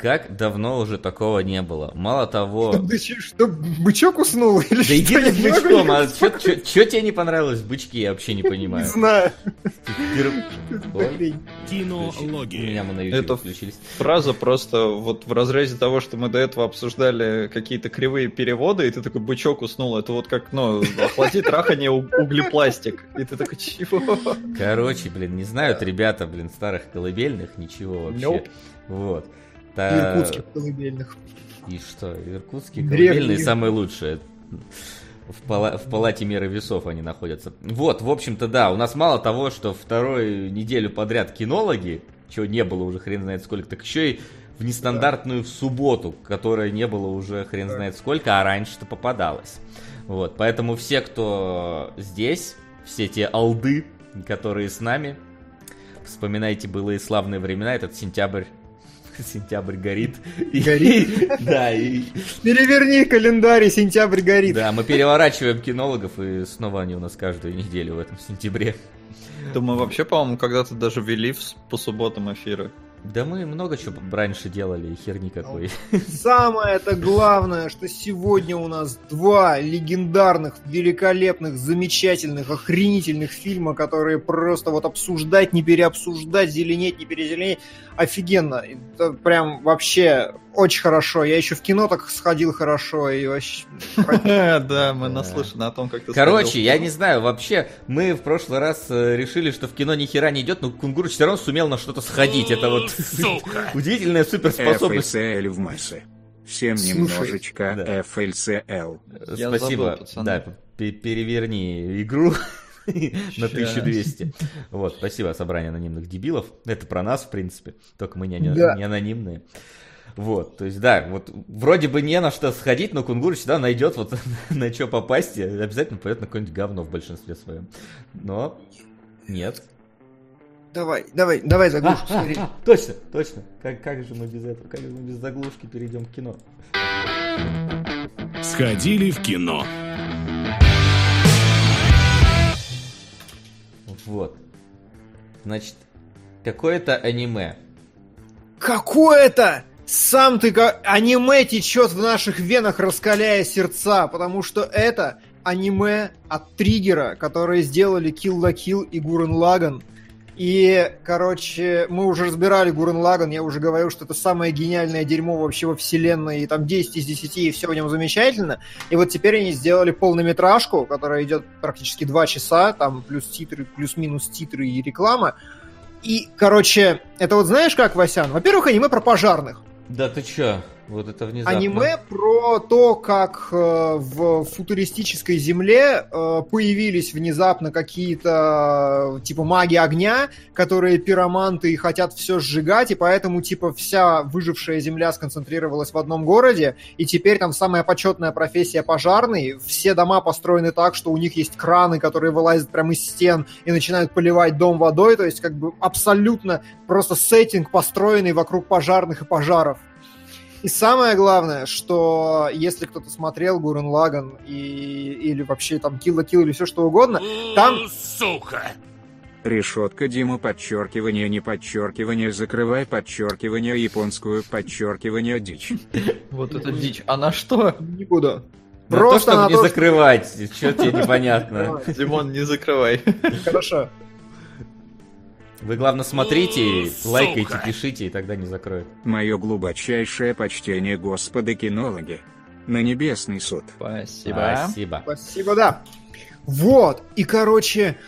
как давно уже такого не было. Мало того... Да че, что, бычок уснул? Или Да что? иди ты с не могу бычком, не- а что тебе не понравилось в бычке, я вообще не Не понимаю. знаю. Что Ой, хрень? включи. У Кинология. меня мы на YouTube Это- включились. Фраза просто вот в разрезе того, что мы до этого обсуждали какие-то кривые переводы, и ты такой, бычок уснул. Это вот как, ну, охлади трахание углепластик. И ты такой, чего? Короче, блин, не знают ребята, блин, старых колыбельных, ничего вообще. Nope. Вот. Та- Иркутских колыбельных. И что, иркутские Древние. колыбельные самые лучшие. В, пала- в палате меры весов они находятся. Вот, в общем-то, да, у нас мало того, что вторую неделю подряд кинологи, чего не было уже хрен знает сколько, так еще и в нестандартную в субботу, которая не было уже хрен Да. знает сколько, а раньше-то попадалось. Вот, поэтому все, кто здесь, все те алды, которые с нами, вспоминайте былые славные времена, этот сентябрь Сентябрь горит. И- Горит. Да, и Переверни календарь, и сентябрь горит. да, мы переворачиваем кинологов, и снова они у нас каждую неделю в этом сентябре. Да мы вообще, по-моему, когда-то даже вели в- по субботам эфиры. Да мы много чего раньше делали, и херни какой. Самое это главное, что сегодня у нас два легендарных, великолепных, замечательных, охренительных фильма, которые просто вот обсуждать, не переобсуждать, зеленеть, не перезеленеть. Офигенно. Это прям вообще очень хорошо. Я еще в кино так сходил хорошо и вообще... Да, мы наслышаны о том, как ты Короче, я не знаю, вообще, мы в прошлый раз э, решили, что в кино ни хера не идет, но Кунгур все равно сумел на что-то сходить. Это вот удивительная суперспособность. FLCL в массе. Всем немножечко. FLCL. Спасибо. да, пе- переверни игру на Щас. 1200. Вот, спасибо, собрание анонимных дебилов. Это про нас, в принципе, только мы не, Да. не анонимные. Вот, то есть, да, вот вроде бы не на что сходить, но Кунгур всегда найдет вот на что попасть, и обязательно пойдет на какое-нибудь говно в большинстве своем. Но нет. Давай, давай, давай А, заглушку а, смотри. а, точно, точно. Как, как же мы без этого, как же мы без заглушки перейдем к кино? Сходили в кино. Вот. Значит, какое-то аниме. Какое-то! Сам ты как... Аниме течет в наших венах, раскаляя сердца, потому что это аниме от Триггера, которые сделали Kill la Kill и Гурен Лаган. И, короче, мы уже разбирали Гурен Лаган, я уже говорил, что это самое гениальное дерьмо вообще во вселенной, и там 10 из 10, и все в нем замечательно. И вот теперь они сделали полнометражку, которая идет практически 2 часа, там плюс титры, плюс-минус титры и реклама. И, короче, это вот знаешь как, Васян? Во-первых, аниме про пожарных. Да ты чё? Вот это внезапно. Аниме про то, как э, в футуристической земле э, появились внезапно какие-то э, типа маги огня, которые пироманты и хотят все сжигать, и поэтому типа вся выжившая земля сконцентрировалась в одном городе, и теперь там самая почетная профессия пожарный. Все дома построены так, что у них есть краны, которые вылазят прямо из стен и начинают поливать дом водой, то есть как бы абсолютно просто сеттинг, построенный вокруг пожарных и пожаров. И самое главное, что если кто-то смотрел Гурен Лаган и, или вообще там Килла Килл или все что угодно, там Сука. Решетка Дима подчеркивание не подчеркивание закрывай подчеркивание японскую подчеркивание дичь. Вот это дичь. А на что? не буду. На Просто не закрывать. Что тебе непонятно? Димон, не закрывай. Хорошо. Вы, главное, смотрите, Сука. лайкайте, пишите, и тогда не закроют. Мое глубочайшее почтение господа кинологи. На небесный суд. Спасибо. Спасибо. Спасибо, да. Вот. И, короче,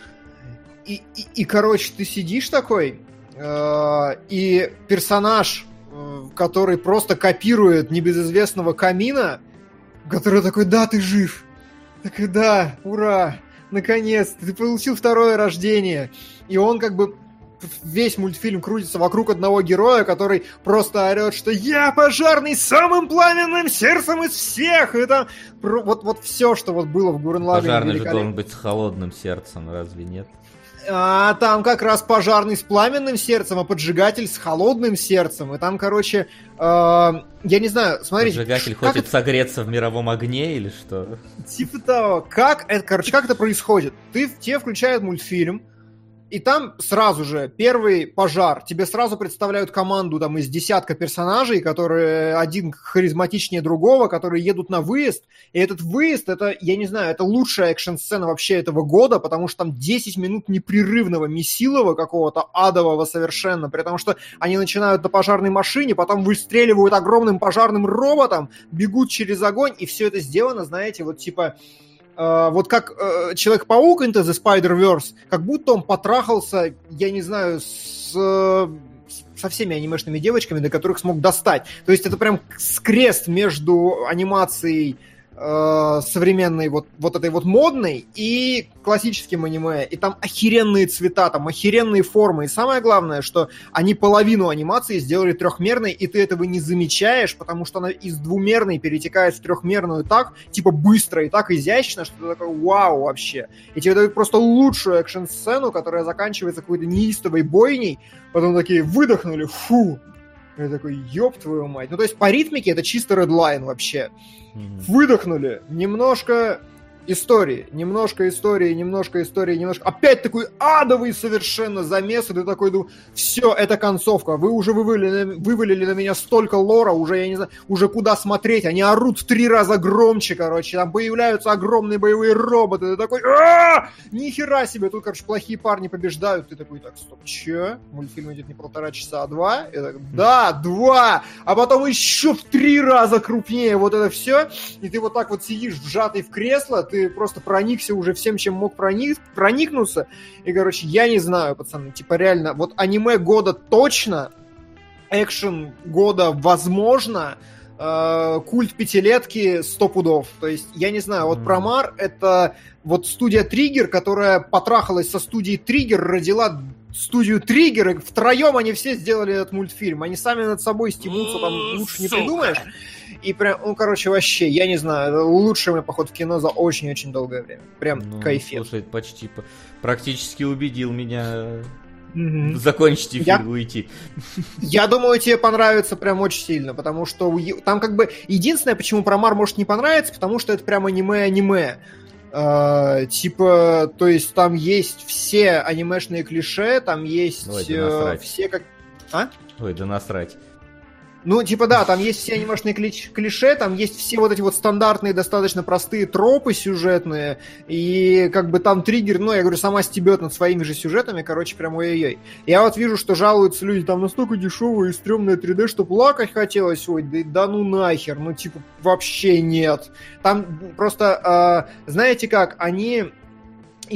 и, и, и, короче, ты сидишь такой, э, и персонаж, э, который просто копирует небезызвестного камина, который такой, да, ты жив. Такой, да, ура, наконец, ты получил второе рождение. И он как бы весь мультфильм крутится вокруг одного героя, который просто орет, что я пожарный с самым пламенным сердцем из всех. И там про- вот, вот все, что вот было в Гурен Лагане Пожарный же должен быть с холодным сердцем, разве нет? А там как раз пожарный с пламенным сердцем, а поджигатель с холодным сердцем. И там, короче, э, я не знаю, смотрите. Поджигатель хочет согреться в мировом огне или что? Типа того. Как это, короче, как это происходит? Ты, тебе включают мультфильм, И там сразу же первый пожар. Тебе сразу представляют команду там из десятка персонажей, которые один харизматичнее другого, которые едут на выезд. И этот выезд, это, я не знаю, это лучшая экшн-сцена вообще этого года, потому что там 10 минут непрерывного месилова какого-то адового совершенно. При том, что они начинают на пожарной машине, потом выстреливают огромным пожарным роботом, бегут через огонь, и все это сделано, знаете, вот типа Uh, вот как uh, Человек-паук Into the Spider-Verse, как будто он потрахался, я не знаю, с, со всеми анимешными девочками, до которых смог достать. То есть это прям скрест между анимацией э, современной вот, вот этой вот модной и классическим аниме. И там охеренные цвета, там охеренные формы. И самое главное, что они половину анимации сделали трехмерной, и ты этого не замечаешь, потому что она из двумерной перетекает в трехмерную так, типа быстро и так изящно, что ты такой вау вообще. И тебе дают просто лучшую экшн-сцену, которая заканчивается какой-то неистовой бойней, потом такие выдохнули, фу, я такой, ёб твою мать. Ну, то есть по ритмике это чисто редлайн вообще. Мгм. Выдохнули. Немножко истории, немножко истории, немножко истории, немножко... Опять такой адовый совершенно замес, и ты такой, думаю, все, это концовка, вы уже вывалили, вывалили на меня столько лора, уже, я не знаю, уже куда смотреть, они орут в три раза громче, короче, там появляются огромные боевые роботы, ты такой, «А, ни хера себе, тут, короче, плохие парни побеждают, ты такой, так, стоп, че? Мультфильм идет не полтора часа, а два? Я так, да, два! А потом еще в три раза крупнее. Вот это все, и ты вот так вот сидишь вжатый в кресло, ты просто проникся уже всем, чем мог проник, проникнуться. И, короче, я не знаю, пацаны, типа реально, вот аниме года точно, экшен года возможно, э, культ пятилетки сто пудов. То есть, я не знаю, вот Мгм. Промар это вот студия Триггер, которая потрахалась со студией Триггер, родила студию Триггер, и втроем они все сделали этот мультфильм. Они сами над собой стебутся, там лучше не придумаешь. И прям, ну, короче, вообще, я не знаю, лучший мой поход в кино за очень-очень долгое время. Прям Ну, кайфет. Слушай, почти, по- практически убедил меня Мгм. закончить Я- эфир и уйти. Я думаю, тебе понравится прям очень сильно, потому что там как бы единственное, почему Промар может не понравиться, потому что это прям аниме-аниме. Э, типа, то есть там есть все анимешные клише, там есть Ой, да э, все как... А? Ой, да насрать. Ну, типа, да, там есть все анимешные клич- клише, там есть все вот эти вот стандартные, достаточно простые тропы сюжетные, и как бы там триггер, ну, я говорю, сама стебет над своими же сюжетами, короче, прям ой-ой-ой. Я вот вижу, что жалуются люди, там настолько дешевое и стрёмное 3D, что плакать хотелось, ой, да, да ну нахер, ну, типа, вообще нет. Там просто, э, знаете как, они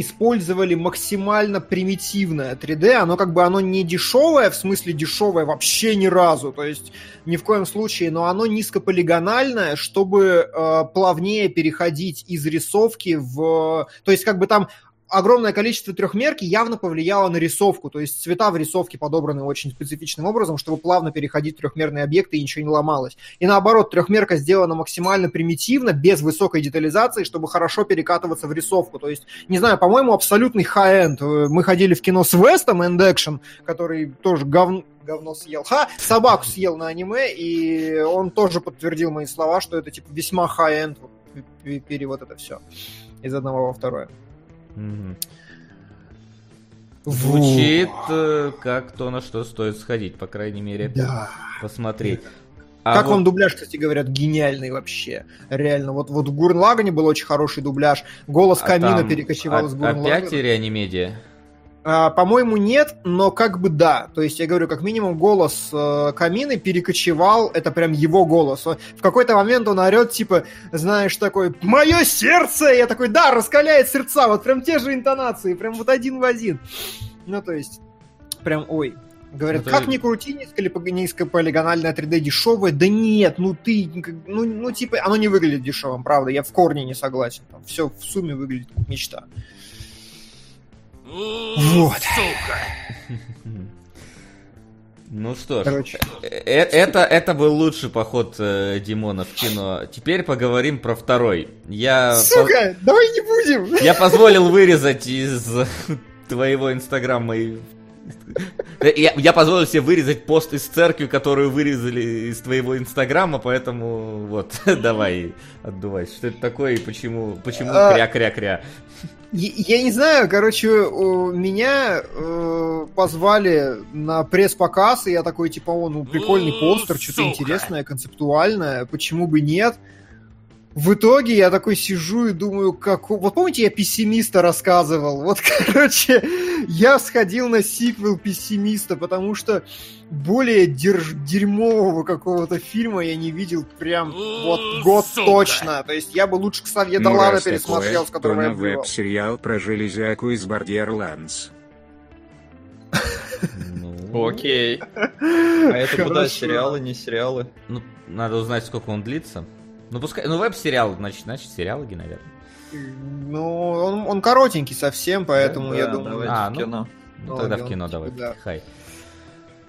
использовали максимально примитивное 3D, оно как бы оно не дешевое, в смысле дешевое вообще ни разу, то есть ни в коем случае, но оно низкополигональное, чтобы э, плавнее переходить из рисовки в... То есть как бы там огромное количество трехмерки явно повлияло на рисовку, то есть цвета в рисовке подобраны очень специфичным образом, чтобы плавно переходить в трехмерные объекты и ничего не ломалось. И наоборот, трехмерка сделана максимально примитивно, без высокой детализации, чтобы хорошо перекатываться в рисовку. То есть, не знаю, по-моему, абсолютный хай-энд. Мы ходили в кино с Вестом, End Action, который тоже говно, говно съел. Ха! Собаку съел на аниме, и он тоже подтвердил мои слова, что это типа весьма хай-энд перевод это все из одного во второе. Звучит э, как то, на что стоит сходить, по крайней мере, Да. посмотреть. А как вот- вам дубляж, кстати, говорят, гениальный вообще. Реально. Вот, вот в Гурнлагане был очень хороший дубляж. Голос а Камина там перекочевал о- из Гурнлагана. Опять реанимедия? А, по-моему, нет, но как бы да. То есть, я говорю, как минимум голос э, Камины перекочевал, это прям его голос. В какой-то момент он орет, типа, знаешь, такой, мое сердце! Я такой, да, раскаляет сердца, вот прям те же интонации, прям вот один в один. Ну, то есть, прям, ой. Говорят, Ну, то как ни крути, низко- низкополигональное 3D дешевое, да нет, ну ты, ну, ну типа, оно не выглядит дешевым, правда, я в корне не согласен. Там все в сумме выглядит как мечта. Вот. Сука. Ну что ж, Короче, э- это, это был лучший поход э, Димона в кино. Теперь поговорим про второй. Я, сука, давай не будем! по- я позволил вырезать из твоего инстаграма и... Я, я позволил себе вырезать пост из церкви, которую вырезали из твоего инстаграма, поэтому вот, давай, отдувайся. Что это такое и почему, почему А, кря-кря-кря? Я, я не знаю, короче, у меня э, позвали на пресс-показ, и я такой, типа, о, ну, прикольный постер, что-то интересное, концептуальное, почему бы нет? В итоге я такой сижу и думаю, как... Вот помните, я пессимиста рассказывал? Вот, короче, я сходил на сиквел пессимиста, потому что более держ- дерьмового какого-то фильма я не видел прям вот год Сука. точно. То есть я бы лучше Ксавье Ну, Долана пересмотрел, с которым то я веб-сериал про железяку из Бордерландс. Ну, Окей. А это куда? Сериалы, не сериалы? Ну, надо узнать, сколько он длится. Ну, пускай... Ну, веб-сериал, значит, значит, сериалоги, наверное. Ну, он, он коротенький совсем, поэтому я Да, думаю... давайте А, в ну. кино. Ну, Ну, тогда в кино давай. да. Хай.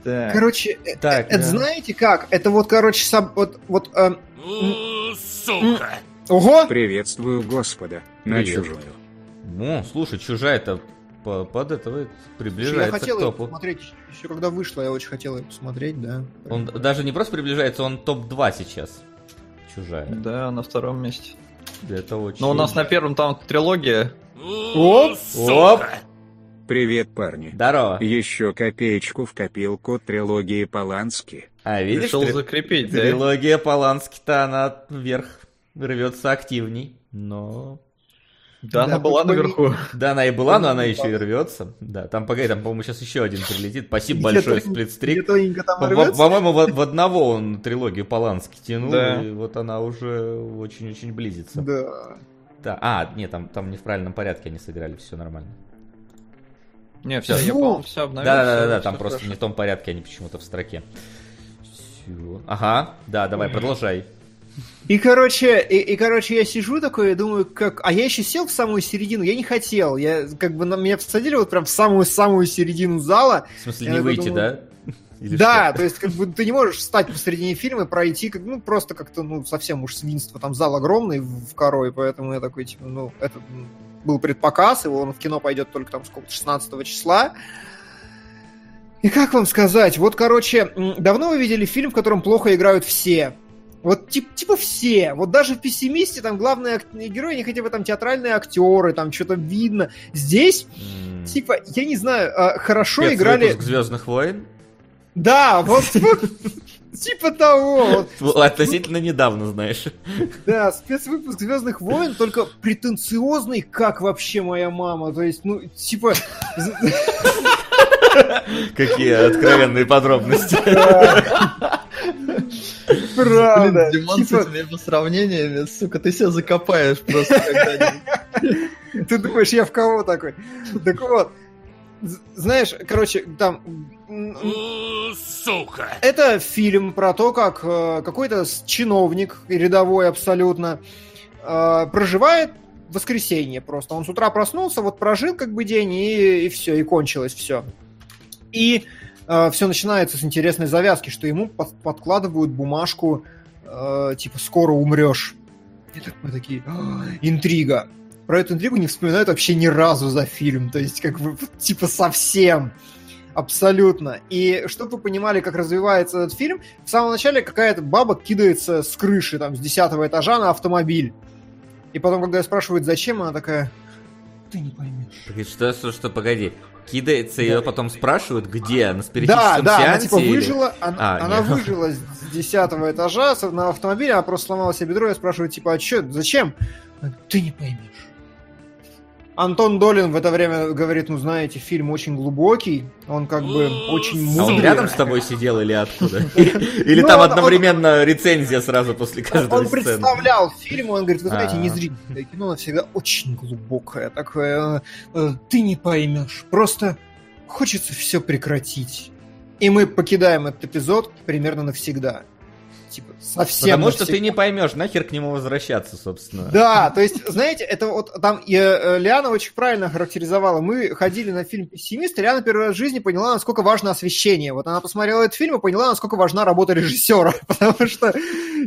Так. Короче, э, Так, это да. знаете как? Это вот, короче, сам, вот, вот, э, Сука. ого! Приветствую Господа на Привет. чужую. Ну, слушай, чужая-то по- под этого Я приближается хотел к ее топу. посмотреть еще когда вышла, я очень хотел ее посмотреть, да. Он даже не просто приближается, он топ-2 сейчас. Чужая. Да, на втором месте. Это очень... Но у нас на первом там трилогия. Оп, Сука. Привет, парни. Здорово. Еще копеечку в копилку трилогии Полански. А, видишь, Решил три- закрепить, да? трилогия Полански-то она вверх рвется активней. Но... Да, она была наверху. Да, она и была, но она Ну, еще и рвется. Да, там, погоди, там, по-моему, сейчас еще один прилетит. Спасибо большое, сплитстрик. По- по-. По-моему, в, одного он трилогию Полански тянул, и вот она уже очень-очень близится. Да. Да. А, нет, там, там не в правильальном порядке они сыграли, все нормально. Не, все, я, Звук. по-моему, все обновил. Да, да, да, всё- да, всё там просто не в том порядке, они почему-то в строке. Всё. Ага, да, давай, продолжай. И, короче, и, и, короче, я сижу такой и думаю, как... А я еще сел в самую середину, я не хотел. Я, как бы, на меня посадили вот прям в самую-самую середину зала. В смысле, не выйти, думаю, да? Или да, что? то есть, как бы, ты не можешь встать посередине фильма и пройти, как, ну, просто как-то, ну, совсем уж свинство. Там зал огромный в, Корой, поэтому я такой, типа, ну, это был предпоказ, и он в кино пойдет только там сколько 16 числа. И как вам сказать, вот, короче, давно вы видели фильм, в котором плохо играют все? Вот тип, типа все. Вот даже в пессимисте там главные герои, не хотя бы там театральные актеры, там что-то видно. Здесь, М, типа, я не знаю, а, хорошо играли. спецвыпуск Звездных войн? Да, вот типа того. вот. Относительно недавно, знаешь. Да, спецвыпуск Звездных войн, только претенциозный, как вообще моя мама. То есть, ну, типа. Какие откровенные подробности. Правда. Блин, Диман, с Типа, этими сравнениями, сука, ты себя закопаешь просто когда-нибудь. ты думаешь, я в кого такой? Так вот. Знаешь, короче, там Сука. Это фильм про то, как э, какой-то с- чиновник, рядовой абсолютно, э, проживает воскресенье просто. Он с утра проснулся, вот прожил как бы день, и, и все, и кончилось все. И все начинается с интересной завязки, что ему под- подкладывают бумажку, э, типа, скоро умрешь. И так мы такие, «А, интрига. Про эту интригу не вспоминают вообще ни разу за фильм. То есть, как бы, типа, совсем. Абсолютно. И чтобы вы понимали, как развивается этот фильм, в самом начале какая-то баба кидается с крыши, там, с десятого этажа на автомобиль. И потом, когда я спрашиваю, зачем, она такая, ты не поймешь. Погоди, Что, что, что, погоди. Кидается, ее потом спрашивают, где? На Да, спиритическом да, она сеансе? типа или- выжила, она, А, она нет. выжила с десятого этажа с- на автомобиле, она просто сломала себе бедро, я спрашиваю, типа, а что, зачем? Она Ты не поймешь. Антон Долин в это время говорит, ну знаете, фильм очень глубокий, он как бы очень А он мудрый. рядом с тобой сидел или откуда? Или Ну, там одновременно рецензия сразу после каждой Он представлял фильм, он говорит, вы знаете, не зрительное кино, всегда очень глубокое, такое, э, ты не поймешь, просто хочется все прекратить. И мы покидаем этот эпизод примерно навсегда. Типа, совсем Потому что навсегда. ты не поймешь, нахер к нему возвращаться, собственно. Да, то есть, знаете, это вот там э, э, Лиана очень правильно характеризовала. Мы ходили на фильм «Пессимист», и Лиана первый раз в жизни поняла, насколько важно освещение. Вот она посмотрела этот фильм и поняла, насколько важна работа режиссера. Потому что,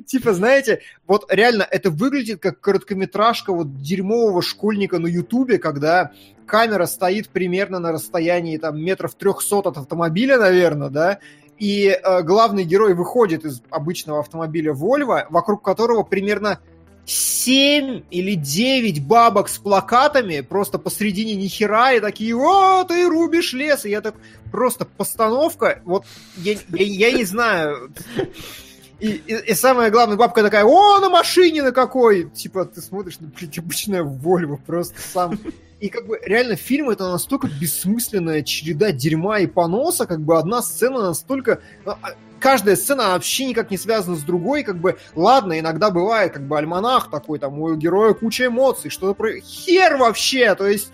типа, знаете, вот реально это выглядит как короткометражка вот дерьмового школьника на Ютубе, когда камера стоит примерно на расстоянии там метров 300 от автомобиля, наверное, да, и э, главный герой выходит из обычного автомобиля Volvo, вокруг которого примерно семь или девять бабок с плакатами просто посредине нихера и такие, о, ты рубишь лес. И я так, просто постановка, вот, я, я, я не знаю. И, и, и самое главное, бабка такая, о, на машине на какой! Типа, ты смотришь, ну, блядь, обычная Вольво, просто сам... И как бы реально фильм это настолько бессмысленная череда дерьма и поноса, как бы одна сцена настолько... а, а, Каждая сцена вообще никак не связана с другой, как бы, ладно, иногда бывает, как бы, альманах такой, там, у героя куча эмоций, что-то про... Хер вообще! То есть,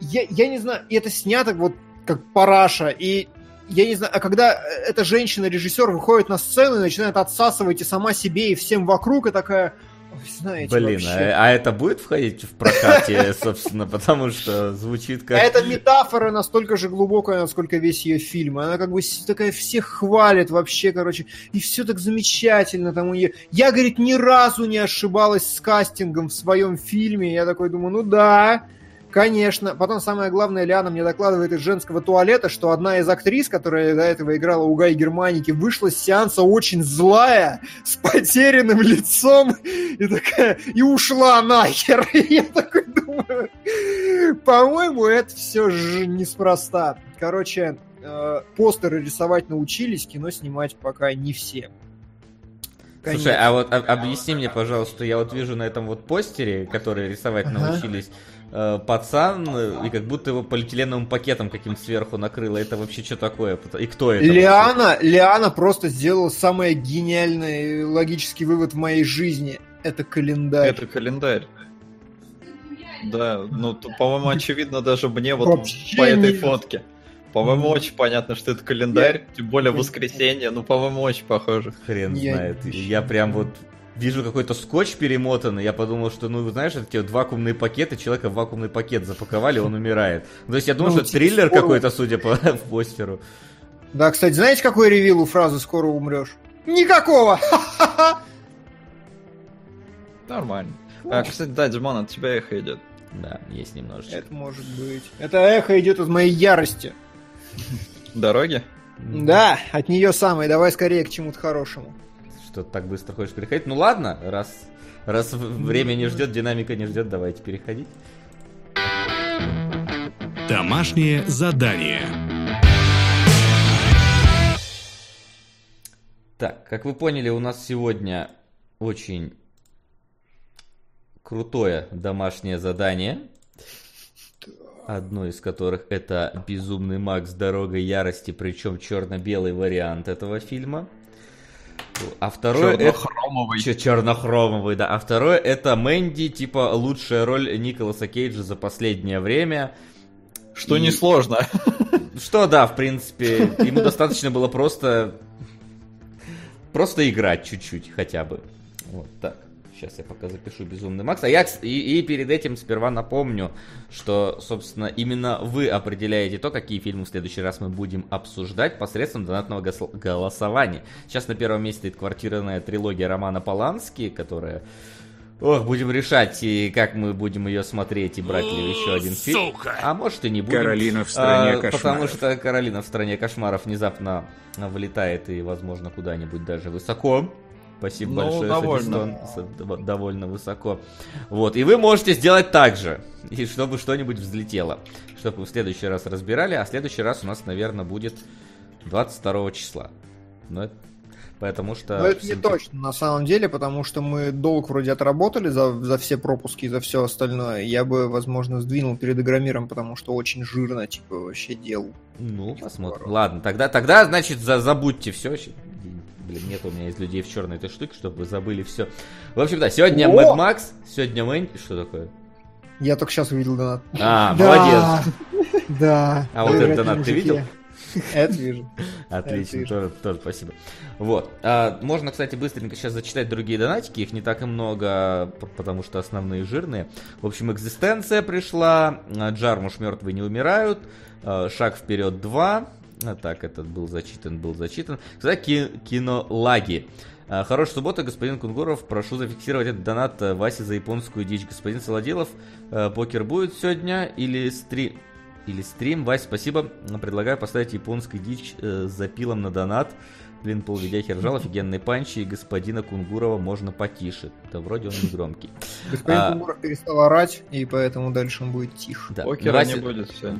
я, я не знаю, и это снято вот как параша, и я не знаю, а когда эта женщина-режиссер выходит на сцену и начинает отсасывать и сама себе, и всем вокруг, и такая, «Ой, знаете, Блин, вообще... а, а это будет входить в прокате, собственно, потому что звучит А как... эта метафора настолько же глубокая, насколько весь ее фильм. Она как бы такая всех хвалит вообще, короче. И все так замечательно там у нее. Я, говорит, ни разу не ошибалась с кастингом в своем фильме. Я такой думаю, ну да, конечно. Потом самое главное, Лиана мне докладывает из женского туалета, что одна из актрис, которая до этого играла у Гай Германики, вышла с сеанса очень злая, с потерянным лицом, и такая, и ушла нахер. И я такой думаю, по-моему, это все же неспроста. Короче, э, постеры рисовать научились, кино снимать пока не все. Слушай, а вот а- объясни мне, пожалуйста, я вот вижу на этом вот постере, который рисовать Ага. научились, э, пацан, э, и как будто его полиэтиленовым пакетом каким-то сверху накрыло. Это вообще что такое? И кто это? вообще? Лиана, Лиана просто сделала самый гениальный логический вывод в моей жизни. Это календарь. Это календарь. Да, ну, по-моему, очевидно даже мне вот Вообще по этой не- фотке. По-моему, очень понятно, что это календарь, тем более воскресенье, ну, по-моему, очень похоже. Хрен Я- знает. Я прям вот вижу какой-то скотч перемотанный, я подумал, что, ну, знаешь, это вакуумные пакеты, человека в вакуумный пакет запаковали, он умирает. Ну, То есть я думал, Ну, что типа, триллер скоро- какой-то, судя по постеру. Да, кстати, знаете, какой ревил у фразы «скоро умрешь»? Никакого! Нормально. А, кстати, да, Димон, от тебя эхо идет. Да, есть немножечко. Это может быть. Это эхо идет из моей ярости. Дороги? Да, от нее самой. Давай скорее к чему-то хорошему. Что так быстро хочешь переходить? Ну ладно, раз, раз время не ждет, динамика не ждет, давайте переходить. Домашнее задание. Так, как вы поняли, у нас сегодня очень крутое домашнее задание. Одно из которых это Безумный Макс Дорога ярости, причем черно-белый вариант этого фильма. А второе это... Чернохромовый. Че- Чернохромовый, да. А второе это Мэнди, типа лучшая роль Николаса Кейджа за последнее время. Что И- несложно. Что, да, в принципе, ему достаточно было просто... Просто играть чуть-чуть хотя бы. Вот так. Сейчас я пока запишу Безумный Макс. А я, и, и перед этим сперва напомню, что, собственно, именно вы определяете то, какие фильмы в следующий раз мы будем обсуждать посредством донатного голосования. Сейчас на первом месте стоит квартирная трилогия Романа Полански, которая... Ох, будем решать, и как мы будем ее смотреть и брать ли еще один фильм. Сука. А может и не будем. Каролина в стране А, кошмаров. Потому что Каролина в стране кошмаров внезапно вылетает и, возможно, куда-нибудь даже высоко. Спасибо Ну, большое, довольно. Садистон, с- довольно высоко. Вот, и вы можете сделать так же, и чтобы что-нибудь взлетело. Чтобы вы в следующий раз разбирали, а следующий раз у нас, наверное, будет 22 числа. Но это- Потому что... Но это не точно, на самом деле, потому что мы долг вроде отработали за, за все пропуски и за все остальное. Я бы, возможно, сдвинул перед Игромиром, потому что очень жирно, типа, вообще дел. Ну, посмотрим. Здорово. Ладно, тогда, тогда, значит, за, забудьте все. Блин, нет у меня из людей в черной этой штуки, чтобы вы забыли все. В общем, да, сегодня! Mad Max, сегодня Мэнди... Что такое? Я только сейчас увидел донат. А, молодец. Да. А вот этот донат ты видел? Это вижу. Отлично, Это тоже, тоже спасибо. Вот. А, можно, кстати, быстренько сейчас зачитать другие донатики. Их не так и много, потому что основные жирные. В общем, экзистенция пришла. Джармуш мертвые не умирают. Шаг вперед 2. А, Так, этот был зачитан, был зачитан. Кстати, ки- кинолаги. А, Хорошей субботы, господин Кунгуров. Прошу зафиксировать этот донат э, Васе за японскую дичь. Господин Солодилов, э, покер будет сегодня или стрим? Или стрим. Вась, спасибо. Предлагаю поставить японский дичь э, с запилом на донат. Блин, полвидяхи ржал, офигенные панчи, и господина Кунгурова можно потише. Да вроде он не громкий. Господин А. Кунгуров перестал орать, и поэтому дальше он будет тих. Да. Окера Вася- не будет, все.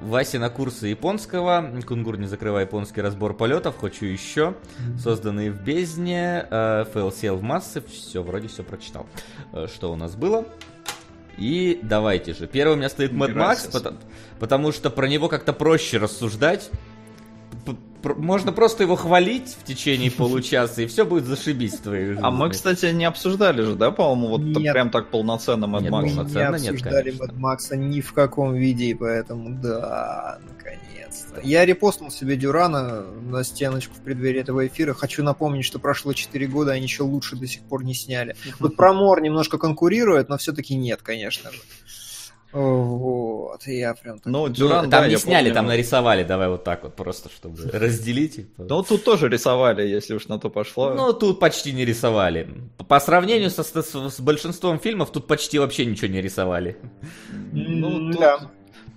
Вася на курсы японского. Кунгур, не закрывай японский разбор полетов. Хочу еще. Созданные в бездне. э, Фейл сел в массы. Все, вроде все прочитал. Э, Что у нас было? И давайте же. Первый у меня стоит Max, Gracias. потому, потому что про него как-то проще рассуждать. Можно просто его хвалить в течение получаса, и все будет зашибись в твоей жизни. А мы, кстати, не обсуждали же, да, по-моему, вот Нет. прям так полноценно Mad Нет, Max? Мы полноценно не нет, обсуждали конечно. Mad Макса ни в каком виде, и поэтому да, наконец-то. Я репостнул себе Дюрана на стеночку в преддверии этого эфира. Хочу напомнить, что прошло 4 года, они еще лучше до сих пор не сняли. Вот про Мор немножко конкурирует, но все-таки нет, конечно же. Вот, я прям... так- Ну, Ну, Дюран, там да, не сняли, помню. там нарисовали, давай вот так вот, просто чтобы разделить. Ну, тут тоже рисовали, если уж на то пошло. Ну, тут почти не рисовали. По сравнению со, с, с большинством фильмов, тут почти вообще ничего не рисовали. Ну, тут, да.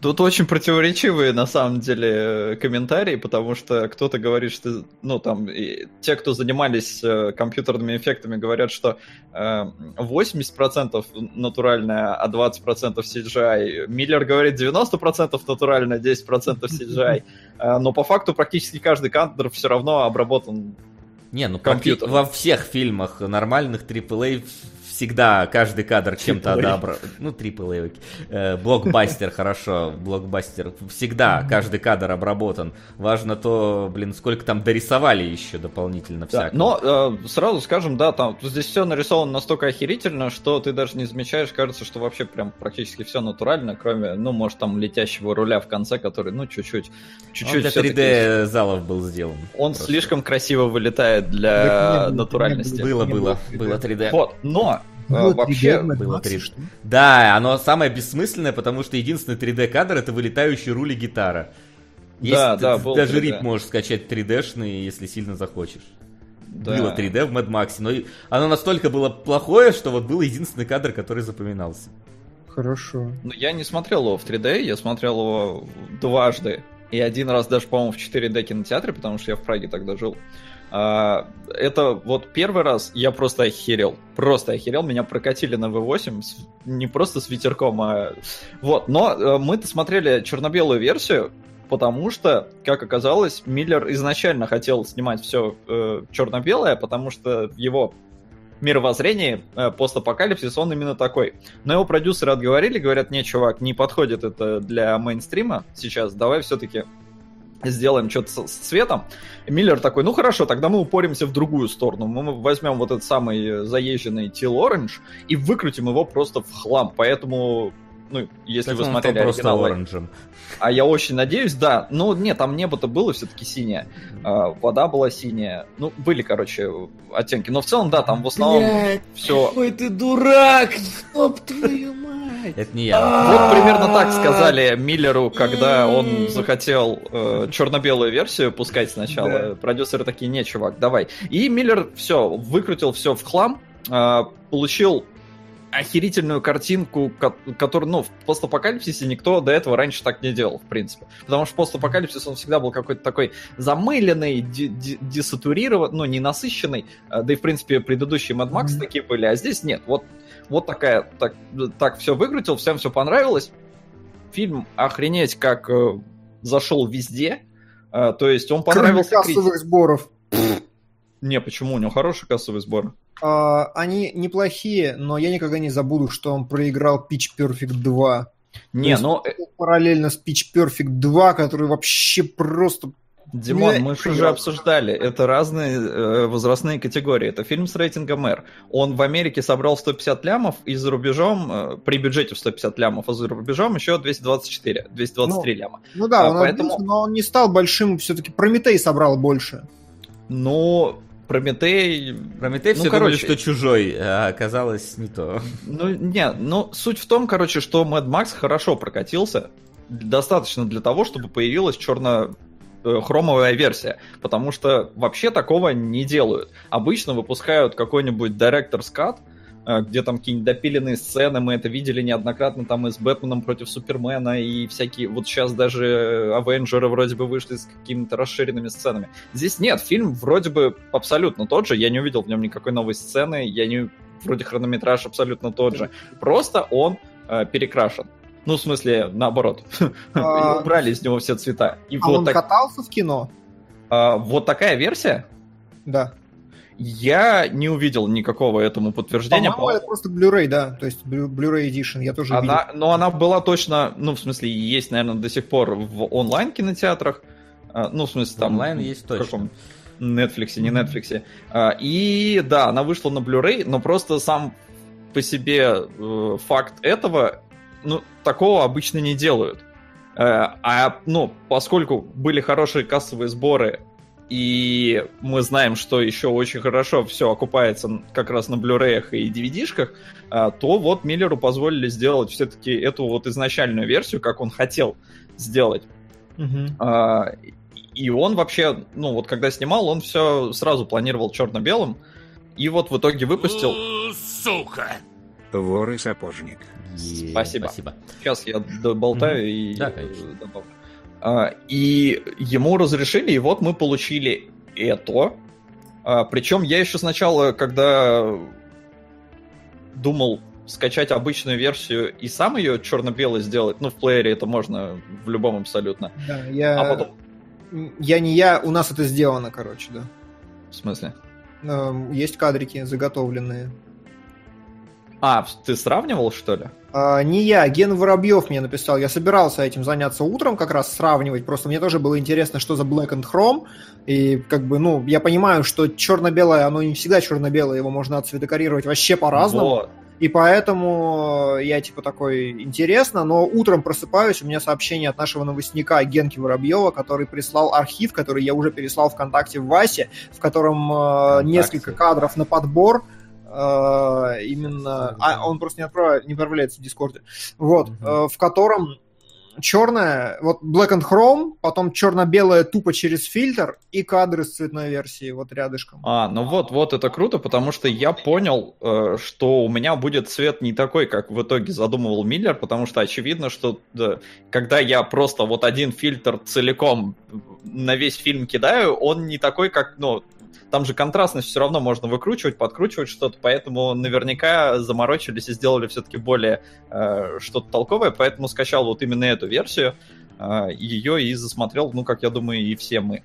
Тут очень противоречивые, на самом деле, э, комментарии, потому что кто-то говорит, что, ну, там, и те, кто занимались э, компьютерными эффектами, говорят, что э, 80% натуральное, а 20% CGI. Миллер говорит 90% натуральное, 10% CGI. Э, но по факту практически каждый кадр все равно обработан Не, ну Компьютер. во всех фильмах нормальных AAA всегда каждый кадр чем-то одобран. Ну, окей. Э, блокбастер, хорошо, блокбастер. Всегда каждый кадр обработан. Важно то, блин, сколько там дорисовали еще дополнительно Да, всякого. но э, сразу скажем, да, там здесь все нарисовано настолько охерительно, что ты даже не замечаешь, кажется, что вообще прям практически все натурально, кроме, ну, может, там летящего руля в конце, который, ну, чуть-чуть, Он чуть-чуть для всё-таки- 3D залов был сделан. Он Просто. слишком красиво вылетает для натуральности. Было, было, было было 3D. 3D. Вот, но Было 3D вообще было Max, 3D. что ли? Да, оно самое бессмысленное, потому что единственный 3D кадр это вылетающий руль и гитара. Есть, Да, ты- да, был даже 3D. рип можешь скачать 3D-шный, если сильно захочешь. да. Было 3D в Mad Max, но оно настолько было плохое, что вот был единственный кадр, который запоминался. Хорошо. Ну, я не смотрел его в 3D, я смотрел его дважды. И один раз даже, по-моему, в 4D кинотеатре, потому что я в Праге тогда жил. А, это вот первый раз я просто охерел. Просто охерел. Меня прокатили на V8. с- не просто с ветерком, а... Вот. Но э, мы-то смотрели черно-белую версию, потому что, как оказалось, Миллер изначально хотел снимать все черно-белое, потому что его мировоззрении э, постапокалипсис, он именно такой. Но его продюсеры отговорили, говорят, не, чувак, не подходит это для мейнстрима сейчас, давай все-таки сделаем что-то с, цветом. И Миллер такой, ну хорошо, тогда мы упоримся в другую сторону. Мы возьмем вот этот самый э, заезженный Teal Orange и выкрутим его просто в хлам. Поэтому, ну, если Так вы смотрели стал просто оранжем. а я очень надеюсь, да. Ну, нет, там небо-то было все-таки синее. А, вода была синяя. Ну, были, короче, оттенки. Но в целом, да, там в основном все... Ой, ты дурак! Стоп, твою мать! Это не я. Вот примерно так сказали Миллеру, когда он захотел э, черно-белую версию пускать сначала. Да. Продюсеры такие, не, чувак, давай. И Миллер все, выкрутил все в хлам, э, получил охерительную картинку, ко- которую, ну, в постапокалипсисе никто до этого раньше так не делал, в принципе. Потому что постапокалипсис, он всегда был какой-то такой замыленный, десатурированный, ну, ненасыщенный. Э, Да и, в принципе, предыдущие Mad Max Мгм. такие были, а здесь нет. Вот, вот такая, так, так все выкрутил, всем все понравилось. Фильм, охренеть, как э, зашел везде. Э, то есть он Кроме понравился кассовых сборов. критике. Не, почему? У него хороший кассовый сбор. А, они неплохие, но я никогда не забуду, что он проиграл Pitch Perfect 2. Не, есть- ну, э, Параллельно с Pitch Perfect 2, который вообще просто... Димон, мы же уже обсуждали, это разные э, возрастные категории. Это фильм с рейтингом R. Он в Америке собрал 150 лямов, и за рубежом, э, при бюджете в 150 лямов, а за рубежом еще 224, 223 ляма. Ну да, А, он поэтому- отбился, но он не стал большим, все-таки Прометей собрал больше. Но Прометей... Прометей Ну, все думали, короче. что чужой, а оказалось не то. Ну, не, ну, суть в том, короче, что Mad Max хорошо прокатился. Достаточно для того, чтобы появилась черно хромовая версия, потому что вообще такого не делают. Обычно выпускают какой-нибудь Director's Cut, э, где там какие-нибудь допиленные сцены, мы это видели неоднократно там и с Бэтменом против Супермена, и всякие, вот сейчас даже Авенджеры вроде бы вышли с какими-то расширенными сценами. Здесь нет, фильм вроде бы абсолютно тот же, я не увидел в нем никакой новой сцены, я не... Вроде хронометраж абсолютно тот же. Просто он э, перекрашен. Ну, в смысле, наоборот. А, Убрали из него все цвета. И А вот, он так- катался в кино? а, вот такая версия, Да. я не увидел никакого этому подтверждения. По-моему, это просто Blu-ray, да. То есть Blu- Blu-ray Edition, я тоже видел. Она, но она была точно, ну, в смысле, есть, наверное, до сих пор в онлайн-кинотеатрах. А, Ну, в смысле, там... Онлайн есть в точно. каком Netflix, не Netflix. И да, она вышла на Blu-ray, но просто сам по себе э, факт этого, ну, такого обычно не делают. Э, А, ну, поскольку были хорошие кассовые сборы, и мы знаем, что еще очень хорошо все окупается как раз на Blu-ray и DVD-шках, а, то вот Миллеру позволили сделать все-таки эту вот изначальную версию, как он хотел сделать. А, И он вообще, ну вот когда снимал, он все сразу планировал черно-белым, и вот в итоге выпустил. Сука! Вор и сапожник. Е, Спасибо. Спасибо. Сейчас я доболтаю и Да, конечно. добавлю. А, И ему разрешили, и вот мы получили это. А, Причем я еще сначала, когда думал скачать обычную версию и сам ее черно-белой сделать, ну, в плеере это можно в любом абсолютно. Да, я... А потом... Я не я, у нас это сделано, короче, да. В смысле? Есть кадрики заготовленные. А, ты сравнивал, что ли? А, не я, Ген Воробьев мне написал. Я собирался этим заняться утром, как раз сравнивать. Просто мне тоже было интересно, что за Black and Chrome. И как бы, ну, я понимаю, что черно-белое, оно не всегда черно-белое, его можно отцветокорировать вообще по-разному. Вот. И поэтому я типа такой интересно, но утром просыпаюсь, у меня сообщение от нашего новостника Генки Воробьева, который прислал архив, который я уже переслал ВКонтакте в Васе, в котором э, несколько кадров на подбор. Э, именно. А он просто не, отправляет, не отправляется в Дискорде. Вот, э, в котором черная, вот Black and Chrome, потом черно-белое тупо через фильтр и кадры с цветной версии вот рядышком. А, ну вот, вот это круто, потому что я понял, э, что у меня будет цвет не такой, как в итоге задумывал Миллер, потому что очевидно, что да, когда я просто вот один фильтр целиком на весь фильм кидаю, он не такой, как, ну, там же контрастность все равно можно выкручивать, подкручивать что-то, поэтому наверняка заморочились и сделали все-таки более э, что-то толковое, поэтому скачал вот именно эту версию, э, ее и засмотрел, ну, как я думаю, и все мы.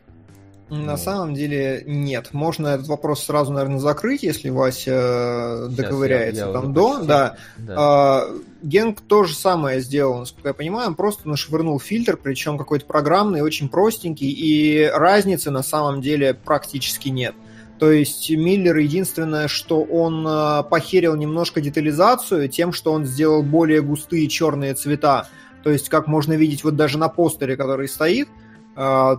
На Ну. самом деле нет. Можно этот вопрос сразу, наверное, закрыть, если Вася э, Щас доковыряется я- я там до. почти. Да. Да. А, Генк то же самое сделал, насколько я понимаю, он просто нашвырнул фильтр, причем какой-то программный, очень простенький, и разницы на самом деле практически нет. То есть Миллер единственное, что он э, похерил немножко детализацию тем, что он сделал более густые черные цвета. То есть, как можно видеть вот даже на постере, который стоит, э,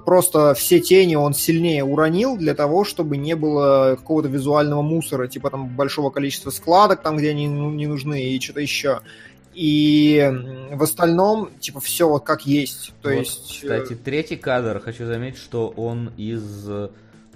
просто все тени он сильнее уронил для того, чтобы не было какого-то визуального мусора, типа там большого количества складок, там, где они ну, не нужны, и что-то еще. И в остальном, типа, все вот как есть. То Вот, есть... э, Кстати, третий кадр, хочу заметить, что он из,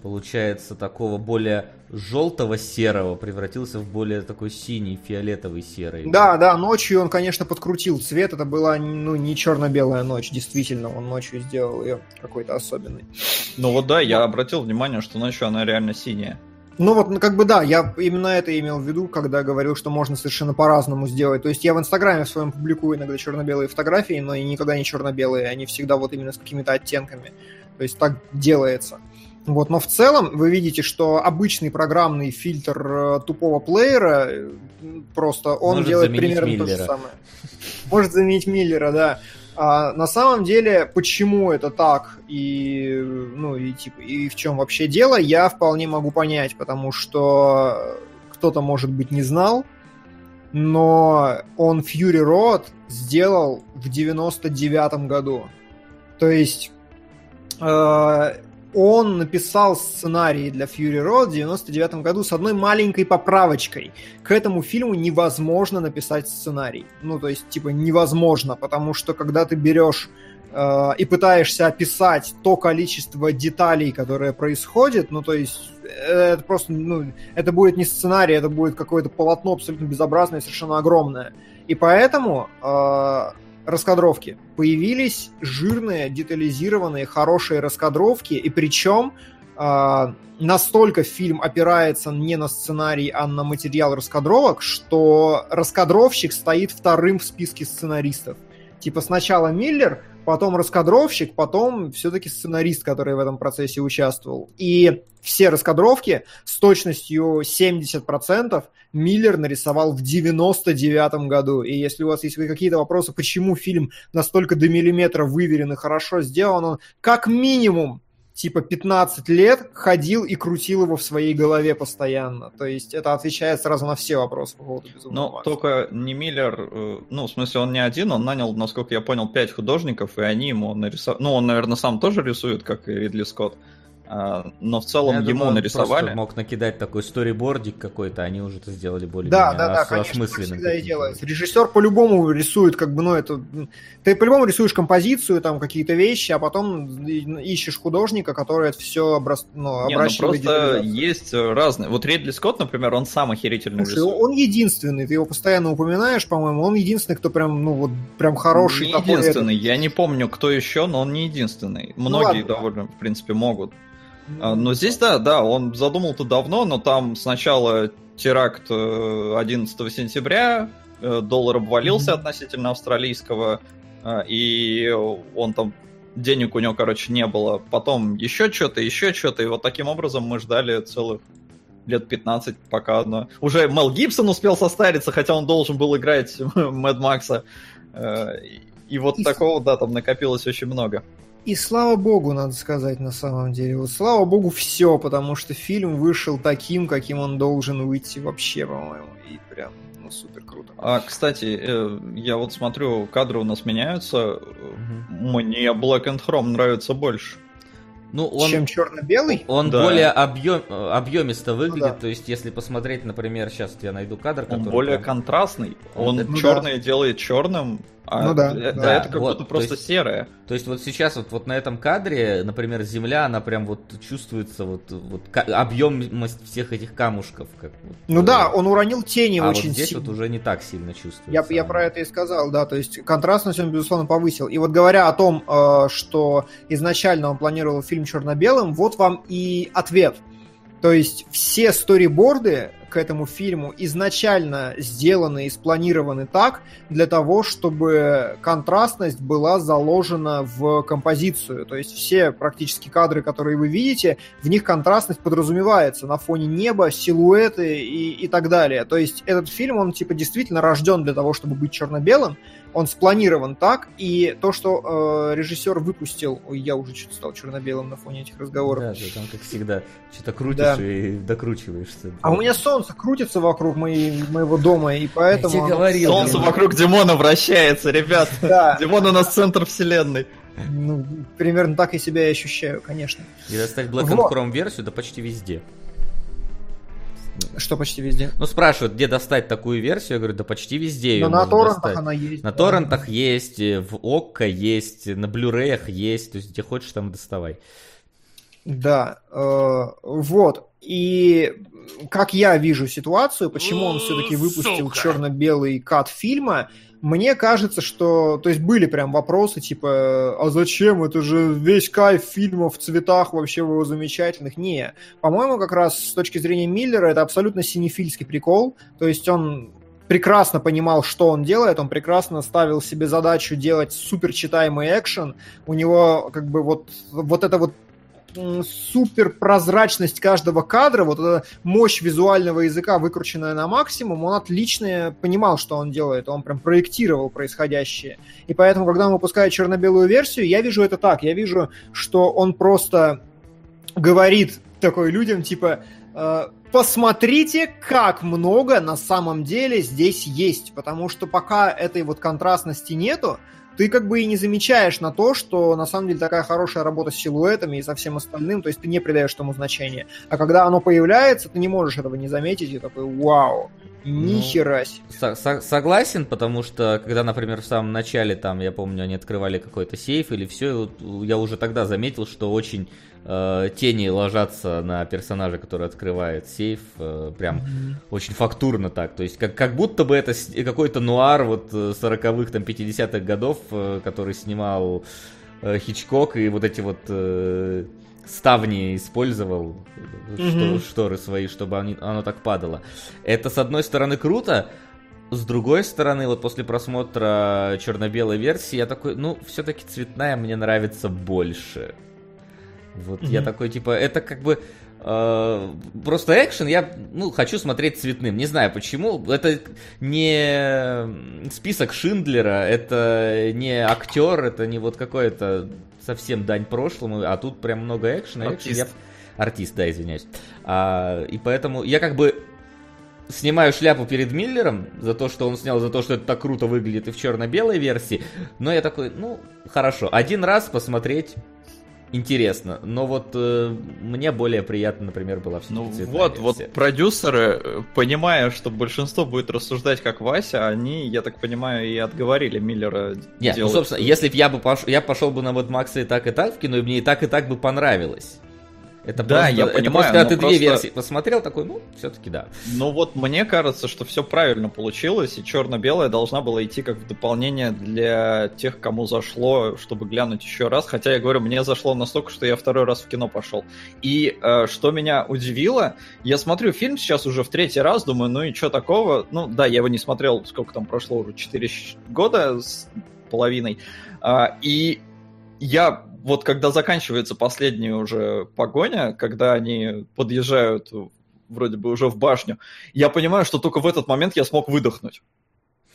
получается, такого более желтого серого превратился в более такой синий, фиолетовый серый. Да, да, ночью он, конечно, подкрутил цвет. Это была ну, не черно-белая ночь, действительно. Он ночью сделал ее какой-то особенный. Ну вот да, я обратил внимание, что ночью она реально синяя. Ну вот, ну, как бы да, я именно это имел в виду, когда говорил, что можно совершенно по-разному сделать. То есть я в Инстаграме в своем публикую иногда черно-белые фотографии, но и никогда не черно-белые, они всегда вот именно с какими-то оттенками. То есть так делается. Вот, но в целом вы видите, что обычный программный фильтр э, тупого плеера э, просто он Может делает примерно то же Миллера. самое. Может заменить Миллера, да. А на самом деле, почему это так и ну и типа и в чем вообще дело, я вполне могу понять, потому что кто-то может быть не знал, но он Fury Road сделал в 99 году. То есть э, он написал сценарий для Fury Road в 99 году с одной маленькой поправочкой. К этому фильму невозможно написать сценарий. Ну, то есть, типа, невозможно, потому что когда ты берешь э, и пытаешься описать то количество деталей, которое происходит, ну, то есть э, это просто, ну, это будет не сценарий, это будет какое-то полотно абсолютно безобразное, совершенно огромное. И поэтому э, раскадровки. Появились жирные, детализированные, хорошие раскадровки, и причем э, настолько фильм опирается не на сценарий, а на материал раскадровок, что раскадровщик стоит вторым в списке сценаристов. Типа сначала Миллер, потом раскадровщик, потом все-таки сценарист, который в этом процессе участвовал. И все раскадровки с точностью 70% Миллер нарисовал в 99 году. И если у вас есть какие-то вопросы, почему фильм настолько до миллиметра выверен и хорошо сделан, он как минимум типа 15 лет ходил и крутил его в своей голове постоянно. То есть это отвечает сразу на все вопросы по поводу Безумного Но только не Миллер, э, ну, в смысле, он не один, он нанял, насколько я понял, 5 художников, и они ему нарисовали... Ну, он, наверное, сам тоже рисует, как и Ридли Скотт. А, но в целом Я ему думаю, нарисовали. мог накидать такой сторибордик какой-то, они уже это сделали более да, да, да, конечно, всегда и делает. Режиссер по-любому рисует, как бы, ну, это... Ты по-любому рисуешь композицию, там, какие-то вещи, а потом ищешь художника, который это все образ... ну, Не, ну просто есть разные. Вот Ридли Скотт, например, он сам охерительный Слушай, рисует. он единственный, ты его постоянно упоминаешь, по-моему, он единственный, кто прям, ну, вот, прям хороший. Не единственный, я не помню, кто еще, но он не единственный. Ну Многие ну, довольно, в принципе, могут. А, но здесь, да, да, он задумал-то давно, но там сначала теракт 11 э, сентября, э, доллар обвалился mm-hmm. относительно австралийского, э, и он там денег у него, короче, не было. Потом еще что-то, еще что-то, и вот таким образом мы ждали целых лет 15, пока одно. Уже Мел Гибсон успел состариться, хотя он должен был играть Мэд Макса. И вот и... такого, да, там накопилось очень много. И слава богу, надо сказать на самом деле. Вот слава богу все, потому что фильм вышел таким, каким он должен выйти вообще, по-моему. И прям, ну, супер круто. А, кстати, э, я вот смотрю, кадры у нас меняются. Угу. Мне Black and Chrome нравится больше. Ну, он, чем черно-белый? Он да. более объем, объемисто выглядит. Ну, да. То есть, если посмотреть, например, сейчас я найду кадр, который. Он более прям... контрастный. Он ну, черный да. делает черным, а ну да, это, да. это как вот, будто просто то есть, серое. То есть вот сейчас вот, вот на этом кадре, например, земля, она прям вот чувствуется вот, вот объемность всех этих камушков. Как вот, ну э, да, он уронил тени а очень вот здесь сильно. вот уже не так сильно чувствуется. Я, я про это и сказал, да, то есть контрастность он, безусловно, повысил. И вот говоря о том, э, что изначально он планировал фильм черно-белым, вот вам и ответ. То есть все сториборды этому фильму изначально сделаны и спланированы так, для того, чтобы контрастность была заложена в композицию. То есть все практически кадры, которые вы видите, в них контрастность подразумевается на фоне неба, силуэты и, и так далее. То есть этот фильм, он типа действительно рожден для того, чтобы быть черно-белым, он спланирован так, и то, что э, режиссер выпустил, ой, я уже что-то стал черно-белым на фоне этих разговоров. Да, да, там как всегда что-то крутишь да. и докручиваешься. А у меня солнце крутится вокруг моей, моего дома, и поэтому... Я тебе говорил. Солнце вокруг Димона вращается, ребят. Да. Димон у нас центр вселенной. Ну, примерно так и себя и ощущаю, конечно. И достать Black and Chrome версию, да почти везде. Что почти везде? Ну, спрашивают, где достать такую версию. Я говорю, да почти везде ее Но на торрентах достать. она есть. На да. торрентах есть, в ОККО есть, на блюреях есть. То есть, где хочешь, там доставай. Да, э, вот. И как я вижу ситуацию, почему он все-таки выпустил черно-белый кат фильма, мне кажется, что... То есть были прям вопросы, типа, а зачем? Это же весь кайф фильмов в цветах вообще его замечательных. Не. По-моему, как раз с точки зрения Миллера это абсолютно синефильский прикол. То есть он прекрасно понимал, что он делает, он прекрасно ставил себе задачу делать супер читаемый экшен. У него как бы вот, вот это вот супер прозрачность каждого кадра, вот эта мощь визуального языка, выкрученная на максимум, он отлично понимал, что он делает, он прям проектировал происходящее. И поэтому, когда он выпускает черно-белую версию, я вижу это так, я вижу, что он просто говорит такой людям, типа, «Э, посмотрите, как много на самом деле здесь есть, потому что пока этой вот контрастности нету, ты как бы и не замечаешь на то, что на самом деле такая хорошая работа с силуэтами и со всем остальным, то есть ты не придаешь тому значения. А когда оно появляется, ты не можешь этого не заметить и такой «Вау!» Ни Ну, хера себе. Со- со- согласен, потому что, когда, например, в самом начале, там, я помню, они открывали какой-то сейф или все, я уже тогда заметил, что очень э, тени ложатся на персонажа, который открывает сейф, э, прям очень фактурно так. То есть, как, как будто бы это какой-то нуар вот э, 40-х, там, 50-х годов, э, который снимал э, Хичкок, и вот эти вот э, ставни использовал, Мгм. что- шторы свои, чтобы они, оно так падало. Это, с одной стороны, круто, с другой стороны, вот после просмотра черно-белой версии, я такой, ну, все-таки цветная мне нравится больше. Вот я Мгм. такой, типа, это как бы э, просто экшен, я, ну, хочу смотреть цветным. Не знаю почему. Это не список Шиндлера, это не актер, это не вот какой-то совсем дань прошлому, а тут прям много экшена. экшен Артист. я- Артист, да, извиняюсь. А, и поэтому я как бы снимаю шляпу перед Миллером за то, что он снял, за то, что это так круто выглядит и в черно-белой версии. Но я такой, ну, хорошо, один раз посмотреть интересно. Но вот э, мне более приятно, например, была все Ну вот, вот продюсеры, э, понимая, что большинство будет рассуждать как Вася, они, я так понимаю, и отговорили Миллера Нет, ну, делать. собственно, если бы я бы пошел, я пошел бы на вот Макса и так, и так в кино, и мне и так, и так бы понравилось. Это Да, просто, я понимаю, просто, когда ты две просто- версии посмотрел, такой, ну, все-таки да. Ну вот мне кажется, что все правильно получилось, и черно-белая должна была идти как в дополнение для тех, кому зашло, чтобы глянуть еще раз. Хотя я говорю, мне зашло настолько, что я второй раз в кино пошел. И э, что меня удивило, я смотрю фильм сейчас уже в третий раз, думаю, ну и что такого? Ну да, я его не смотрел, сколько там прошло уже, 4 года с половиной. А, и я вот когда заканчивается последняя уже погоня, когда они подъезжают вроде бы уже в башню, я понимаю, что только в этот момент я смог выдохнуть.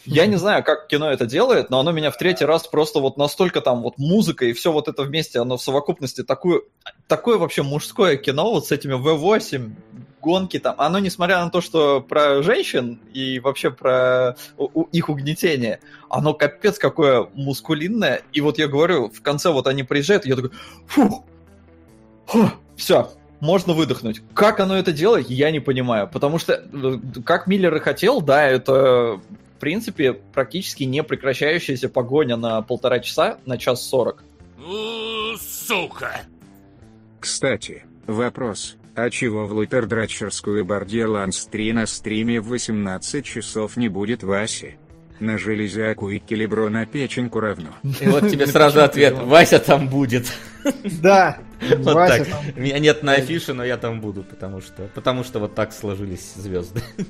Я не знаю, как кино это делает, но оно меня в третий раз просто вот настолько там вот музыка и все вот это вместе, оно в совокупности такое, такое вообще мужское кино вот с этими V8, гонки там. Оно, несмотря на то, что про женщин и вообще про их угнетение, оно капец какое мускулинное. И вот я говорю, в конце вот они приезжают, и я такой, фу, все, можно выдохнуть. Как оно это делает, я не понимаю. Потому что, э, как Миллер и хотел, да, это, в принципе, практически не прекращающаяся погоня на полтора часа, на час сорок. Сука! Кстати, вопрос. А чего в Лутердрачерскую Борделанс 3 на стриме в 18 часов не будет Васи? На железяку и келебро на печеньку равно. И вот тебе сразу ответ, Вася там будет. Да, Вот Вася так. там. Меня нет на афише, но я там буду, потому что, потому что вот так сложились звезды.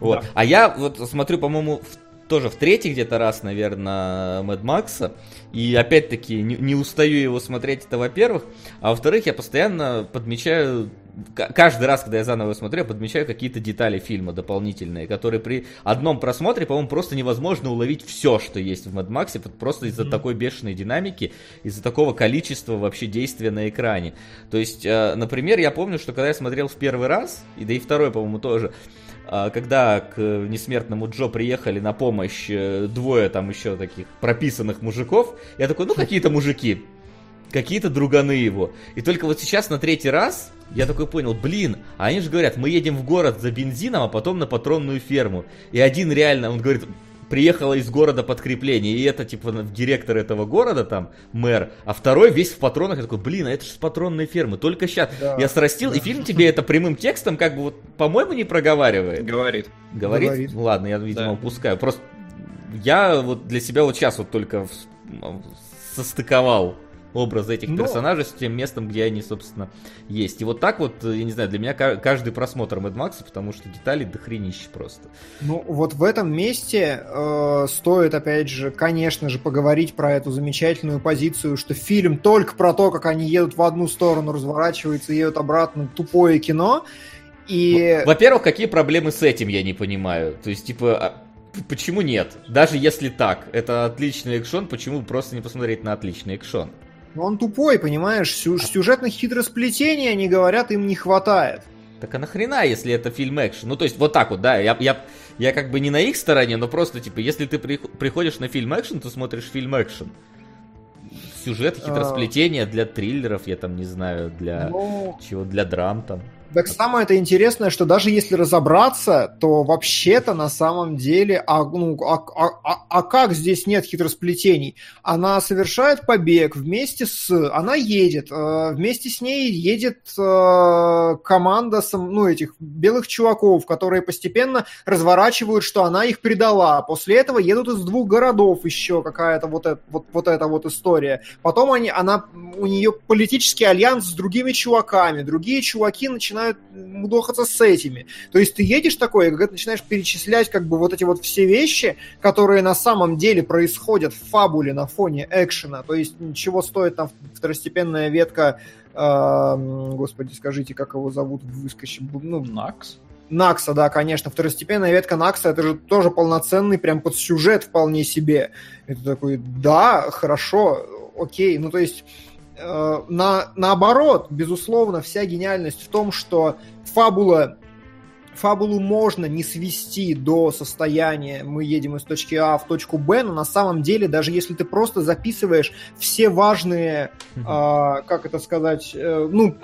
Вот. А я вот смотрю, по-моему, в- тоже в третий где-то раз, наверное, Мэд Макса. И опять-таки не, не устаю его смотреть, это во-первых. А во-вторых, я постоянно подмечаю, каждый раз, когда я заново смотрю, я подмечаю какие-то детали фильма дополнительные, которые при одном просмотре, по-моему, просто невозможно уловить все, что есть в Максе, вот просто из-за такой бешеной динамики, из-за такого количества вообще действия на экране. То есть, э, например, я помню, что когда я смотрел в первый раз, и да и второй, по-моему, тоже, когда к несмертному Джо приехали на помощь э, двое там еще таких прописанных мужиков, я такой, ну какие-то мужики, какие-то друганы его. И только вот сейчас на третий раз я такой понял, блин, а они же говорят, мы едем в город за бензином, а потом на патронную ферму. И один реально, он говорит, приехало из города подкрепление, и это типа директор этого города там, мэр, а второй весь в патронах, я такой, блин, а это же с патронной фермы, только сейчас Да, я срастил, и фильм тебе это прямым текстом как бы вот, по-моему, не проговаривает. Говорит. Говорит? Говорит. Ну ладно, я, видимо, Да. упускаю. Просто я вот для себя вот сейчас вот только состыковал образы этих Но- персонажей с тем местом, где они, собственно, есть. И вот так вот, я не знаю, для меня ка- каждый просмотр Мэд Макса, потому что деталей дохренище просто. Ну, вот в этом месте э, стоит, опять же, конечно же, поговорить про эту замечательную позицию, что фильм только про то, как они едут в одну сторону, разворачиваются и едут обратно, тупое кино. И... Во-первых, какие проблемы с этим, я не понимаю. То есть, типа, а почему нет? Даже если так, это отличный экшон, почему просто не посмотреть на отличный экшон? Ну, Он тупой, понимаешь? Сю- сюжетных хитросплетений, они говорят, им не хватает. Так а нахрена, если это фильм экшен? Ну, то есть, вот так вот, да, я, я, я как бы не на их стороне, но просто, типа, если ты прих- приходишь на фильм экшен, то смотришь фильм экшен. Сюжет, хитросплетение для триллеров, я там не знаю, для Ну, чего, для драм там. Так самое это интересное, что даже если разобраться, то вообще-то на самом деле, а, ну, а, а, а, а как здесь нет хитросплетений? Она совершает побег вместе с... Она едет, э, вместе с ней едет э, команда ну, этих белых чуваков, которые постепенно разворачивают, что она их предала. После этого едут из двух городов еще какая-то вот, это, вот, вот эта вот история. Потом они, она, у нее политический альянс с другими чуваками. Другие чуваки начинают мудохаться с этими. То есть ты едешь такой, и когда ты начинаешь перечислять как бы вот эти вот все вещи, которые на самом деле происходят в фабуле на фоне экшена, то есть чего стоит там второстепенная ветка э, господи, скажите, как его зовут, выскочи, ну, Накс? Накса, да, конечно. Второстепенная ветка Накса, это же тоже полноценный прям под сюжет вполне себе. Это такой, да, хорошо, окей. Ну, то есть, э, на, наоборот, безусловно, вся гениальность в том, что фабула фабулу можно не свести до состояния мы едем из точки А в точку Б, но на самом деле, даже если ты просто записываешь все важные, э, как это сказать, э, ну,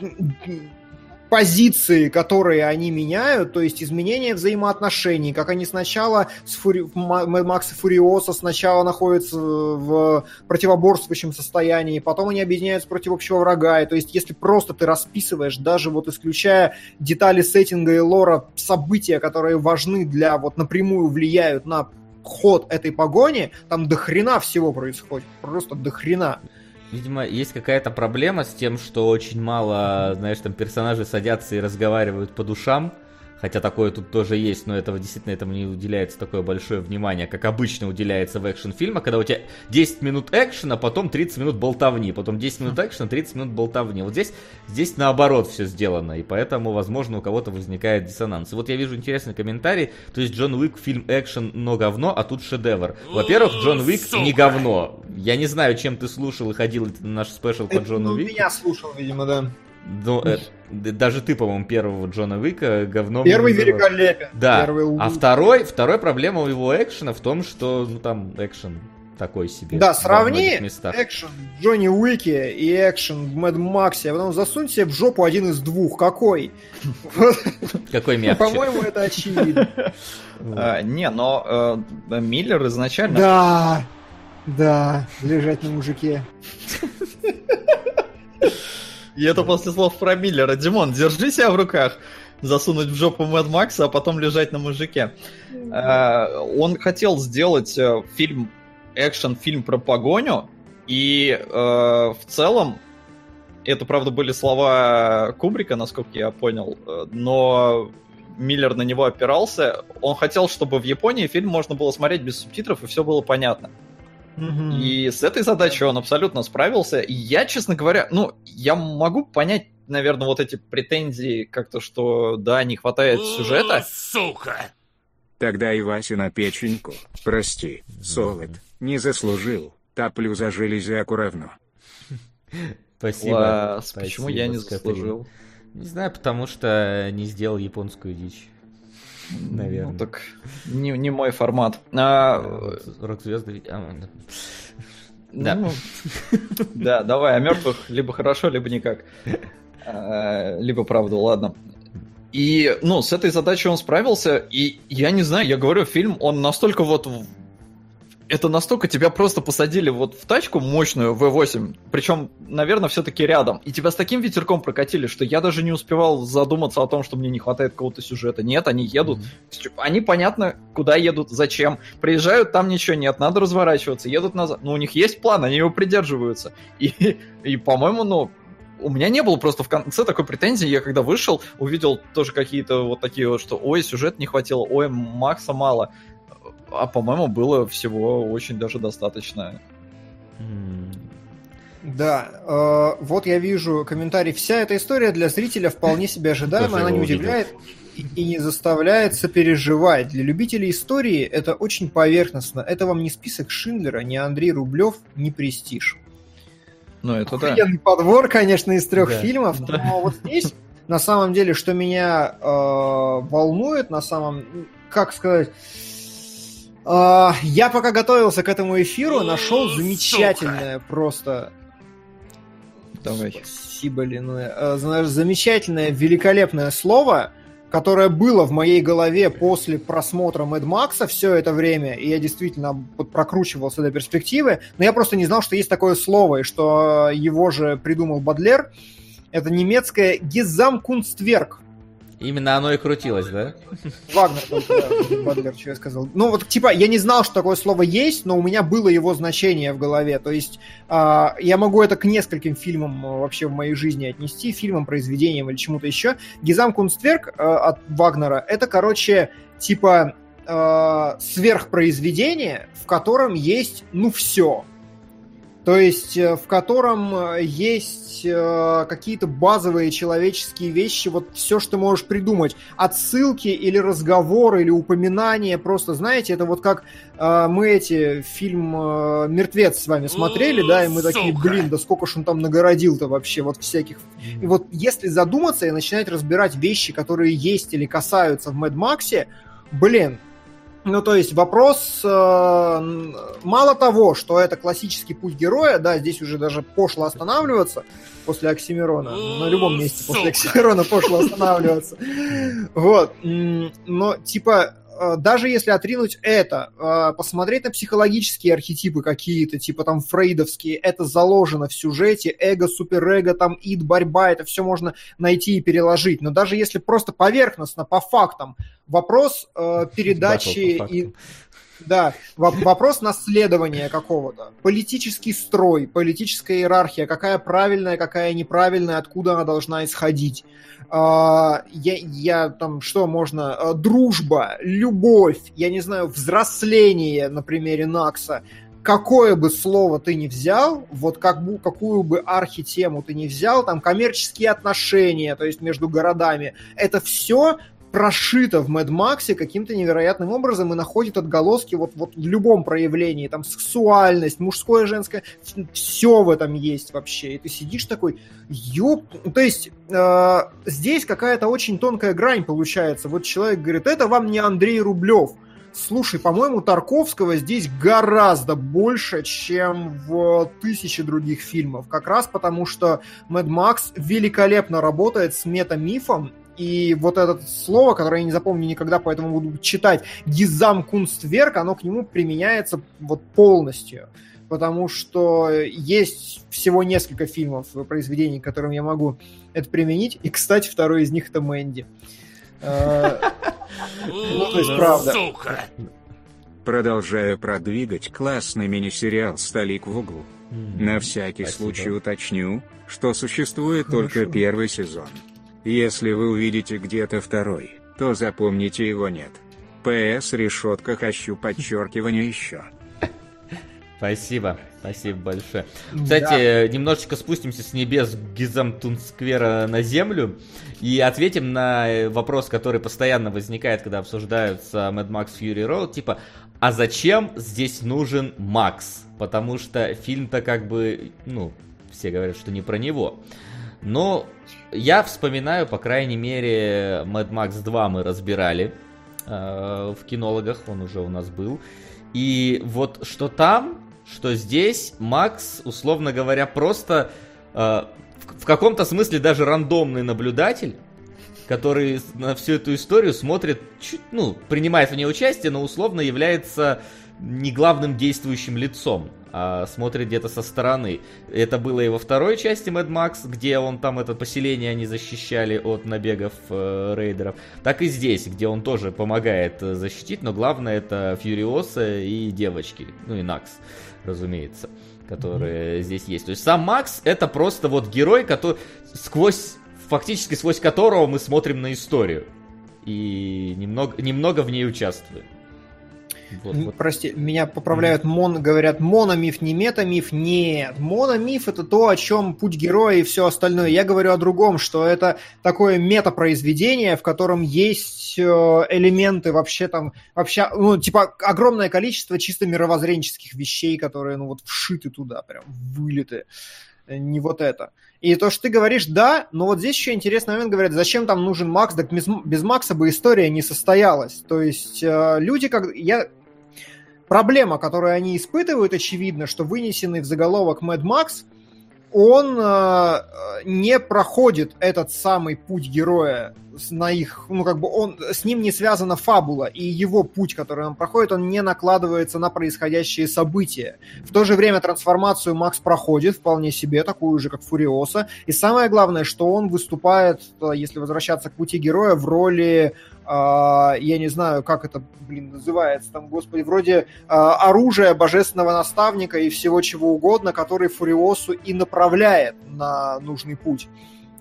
позиции, которые они меняют, то есть изменение взаимоотношений, как они сначала с Фури... Макс и Фуриоса сначала находятся в противоборствующем состоянии, потом они объединяются против общего врага, и то есть если просто ты расписываешь, даже вот исключая детали сеттинга и лора, события, которые важны для, вот напрямую влияют на ход этой погони, там до хрена всего происходит, просто до хрена. Видимо, есть какая-то проблема с тем, что очень мало, знаешь, там персонажи садятся и разговаривают по душам. Хотя такое тут тоже есть, но этого действительно этому не уделяется такое большое внимание, как обычно уделяется в экшн-фильмах, когда у тебя 10 минут экшена, потом 30 минут болтовни, потом 10 минут экшена, 30 минут болтовни. Вот здесь, здесь наоборот все сделано, и поэтому, возможно, у кого-то возникает диссонанс. И вот я вижу интересный комментарий, то есть Джон Уик фильм экшен, но говно, а тут шедевр. Во-первых, Джон Уик не говно. Я не знаю, чем ты слушал и ходил на наш спешл по Джону Уику. меня слушал, видимо, да. Ну, э, даже ты, по-моему, первого Джона Уика говном... Первый великолепен. Да, Первый а второй, второй проблема у его экшена в том, что, ну, там, экшен такой себе. Да, сравни экшен Джонни Уики и экшен в Мэд Максе, а потом засунь себе в жопу один из двух. Какой? Какой мягче. По-моему, это очевидно. А, не, но э, Миллер изначально... Да, да, лежать на мужике. И это после слов про Миллера. Димон, держи себя в руках. Засунуть в жопу Мэд Макса, а потом лежать на мужике. Э, он хотел сделать э, фильм, экшен-фильм про погоню, и э, в целом это, правда, были слова Кубрика, насколько я понял, но Миллер на него опирался. Он хотел, чтобы в Японии фильм можно было смотреть без субтитров, и все было понятно. И с этой задачей он абсолютно справился. И я, честно говоря, ну, я могу понять, наверное, вот эти претензии как-то, что, да, не хватает сюжета. Сука! Тогда и Вася на печеньку. Прости, Солод, не заслужил. Топлю за железяку равно. Спасибо. Лас, почему я не заслужил? Не знаю, потому что не сделал японскую дичь. Наверное. Ну так не, не мой формат. А... Рок-звезды. А, да. Ну, да, давай о мертвых либо хорошо, либо никак. А, либо правда, ладно. И, ну, с этой задачей он справился, и я не знаю, я говорю, фильм, он настолько вот это настолько тебя просто посадили вот в тачку мощную V8, причем, наверное, все-таки рядом, и тебя с таким ветерком прокатили, что я даже не успевал задуматься о том, что мне не хватает какого-то сюжета. Нет, они едут, mm-hmm. они понятно, куда едут, зачем. Приезжают, там ничего нет, надо разворачиваться, едут назад. Ну, у них есть план, они его придерживаются. И, и по-моему, ну, у меня не было просто в конце такой претензии. Я когда вышел, увидел тоже какие-то вот такие вот, что ой, сюжет не хватило, ой, Макса мало а по-моему, было всего очень даже достаточно. Да, э, вот я вижу комментарий. Вся эта история для зрителя вполне себе ожидаемая, она не удивляет и, и не заставляет сопереживать. Для любителей истории это очень поверхностно. Это вам не список Шиндлера, не Андрей Рублев, не Престиж. Ну, это да. подбор, конечно, из трех да. фильмов, да. но вот здесь, на самом деле, что меня э, волнует, на самом, как сказать, я пока готовился к этому эфиру, нашел замечательное просто Давай. Спасибо, Линуэ. Э, Знаешь, замечательное, великолепное слово, которое было в моей голове после просмотра Мэд Макса все это время, и я действительно прокручивался до перспективы, но я просто не знал, что есть такое слово, и что его же придумал Бадлер. Это немецкое «Гезамкунстверк». Именно оно и крутилось, да? Вагнер только, да, Бадлер, что я сказал. Ну вот, типа, я не знал, что такое слово есть, но у меня было его значение в голове. То есть а, я могу это к нескольким фильмам а, вообще в моей жизни отнести, фильмам, произведениям или чему-то еще. Гизам Кунстверк а, от Вагнера, это, короче, типа сверхпроизведение, в котором есть, ну, все. То есть э, в котором э, есть э, какие-то базовые человеческие вещи, вот все, что можешь придумать. Отсылки или разговоры, или упоминания, просто, знаете, это вот как мы эти фильм «Мертвец» с вами смотрели, да, и мы такие, блин, да сколько ж он там нагородил-то вообще, вот всяких. И вот если задуматься и начинать разбирать вещи, которые есть или касаются в Мэд Максе, блин, ну, то есть вопрос, э, мало того, что это классический путь героя, да, здесь уже даже пошло останавливаться после Оксимирона, на любом месте после. Оксимирона пошло останавливаться. Вот, но типа даже если отринуть это, э, посмотреть на психологические архетипы какие-то, типа там фрейдовские, это заложено в сюжете, эго, суперэго, там ид, борьба, это все можно найти и переложить. Но даже если просто поверхностно, по фактам, вопрос э, передачи Батл по и фактам. Да, во- вопрос наследования какого-то, политический строй, политическая иерархия, какая правильная, какая неправильная, откуда она должна исходить. А, Я, я там, что можно, а, дружба, любовь, я не знаю, взросление на примере Накса. Какое бы слово ты ни взял, вот как бы, какую бы архитему ты ни взял, там коммерческие отношения, то есть между городами, это все прошито в Мэд Максе каким-то невероятным образом и находит отголоски вот, вот в любом проявлении. Там сексуальность, мужское, женское, все в этом есть вообще. И ты сидишь такой, ёп... Ну, То есть э, здесь какая-то очень тонкая грань получается. Вот человек говорит, это вам не Андрей Рублев. Слушай, по-моему, Тарковского здесь гораздо больше, чем в тысячи других фильмов. Как раз потому, что Мэд Макс великолепно работает с метамифом, и вот это слово, которое я не запомню никогда, поэтому буду читать, гизам кунстверк, оно к нему применяется вот полностью. Потому что есть всего несколько фильмов, произведений, к которым я могу это применить. И, кстати, второй из них это Мэнди. Э, Ну, то есть, правда. Сука. Продолжаю продвигать классный мини-сериал «Столик в углу». На всякий случай уточню, что существует только первый сезон. Если вы увидите где-то второй, то запомните его нет. ПС решетка хочу подчеркивание еще. Спасибо, спасибо большое. Кстати, немножечко спустимся с небес Гизамтунсквера на землю и ответим на э, вопрос, который постоянно возникает, когда обсуждаются Mad Max Fury Road, типа, а зачем здесь нужен Макс? Потому что фильм-то как бы, ну, все говорят, что не про него. Но я вспоминаю, по крайней мере, Mad Max 2 мы разбирали э, в кинологах, он уже у нас был. И вот что там, что здесь, Макс, условно говоря, просто э, в, в каком-то смысле даже рандомный наблюдатель, который на всю эту историю смотрит, чуть, ну, принимает в ней участие, но условно является не главным действующим лицом, а смотрит где-то со стороны. Это было и во второй части Mad Max, где он там это поселение они защищали от набегов э, рейдеров, так и здесь, где он тоже помогает э, защитить, но главное это Фьюриоса и девочки, ну и Накс, разумеется, которые здесь есть. То есть сам Макс это просто вот герой, который сквозь, фактически сквозь которого мы смотрим на историю. И немного, немного в ней участвуем. Вот, вот. Прости, меня поправляют, мон, говорят, мономиф, не метамиф. Нет, мономиф это то, о чем путь героя и все остальное. Я говорю о другом, что это такое метапроизведение, в котором есть э, элементы вообще там, вообще, ну, типа, огромное количество чисто мировоззренческих вещей, которые, ну, вот вшиты туда, прям вылиты. Э, Не вот это. И то, что ты говоришь, да, но вот здесь еще интересный момент, говорят, зачем там нужен Макс, так без, без Макса бы история не состоялась. То есть э, люди, как я... Проблема, которую они испытывают, очевидно, что вынесенный в заголовок Mad Max, он э, не проходит этот самый путь героя на их, ну как бы он, с ним не связана фабула, и его путь, который он проходит, он не накладывается на происходящие события. В то же время трансформацию Макс проходит вполне себе, такую же, как Фуриоса, и самое главное, что он выступает, э, если возвращаться к пути героя, в роли Uh, я не знаю, как это, блин, называется там, господи, вроде uh, оружия божественного наставника и всего чего угодно, который Фуриосу и направляет на нужный путь.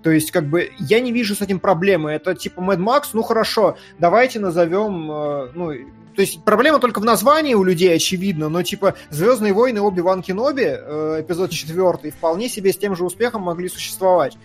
То есть, как бы, я не вижу с этим проблемы. Это типа Mad Max, ну хорошо, давайте назовем, э, ну, то есть проблема только в названии у людей, очевидно, но типа Звездные войны Оби-Ван Кеноби, э, эпизод 4, вполне себе с тем же успехом могли существовать.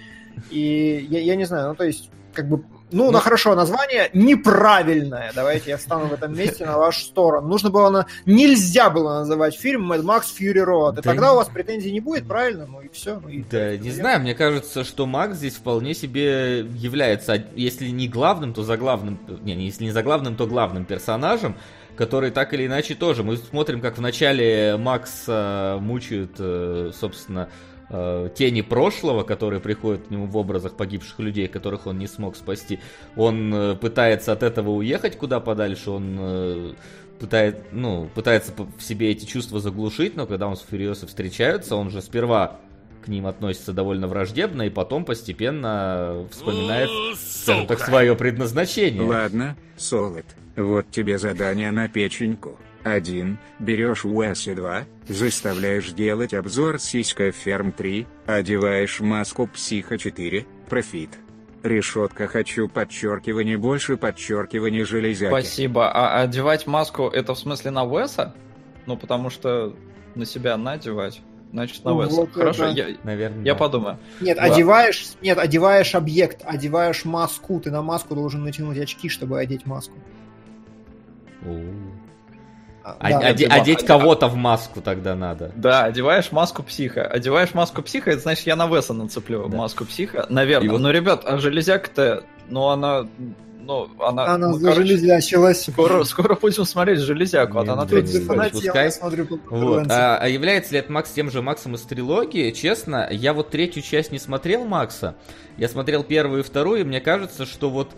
И я, я не знаю, ну то есть, как бы ну, ну, ну, хорошо, название неправильное. Давайте я встану в этом месте на вашу сторону. Нужно было на... Нельзя было называть фильм Mad Max Fury Road. И да тогда не... у вас претензий не будет, правильно? Ну и все. Ну, и... Да, не знаю, мне кажется, что Макс здесь вполне себе является, если не главным, то за главным, не, если не за главным, то главным персонажем, который так или иначе тоже. Мы смотрим, как в начале Макс э, мучают, э, собственно, э, тени прошлого, которые приходят к нему в образах погибших людей, которых он не смог спасти. Он э, пытается от этого уехать куда подальше, он э, пытает, ну, пытается в себе эти чувства заглушить, но когда он с Фуриосо встречаются, он же сперва к ним относится довольно враждебно, и потом постепенно вспоминает, скажем так, свое предназначение. Ладно, Солод, вот тебе задание на печеньку. 1. Берешь Уэсли 2, заставляешь делать обзор Сиська Ферм 3, одеваешь маску Психа 4, Профит. Решетка хочу подчеркивание больше подчеркивание железяки. Спасибо. А одевать маску это в смысле на Уэса? Ну потому что на себя надевать. Значит, на Уэса. Вот Хорошо, это... я, Наверное, я да. подумаю. Нет, да. одеваешь, нет, одеваешь объект, одеваешь маску. Ты на маску должен натянуть очки, чтобы одеть маску. О-о-о. А, да, оде- одеть кого-то в маску тогда надо. Да, одеваешь маску психа. Одеваешь маску психа, это значит, я на Веса нацеплю да. маску психа. Наверное. Вот... Но, ребят, а железяка-то, ну, она ну, она... Она ну, зажелезячилась. Скоро, скоро будем смотреть железяку, вот она тут запускай. Вот. А, а является ли это Макс тем же Максом из трилогии? Честно, я вот третью часть не смотрел Макса. Я смотрел первую и вторую, и мне кажется, что вот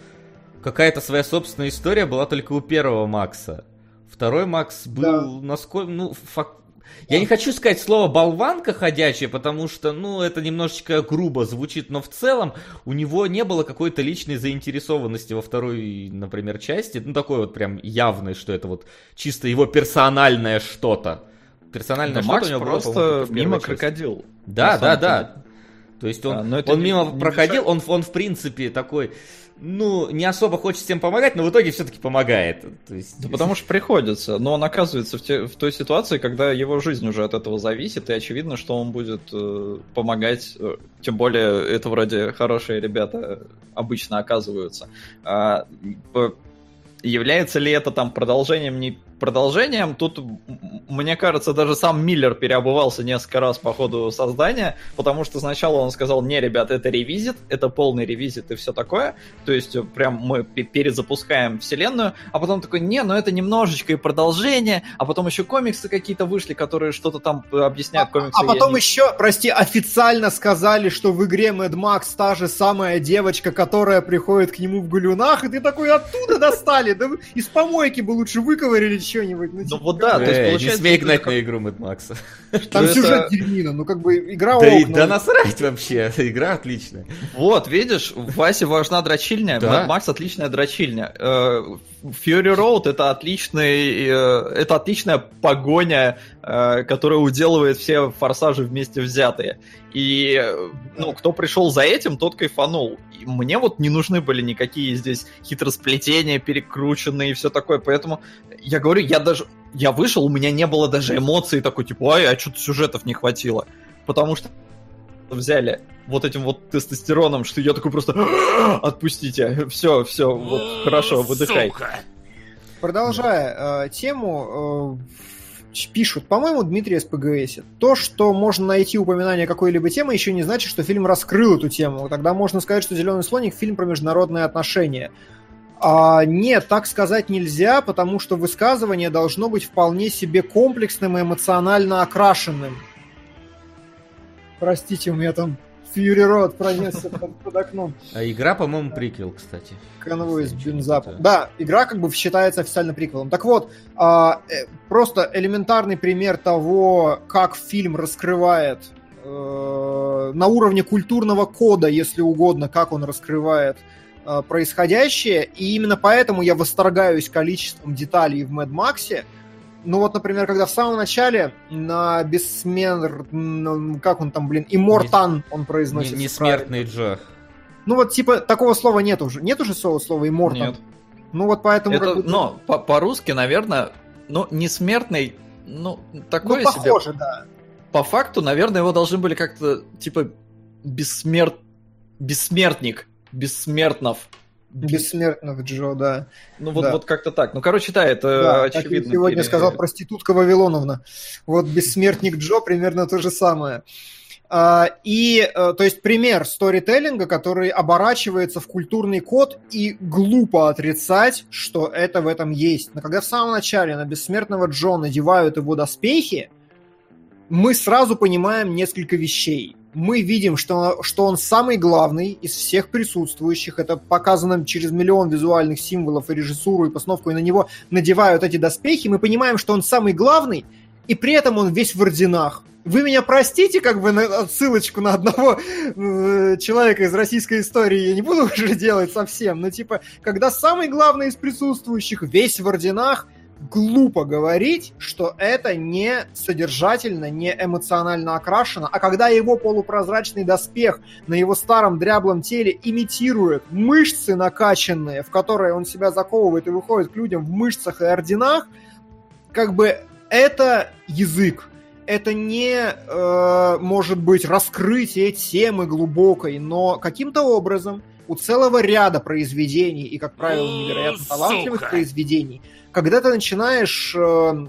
какая-то своя собственная история была только у первого Макса. Второй Макс был да. насколько, ну, факт я не хочу сказать слово болванка ходячая, потому что, ну, это немножечко грубо звучит, но в целом у него не было какой-то личной заинтересованности во второй, например, части, ну, такой вот прям явной, что это вот чисто его персональное что-то. Персональное да что-то у него просто было, мимо части. крокодил. Да, да, да. То есть он, а, он мимо не проходил, он, он в принципе такой ну, не особо хочет всем помогать, но в итоге все-таки помогает. То есть... Да потому что приходится. Но он оказывается в, те, в той ситуации, когда его жизнь уже от этого зависит, и очевидно, что он будет э, помогать. Э, тем более, это вроде хорошие ребята обычно оказываются. А, является ли это там продолжением не продолжением. Тут, мне кажется, даже сам Миллер переобувался несколько раз по ходу создания, потому что сначала он сказал, не, ребят, это ревизит, это полный ревизит и все такое. То есть прям мы перезапускаем вселенную, а потом такой, не, ну это немножечко и продолжение, а потом еще комиксы какие-то вышли, которые что-то там объясняют а, комиксы. А, потом не... еще, прости, официально сказали, что в игре Mad Max та же самая девочка, которая приходит к нему в галюнах, и ты такой, оттуда достали, да из помойки бы лучше выковырили, что-нибудь. Ну, ну типа, вот да, то есть получается... Не смей гнать на игру Мэд Макса. Там сюжет дерьмина, ну как бы игра да, да насрать вообще, игра отличная. Вот, видишь, Васе важна дрочильня, Мэд Макс отличная дрочильня. Э, Fury Road это отличный, э, это отличная погоня, э, которая уделывает все форсажи вместе взятые. И, ну, кто пришел за этим, тот кайфанул. И мне вот не нужны были никакие здесь хитросплетения, перекрученные и все такое. Поэтому я говорю, я даже, я вышел, у меня не было даже эмоций такой, типа, ай, а что-то сюжетов не хватило. Потому что взяли вот этим вот тестостероном, что я такой просто отпустите, все, все, вот хорошо, выдыхай. Продолжая э, тему, э, пишут, по-моему, Дмитрий СПГС. То, что можно найти упоминание какой-либо темы, еще не значит, что фильм раскрыл эту тему. Тогда можно сказать, что Зеленый слоник фильм про международные отношения. А, нет, так сказать нельзя, потому что высказывание должно быть вполне себе комплексным и эмоционально окрашенным. Простите, у меня там Фьюри Род пронесся под, под окном. А игра, по-моему, приквел, кстати. Конвой бензапом. что-то. Да, игра как бы считается официально приквелом. Так вот, а, э, просто элементарный пример того, как фильм раскрывает э, на уровне культурного кода, если угодно, как он раскрывает э, происходящее. И именно поэтому я восторгаюсь количеством деталей в Mad Max. Ну вот, например, когда в самом начале на бессмер... м, Как он там, блин? Иммортан он Не- произносит. Несмертный Джо. Ну вот, типа, такого слова нет уже. Нет уже слова, слова иммортан? Нет. Ну вот поэтому... Это, как бы- но по- по-русски, наверное, ну, несмертный, ну, ну, такое похоже, себе. да. По факту, наверное, его должны были как-то, типа, бессмерт... бессмертник, бессмертнов. Бессмертных Джо, да. Ну, вот, да. вот как-то так. Ну, короче, да, это Да, как очевидно. сегодня пере- сказал проститутка Вавилоновна. Вот бессмертник Джо примерно то же самое. А, И, э, то есть, пример сторителлинга, который оборачивается в культурный код и глупо отрицать, что это в этом есть. Но когда в самом начале на бессмертного Джо надевают его доспехи, мы сразу понимаем несколько вещей. Мы видим, что, что он самый главный из всех присутствующих. Это показано через миллион визуальных символов и режиссуру, и постановку, и на него надевают эти доспехи. Мы понимаем, что он самый главный, и при этом он весь в орденах. Вы меня простите, как бы на отсылочку на одного э, человека из российской истории я не буду уже делать совсем, но типа, когда самый главный из присутствующих весь в орденах, глупо говорить, что это не содержательно, не эмоционально окрашено, а когда его полупрозрачный доспех на его старом дряблом теле имитирует мышцы накачанные, в которые он себя заковывает и выходит к людям в мышцах и орденах, как бы это язык. Это не э, может быть раскрытие темы глубокой, но каким-то образом у целого ряда произведений, и, как правило, невероятно талантливых Сука. произведений, когда ты начинаешь э,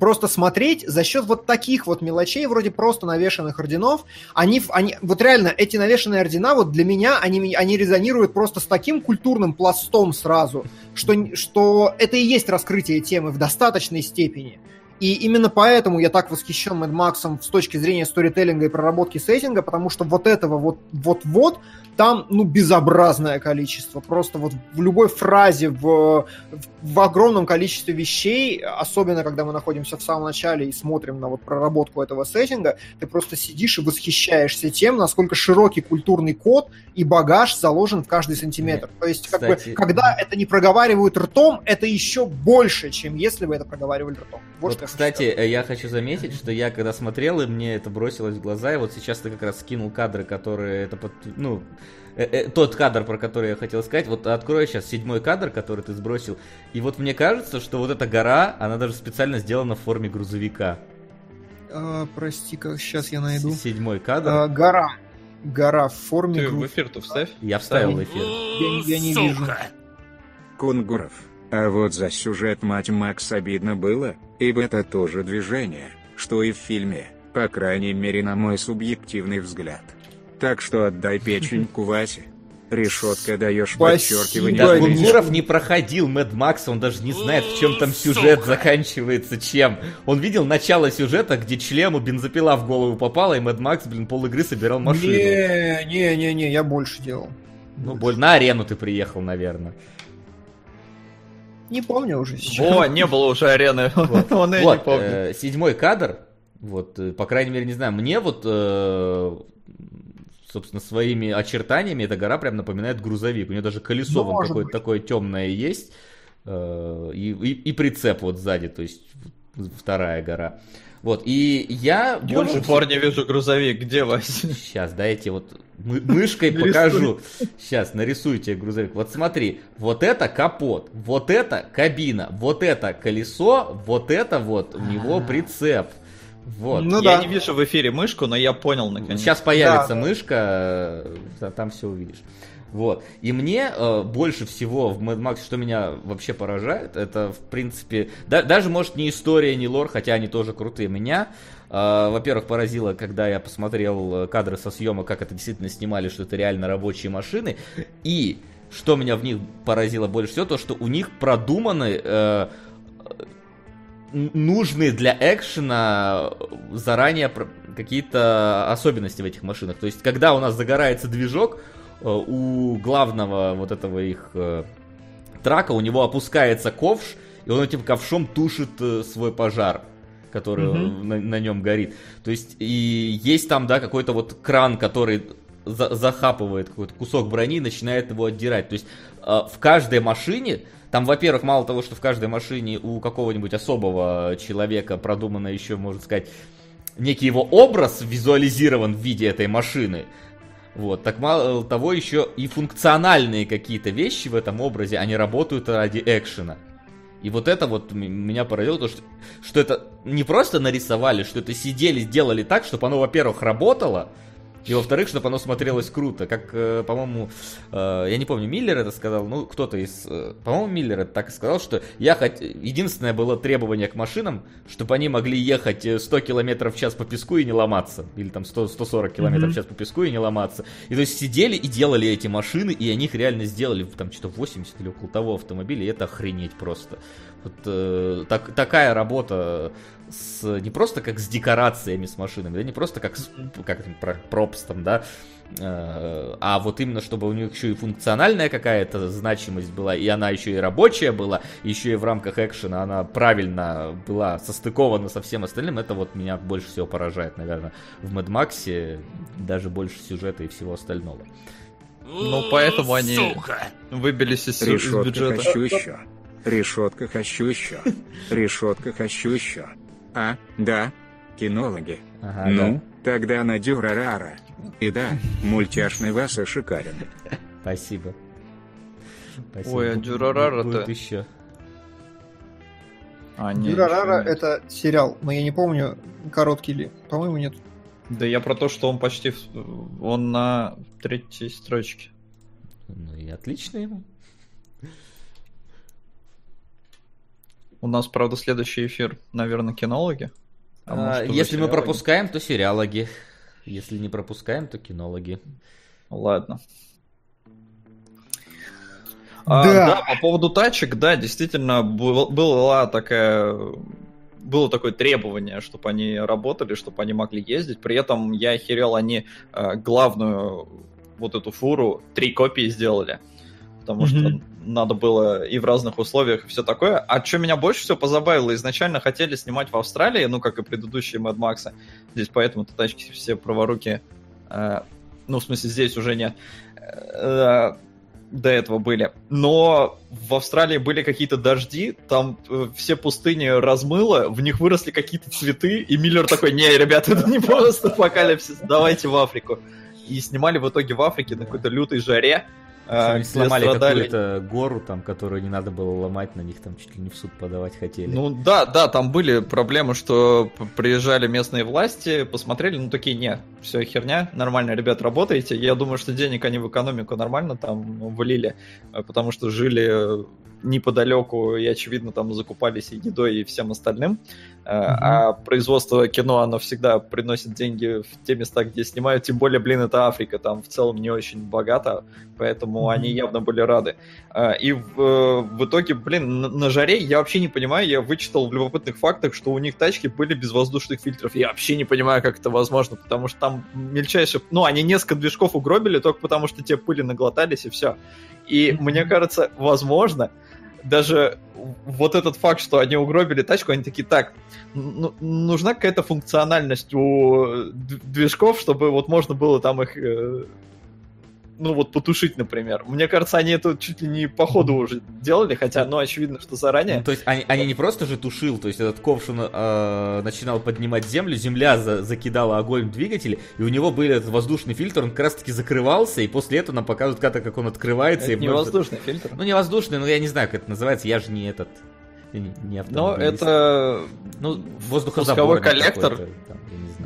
просто смотреть за счет вот таких вот мелочей, вроде просто навешанных орденов, они, они вот реально, эти навешанные ордена, вот для меня, они, они резонируют просто с таким культурным пластом сразу, что, что это и есть раскрытие темы в достаточной степени. И именно поэтому я так восхищен Mad Максом с точки зрения сторителлинга и проработки сеттинга, потому что вот этого вот вот-вот там, ну, безобразное количество. Просто вот в любой фразе, в, в огромном количестве вещей, особенно когда мы находимся в самом начале и смотрим на вот проработку этого сеттинга, ты просто сидишь и восхищаешься тем, насколько широкий культурный код и багаж заложен в каждый сантиметр. То есть, как Кстати, бы, когда это не проговаривают ртом, это еще больше, чем если бы это проговаривали ртом. Вот, Вот, что я кстати, хочу э, я хочу заметить, что я когда смотрел, и мне это бросилось в глаза, и вот сейчас ты как раз скинул кадры, которые это под, ну, тот кадр, про который я хотел сказать, вот открой сейчас седьмой кадр, который ты сбросил, и вот мне кажется, что вот эта гора, она даже специально сделана в форме грузовика. А, прости-ка, сейчас я найду. С- Седьмой кадр. А, гора. Гора в форме Ты в гру- эфир-то вставь. Я вставил в эфир. Я- я не вижу. Кунгуров. А вот за сюжет мать Макс обидно было, ибо это тоже движение, что и в фильме, по крайней мере на мой субъективный взгляд. Так что отдай печеньку Васе. Решетка даешь Спасибо, подчеркивание. Да. Гунгуров не проходил Мэд Макс, он даже не знает, в чем там сюжет Сука. заканчивается, чем. Он видел начало сюжета, где члену бензопила в голову попала, и Мэд Макс, блин, пол игры собирал машину. Не, не, не, не, я больше делал. Ну, боль, на арену ты приехал, наверное. Не помню уже сейчас. Во, не было уже арены. Он и не Вот, помнит. э, седьмой кадр, вот, э, по крайней мере, не знаю, мне вот, э, собственно, своими очертаниями эта гора прям напоминает грузовик. У нее даже колесо Ну, вон какое-то быть. такое темное есть, э, и, и- и прицеп вот сзади, то есть вторая гора. Вот, и я Я больше... пор не вижу грузовик. Где Вася? Сейчас, дайте вот мы- мышкой покажу. Сейчас, нарисую тебе грузовик. Вот смотри, вот это капот, вот это кабина, вот это колесо, вот это вот у него прицеп. Вот. Ну я да. не вижу в эфире мышку, но я понял наконец. Сейчас появится Да, мышка, э, там все увидишь. Вот. И мне э, больше всего в Mad Max, что меня вообще поражает, это, в принципе, да- даже, может, не история, не лор, хотя они тоже крутые. Меня, э, во-первых, поразило, когда я посмотрел э, кадры со съемок, как это действительно снимали, что это реально рабочие машины. И что меня в них поразило больше всего, то, что у них продуманы э, нужные для экшена заранее про- какие-то особенности в этих машинах. То есть, когда у нас загорается движок, э, у главного вот этого их э, трака, у него опускается ковш, и он этим ковшом тушит э, свой пожар который Мгм. на, на нем горит. То есть, и есть там, да, какой-то вот кран, который за- захапывает какой-то кусок брони и начинает его отдирать. То есть, э, в каждой машине, там, во-первых, мало того, что в каждой машине у какого-нибудь особого человека продумано еще, можно сказать, некий его образ визуализирован в виде этой машины. Вот, так мало того, еще и функциональные какие-то вещи в этом образе, они работают ради экшена. И вот это вот меня поразило, то, что, что это не просто нарисовали, что это сидели, сделали так, чтобы оно, во-первых, работало, и во-вторых, чтобы оно смотрелось круто. Как, э, по-моему, э, я не помню, Миллер это сказал, ну, кто-то из... э, по-моему, Миллер это так и сказал, что я хот... единственное было требование к машинам, чтобы они могли ехать э, 100 км в час по песку и не ломаться. Или там 100, 140 км в час по песку и не ломаться. И то есть сидели и делали эти машины, и они их реально сделали, там что-то 80 или около того автомобиля, и это охренеть просто. Вот э, так, такая работа с, не просто как с декорациями с машинами, да, не просто как с как пропстом, да, э, а вот именно чтобы у них еще и функциональная какая-то значимость была, и она еще и рабочая была, еще и в рамках экшена она правильно была состыкована со всем остальным, это вот меня больше всего поражает, наверное, в Mad Max, даже больше сюжета и всего остального. Ну, поэтому они- Сука! Выбились из, из бюджета. хочу еще. Решетка хочу еще. Решетка хочу еще. А, да, кинологи. Ага, ну, тогда на Дюрарара. И да, мультяшный Васа шикарен. Спасибо. Спасибо. Ой, а Дюрарара-то- еще. А, не, Дюрарара нет. это сериал, но я не помню, короткий ли. По-моему, нет. Да я про то, что он почти... Он на третьей строчке. Ну и отлично ему. У нас, правда, следующий эфир, наверное, кинологи. А А, может, если мы пропускаем, то сериалоги. Если не пропускаем, то кинологи. Ладно. А, Да. да, по поводу тачек, да, действительно, был- была такая было такое требование, чтобы они работали, чтобы они могли ездить. При этом я охерел, они э, главную вот эту фуру три копии сделали. Потому что Мгм. Надо было и в разных условиях, и все такое. А что меня больше всего позабавило, изначально хотели снимать в Австралии, ну, как и предыдущие Mad Max. Здесь поэтому тачки все праворуки э, ну, в смысле, здесь уже нет. Э, До этого были. Но в Австралии были какие-то дожди, там э, все пустыни размыло, в них выросли какие-то цветы, и Миллер такой, не, ребята, это не просто апокалипсис, давайте в Африку. И снимали в итоге в Африке на какой-то лютой жаре. Они где сломали какую-то гору, там, которую не надо было ломать, на них там чуть ли не в суд подавать хотели. Ну да, да, там были проблемы, что приезжали местные власти, посмотрели, ну такие, не, все херня, нормально, ребят, работаете. Я думаю, что денег они в экономику нормально там влили, э, потому что жили неподалеку и, очевидно, там закупались и едой, и всем остальным. Э, А производство кино, оно всегда приносит деньги в те места, где снимают, тем более, блин, это Африка, там в целом не очень богато, поэтому Мгм. они явно были рады. А, И в, э, в итоге, блин, на, на жаре я вообще не понимаю, я вычитал в любопытных фактах, что у них тачки были без воздушных фильтров. Я вообще не понимаю, как это возможно, потому что там мельчайшие... Ну, они несколько движков угробили только потому, что те пыли наглотались, и все. И мне кажется, возможно, даже вот этот факт, что они угробили тачку, они такие, так, ну, нужна какая-то функциональность у движков, чтобы вот можно было там их э, ну вот потушить, например. Мне кажется, они это чуть ли не по ходу уже делали, хотя, ну, очевидно, что заранее. Ну, то есть они, они не просто же тушил, то есть этот ковш он, э, начинал поднимать землю, земля за- закидала огонь в двигатель, и у него был этот воздушный фильтр, он как раз таки закрывался, и после этого нам показывают, как, как он открывается. Это и не может- воздушный фильтр. Ну, не воздушный, но я не знаю, как это называется, я же не этот... Не, не Но это, Ну, воздухозаборник пусковой коллектор. там,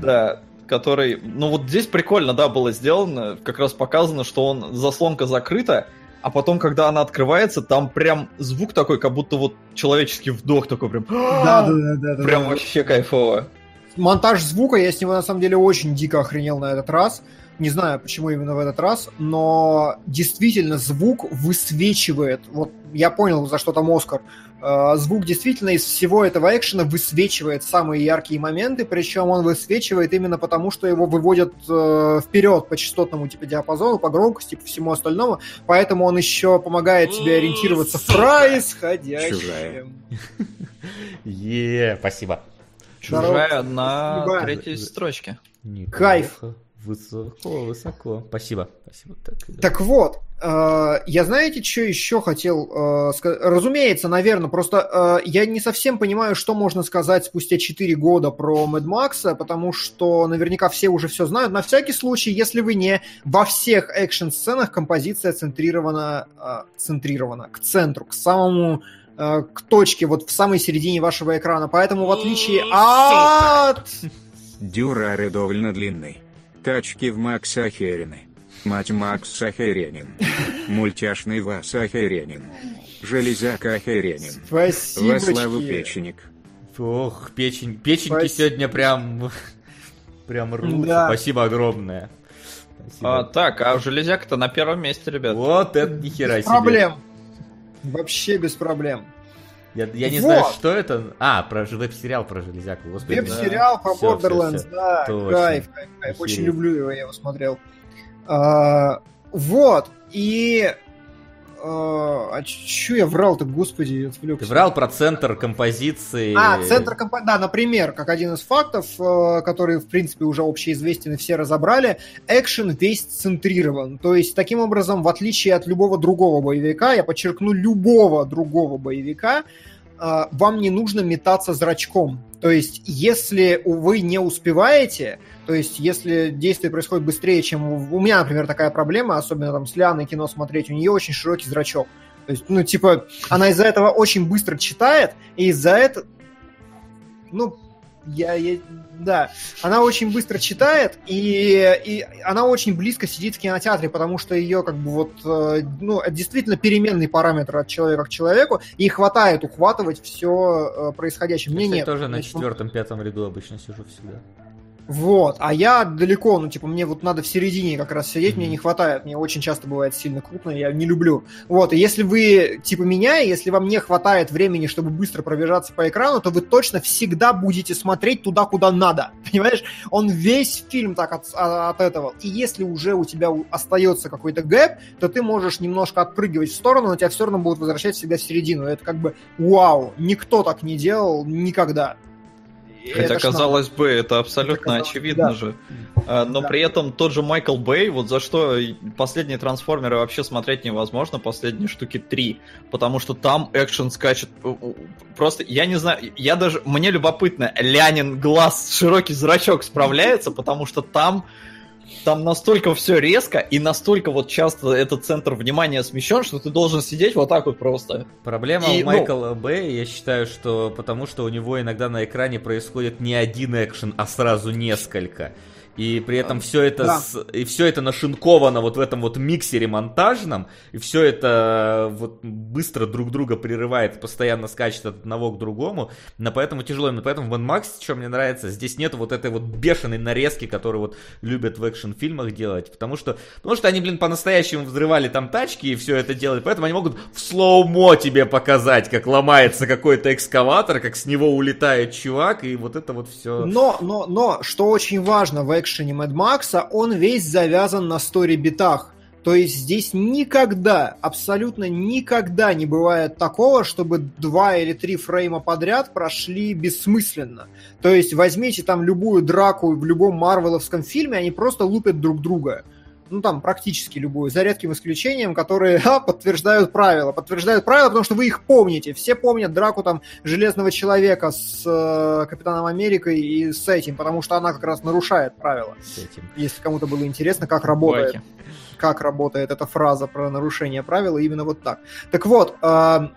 да, который... Ну, вот здесь прикольно, да, было сделано. Как раз показано, что он заслонка закрыта, а потом, когда она открывается, там прям звук такой, как будто вот человеческий вдох такой прям... Да, да, да, да. Прям да. вообще кайфово. Монтаж звука, я с него на самом деле очень дико охренел на этот раз. Не знаю, почему именно в этот раз, но действительно звук высвечивает. Вот я понял, за что там Оскар. Э, звук действительно из всего этого экшена высвечивает самые яркие моменты, причем он высвечивает именно потому, что его выводят э, вперед по частотному типа диапазону, по громкости, по всему остальному, поэтому он еще помогает тебе ориентироваться в происходящем. Е, спасибо. Чужая на третьей строчке. Кайф. Высоко, высоко. Спасибо. Спасибо. Так, Так вот, э, я знаете, что еще хотел э, сказать? Разумеется, наверное, просто э, я не совсем понимаю, что можно сказать спустя 4 года про Мэд Макса, потому что наверняка все уже все знают. На всякий случай, если вы не во всех экшн-сценах композиция центрирована, э, центрирована к центру, к самому э, к точке, вот в самой середине вашего экрана. Поэтому, в отличие от... Дюрары довольно длинный. Тачки в Макс охерены. Мать Макс охеренен. Мультяшный Вас охеренен. Железяк охеренен. Во славу Спасибо. печенек. Ох, печень, печеньки Спасибо. сегодня прям, прям рвутся. Да. Спасибо огромное. Спасибо. А, так, а железяк-то на первом месте, ребят. Вот это нихера Без себе. проблем. Вообще без проблем. Я, я не Вот. знаю, что это. А, про веб-сериал про железяку. Господи. Веб-сериал по Всё, всё, Borderlands, всё. да, Точно. кайф, кайф, кайф. Очень люблю его, я его смотрел. А, вот, и... а, а чё я врал-то, господи, отвлекся. Ты врал про центр композиции. А, центр компании. Да, например, как один из фактов, э, который, в принципе, уже общеизвестен и все разобрали, экшен весь центрирован. То есть, таким образом, в отличие от любого другого боевика, я подчеркну, любого другого боевика, э, вам не нужно метаться зрачком. То есть, если вы не успеваете, то есть, если действие происходит быстрее, чем у, у меня, например, такая проблема, особенно там с Лианой кино смотреть, у нее очень широкий зрачок. То есть, ну, типа, она из-за этого очень быстро читает, и из-за этого... Ну, я, я... Да, она очень быстро читает, и, и она очень близко сидит в кинотеатре, потому что ее, как бы, вот, э, ну, это действительно переменный параметр от человека к человеку, и хватает ухватывать все происходящее. Я, Мне кстати, нет. тоже на четвертом-пятом ряду обычно сижу всегда. Вот, а я далеко, ну, типа, мне вот надо в середине как раз сидеть, мне Мгм. не хватает, мне очень часто бывает сильно крупно, я не люблю. Вот, и если вы, типа, меня, если вам не хватает времени, чтобы быстро пробежаться по экрану, то вы точно всегда будете смотреть туда, куда надо, понимаешь? Он весь фильм так от, а- от этого. И если уже у тебя остается какой-то гэп, то ты можешь немножко отпрыгивать в сторону, но тебя все равно будут возвращать всегда в середину. Это как бы вау, никто так не делал никогда. Хотя, это ж надо. казалось бы, это абсолютно Это казалось очевидно да. же. А, Но Да. при этом тот же Майкл Бэй, вот за что последние трансформеры вообще смотреть невозможно, последние штуки три. Потому что там экшен скачет. Просто, я не знаю, я даже, мне любопытно, Лянин глаз, широкий зрачок справляется, потому что там там настолько все резко и настолько вот часто этот центр внимания смещен, что ты должен сидеть вот так вот просто. Проблема И, у ну- Майкла Бэй, я считаю, что потому что у него иногда на экране происходит не один экшен, а сразу несколько. И при этом все это, Да. с- и все это нашинковано вот в этом вот миксере монтажном, и все это вот быстро друг друга прерывает, постоянно скачет от одного к другому, но поэтому тяжело. Именно поэтому в Max, что мне нравится, здесь нету вот этой вот бешеной нарезки, которую вот любят в экшн-фильмах делать, потому что, потому что они, блин, по-настоящему взрывали там тачки и все это делали, поэтому они могут в слоумо тебе показать, как ломается какой-то экскаватор, как с него улетает чувак, и вот это вот все. Но, но, но, что очень важно в экшене Мэд Макса, он весь завязан на стори-битах. То есть здесь никогда, абсолютно никогда не бывает такого, чтобы два или три фрейма подряд прошли бессмысленно. То есть возьмите там любую драку в любом марвеловском фильме, они просто лупят друг друга. Ну, там, практически любую, за редким исключением, которые ха, подтверждают правила. Подтверждают правила, потому что вы их помните. Все помнят драку там Железного Человека с э, Капитаном Америкой и с этим, потому что она как раз нарушает правила. с этим. Если кому-то было интересно, как работает как работает эта фраза про нарушение правил, именно вот так. Так вот, э,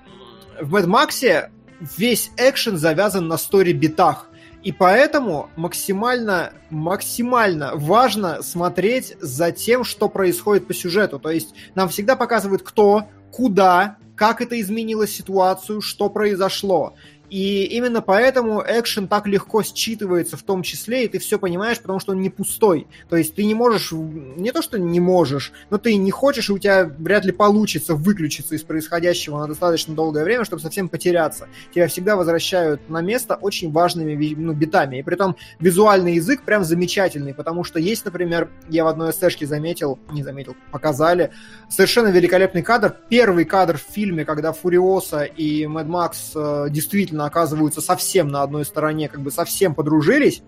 в Mad Max весь экшен завязан на стори-битах. И поэтому максимально, максимально важно смотреть за тем, что происходит по сюжету. То есть нам всегда показывают, кто, куда, как это изменило ситуацию, что произошло. И именно поэтому экшен так легко считывается в том числе, и ты все понимаешь, потому что он не пустой. То есть ты не можешь, не то что не можешь, но ты не хочешь, и у тебя вряд ли получится выключиться из происходящего на достаточно долгое время, чтобы совсем потеряться. Тебя всегда возвращают на место очень важными ну, битами. И при том визуальный язык прям замечательный, потому что есть, например, я в одной эстешке заметил, не заметил, показали, совершенно великолепный кадр. Первый кадр в фильме, когда Фуриоса и Мэд Макс э, действительно оказываются совсем на одной стороне, как бы совсем подружились,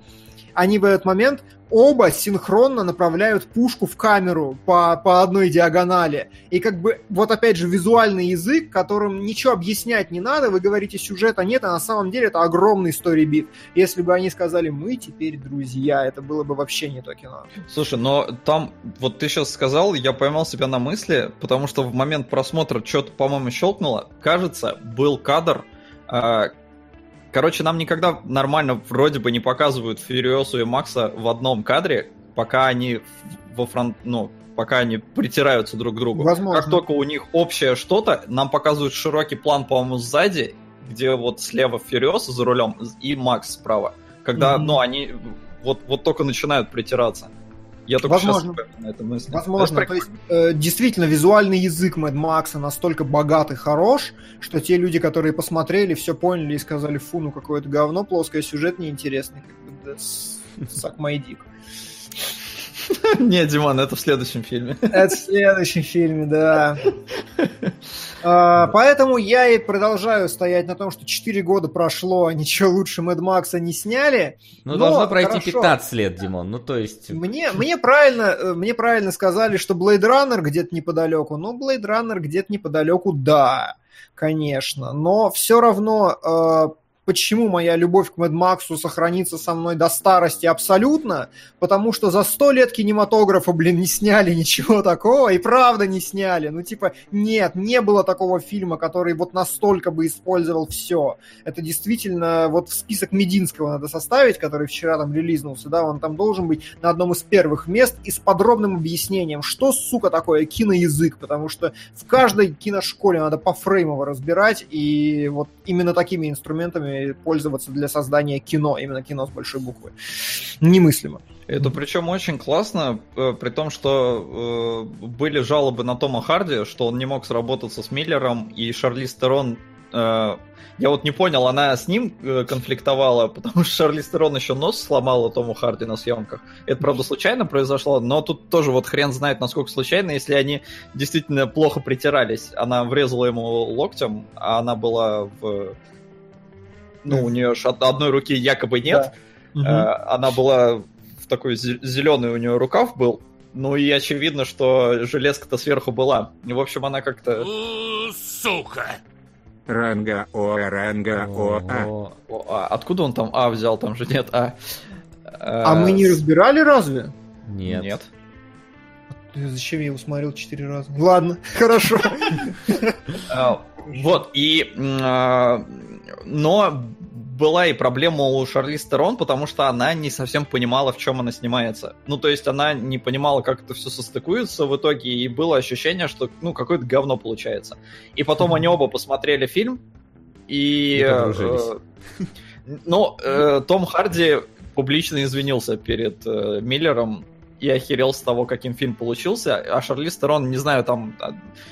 они в этот момент оба синхронно направляют пушку в камеру по, по одной диагонали. И как бы вот опять же визуальный язык, которым ничего объяснять не надо, вы говорите сюжета нет, а на самом деле это огромный story Если бы они сказали мы теперь друзья, это было бы вообще не то кино. Слушай, но там, вот ты сейчас сказал, я поймал себя на мысли, потому что в момент просмотра что-то, по-моему, щелкнуло. Кажется, был кадр, а, Короче, нам никогда нормально вроде бы не показывают Фьюриосу и Макса в одном кадре, пока они во фронт, ну, пока они притираются друг к другу. Возможно. Как только у них общее что-то, нам показывают широкий план, по-моему, сзади, где вот слева Фьюриоса за рулем и Макс справа. Когда, mm-hmm. ну, они вот, вот только начинают притираться. Я только Возможно. сейчас на это мысли. Возможно. Это То есть, э, действительно, визуальный язык Мэд Макса настолько богат и хорош, что те люди, которые посмотрели, все поняли и сказали, фу, ну какое-то говно плоское, сюжет неинтересный. Как бы, да, suck my dick. Не, Диман, это в следующем фильме. Это в следующем фильме, да. А, поэтому я и продолжаю стоять на том, что 4 года прошло, а ничего лучше Мэд Макса не сняли. Ну, должно пройти хорошо. 15 лет, Димон, ну то есть... Мне, мне, правильно, э, мне правильно сказали, что Blade Runner где-то неподалеку. Ну, Blade Runner где-то неподалеку, да, конечно. Но все равно э, почему моя любовь к Мэд Максу сохранится со мной до старости абсолютно, потому что за сто лет кинематографа, блин, не сняли ничего такого, и правда не сняли. Ну, типа, нет, не было такого фильма, который вот настолько бы использовал все. Это действительно, вот в список Мединского надо составить, который вчера там релизнулся, да, он там должен быть на одном из первых мест и с подробным объяснением, что, сука, такое киноязык, потому что в каждой киношколе надо по фреймово разбирать, и вот именно такими инструментами пользоваться для создания кино, именно кино с большой буквы. Немыслимо. Это причем очень классно, э, при том, что э, были жалобы на Тома Харди, что он не мог сработаться с Миллером, и Шарли Стерон э, я вот не понял, она с ним э, конфликтовала, потому что Шарли Стерон еще нос сломала Тому Харди на съемках. Это, правда, случайно произошло, но тут тоже вот хрен знает, насколько случайно, если они действительно плохо притирались. Она врезала ему локтем, а она была в ну, у нее от одной руки якобы нет. Да. Она была в такой зеленый у нее рукав был. Ну и очевидно, что железка-то сверху была. И, в общем, она как-то... Сука! Ранга О, ранга О, а. а. Откуда он там А взял? Там же нет А. А мы не разбирали разве? Нет. Нет. Зачем я его смотрел четыре раза? Ладно, хорошо. А, вот, и... Но была и проблема у Шарли Стерон, потому что она не совсем понимала, в чем она снимается. Ну, то есть она не понимала, как это все состыкуется в итоге, и было ощущение, что, ну, какое-то говно получается. И потом они оба посмотрели фильм, и... э, ну, э, Том Харди публично извинился перед э, Миллером и охерел с того, каким фильм получился. А Шарли Стерон, не знаю, там... А,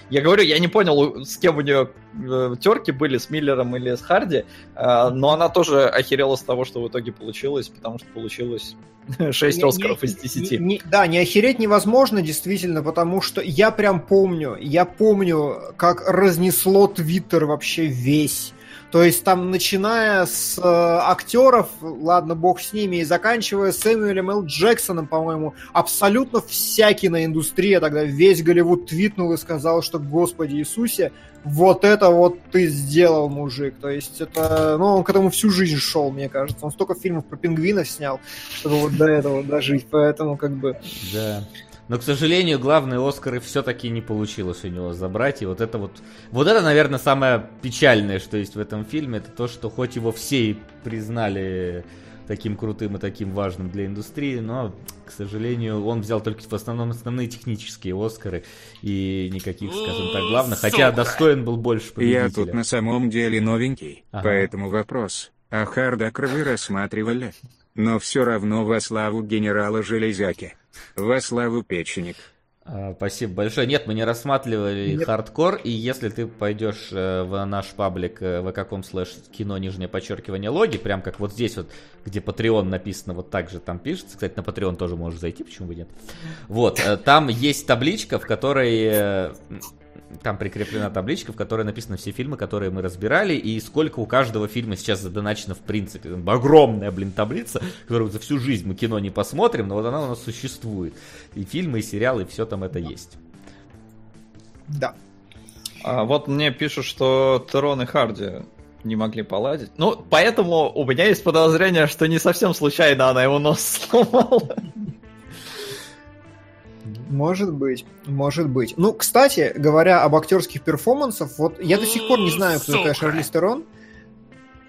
я говорю, я не понял, с кем у нее э, терки были, с Миллером или с Харди, э, но она тоже охерела с того, что в итоге получилось, потому что получилось 6 не, Оскаров не, из 10. Не, не, да, не охереть невозможно, действительно, потому что я прям помню, я помню, как разнесло Твиттер вообще весь то есть там, начиная с э, актеров, ладно, бог с ними, и заканчивая Сэмюэлем Л. Джексоном, по-моему, абсолютно вся киноиндустрия тогда, весь Голливуд твитнул и сказал, что, господи Иисусе, вот это вот ты сделал, мужик. То есть это, ну, он к этому всю жизнь шел, мне кажется. Он столько фильмов про пингвинов снял, чтобы вот до этого дожить. Поэтому как бы... Да. Но, к сожалению, главные Оскары все-таки не получилось у него забрать. И вот это вот... Вот это, наверное, самое печальное, что есть в этом фильме. Это то, что хоть его все и признали таким крутым и таким важным для индустрии, но, к сожалению, он взял только в основном основные технические Оскары и никаких, скажем так, главных, хотя Сука. достоин был больше победителя. Я тут на самом деле новенький, Ага. поэтому вопрос. А Хардакр вы рассматривали? Но все равно во славу генерала Железяки. Во славу печеник. А, Спасибо большое. Нет, мы не рассматривали Нет. хардкор, и если ты пойдешь э, в наш паблик э, vk.com slash кино нижнее подчеркивание логи, прям как вот здесь вот, где Patreon написано, вот так же там пишется. Кстати, на Patreon тоже можешь зайти, почему бы нет. Вот, э, там есть табличка, в которой... Там прикреплена табличка, в которой написаны все фильмы, которые мы разбирали, и сколько у каждого фильма сейчас задоначено в принципе. Там Огромная, блин, таблица, которую за всю жизнь мы кино не посмотрим, но вот она у нас существует. И фильмы, и сериалы, и все там это есть. Да. А вот мне пишут, что Терон и Харди не могли поладить. Ну, поэтому у меня есть подозрение, что не совсем случайно она его нос сломала. Может быть, может быть. Ну, кстати, говоря об актерских перформансах, вот я до сих пор не знаю, кто такая. Шарлиз Терон.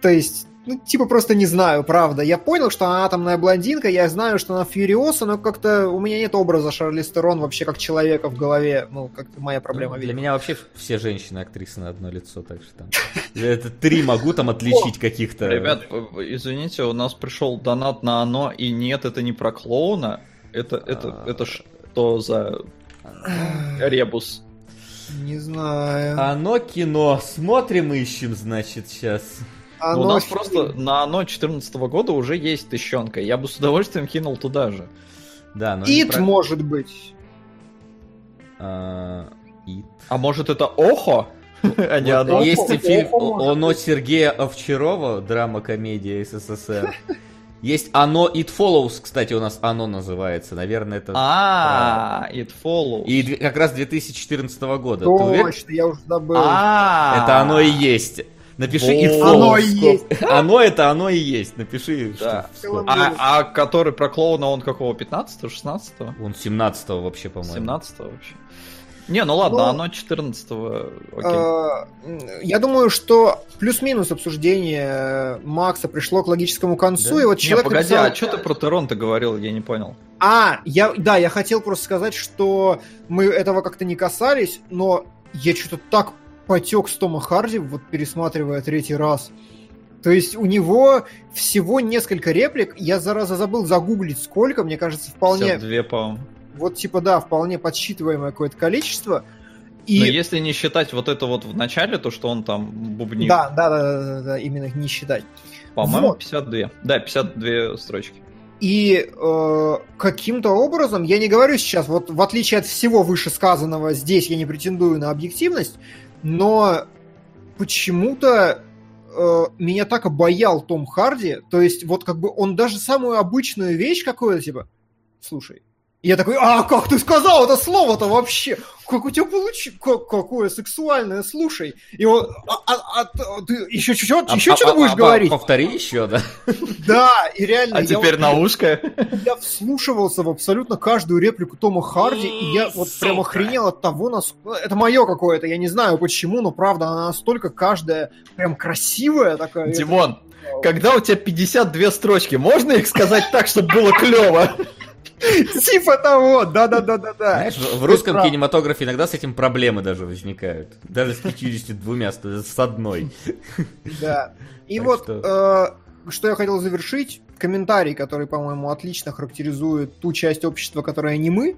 То есть, ну, типа просто не знаю, правда. Я понял, что она атомная блондинка, я знаю, что она Фьюриоса, но как-то у меня нет образа Шарлиз Терон вообще как человека в голове. Ну, как-то моя проблема, Ну, Для видимо. меня вообще все женщины актрисы на одно лицо, так что там. Это три могу там отличить каких-то. Ребят, э, извините, у нас пришел донат на оно, и нет, это не про клоуна. Это, это, А. это что за ребус? Не знаю. Оно кино. Смотрим, ищем, значит, сейчас. Оно у нас фильм. просто на оно 14 года уже есть тыщенка. Я бы с удовольствием кинул туда же. Да, но... Ит, про- может быть. А, It. А может это Охо? А не оно? Есть и фильм «Оно» Сергея Овчарова, драма-комедия СССР. Есть «Оно It Follows», кстати, у нас «Оно» называется. Наверное, это... А, It Follows. И как раз 2014 года. Точно, я уже забыл. А, Это оно и есть. Напиши It. Follows. Оно и есть. Оно это оно и есть. Напиши. Да. что- А, а который про клоуна, он какого? 15-го, 16-го? Он 17 вообще, по-моему. 17-го вообще? Не, ну ладно, Ну, оно 14-го. Окей. Э, Я думаю, что плюс-минус обсуждение Макса пришло к логическому концу, Да? и вот Не, человек погоди, написал- а что ты про Терон-то говорил, я не понял. А, я, да, я хотел просто сказать, что мы этого как-то не касались, но я что-то так потек с Тома Харди, вот пересматривая третий раз. То есть у него всего несколько реплик, я зараза забыл загуглить сколько, мне кажется, вполне, 52, по-моему. Вот типа да, вполне подсчитываемое какое-то количество. И... Но если не считать вот это вот в начале, то что он там бубнит, Да, да, да, да, да, да, именно не считать. по-моему, Вот. 52. Да, 52 строчки. И э, каким-то образом, я не говорю сейчас, вот в отличие от всего вышесказанного, здесь я не претендую на объективность, но почему-то э, меня так обаял Том Харди, то есть вот как бы он даже самую обычную вещь какую-то, типа, слушай, и я такой, а как ты сказал это слово-то вообще? Как у тебя получилось? Как, какое сексуальное, слушай. И он, а, а- а ты еще чуть-чуть, А- еще а- что-то а- будешь а- говорить? Повтори еще, да. Да, и реально. А теперь вот- на ушко. я вслушивался в абсолютно каждую реплику Тома Харди, и я вот прям Сука. охренел от того, насколько... Это мое какое-то, я не знаю почему, но правда, она настолько каждая прям красивая такая. Димон, когда у тебя 52 строчки, можно их сказать так, чтобы было клево? Типа того, да-да-да-да-да. Знаешь, в русском кинематографе иногда с этим проблемы даже возникают. Даже с 52, с одной. Да. И Так вот, что- э, что я хотел завершить, комментарий, который, по-моему, отлично характеризует ту часть общества, которая не мы.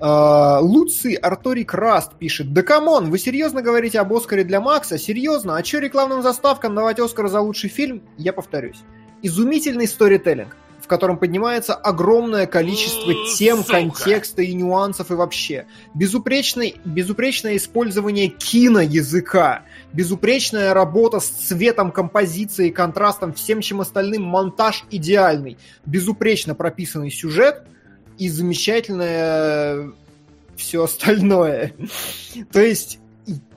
Э, Луций Арторик Раст пишет, да come on, вы серьезно говорите об Оскаре для Макса? Серьезно? А что рекламным заставкам давать Оскар за лучший фильм? Я повторюсь. Изумительный сторителлинг, котором поднимается огромное количество тем, сука. контекста и нюансов и вообще. Безупречный, безупречное использование киноязыка, безупречная работа с цветом, композицией, контрастом, всем чем остальным, монтаж идеальный, безупречно прописанный сюжет и замечательное все остальное. То есть,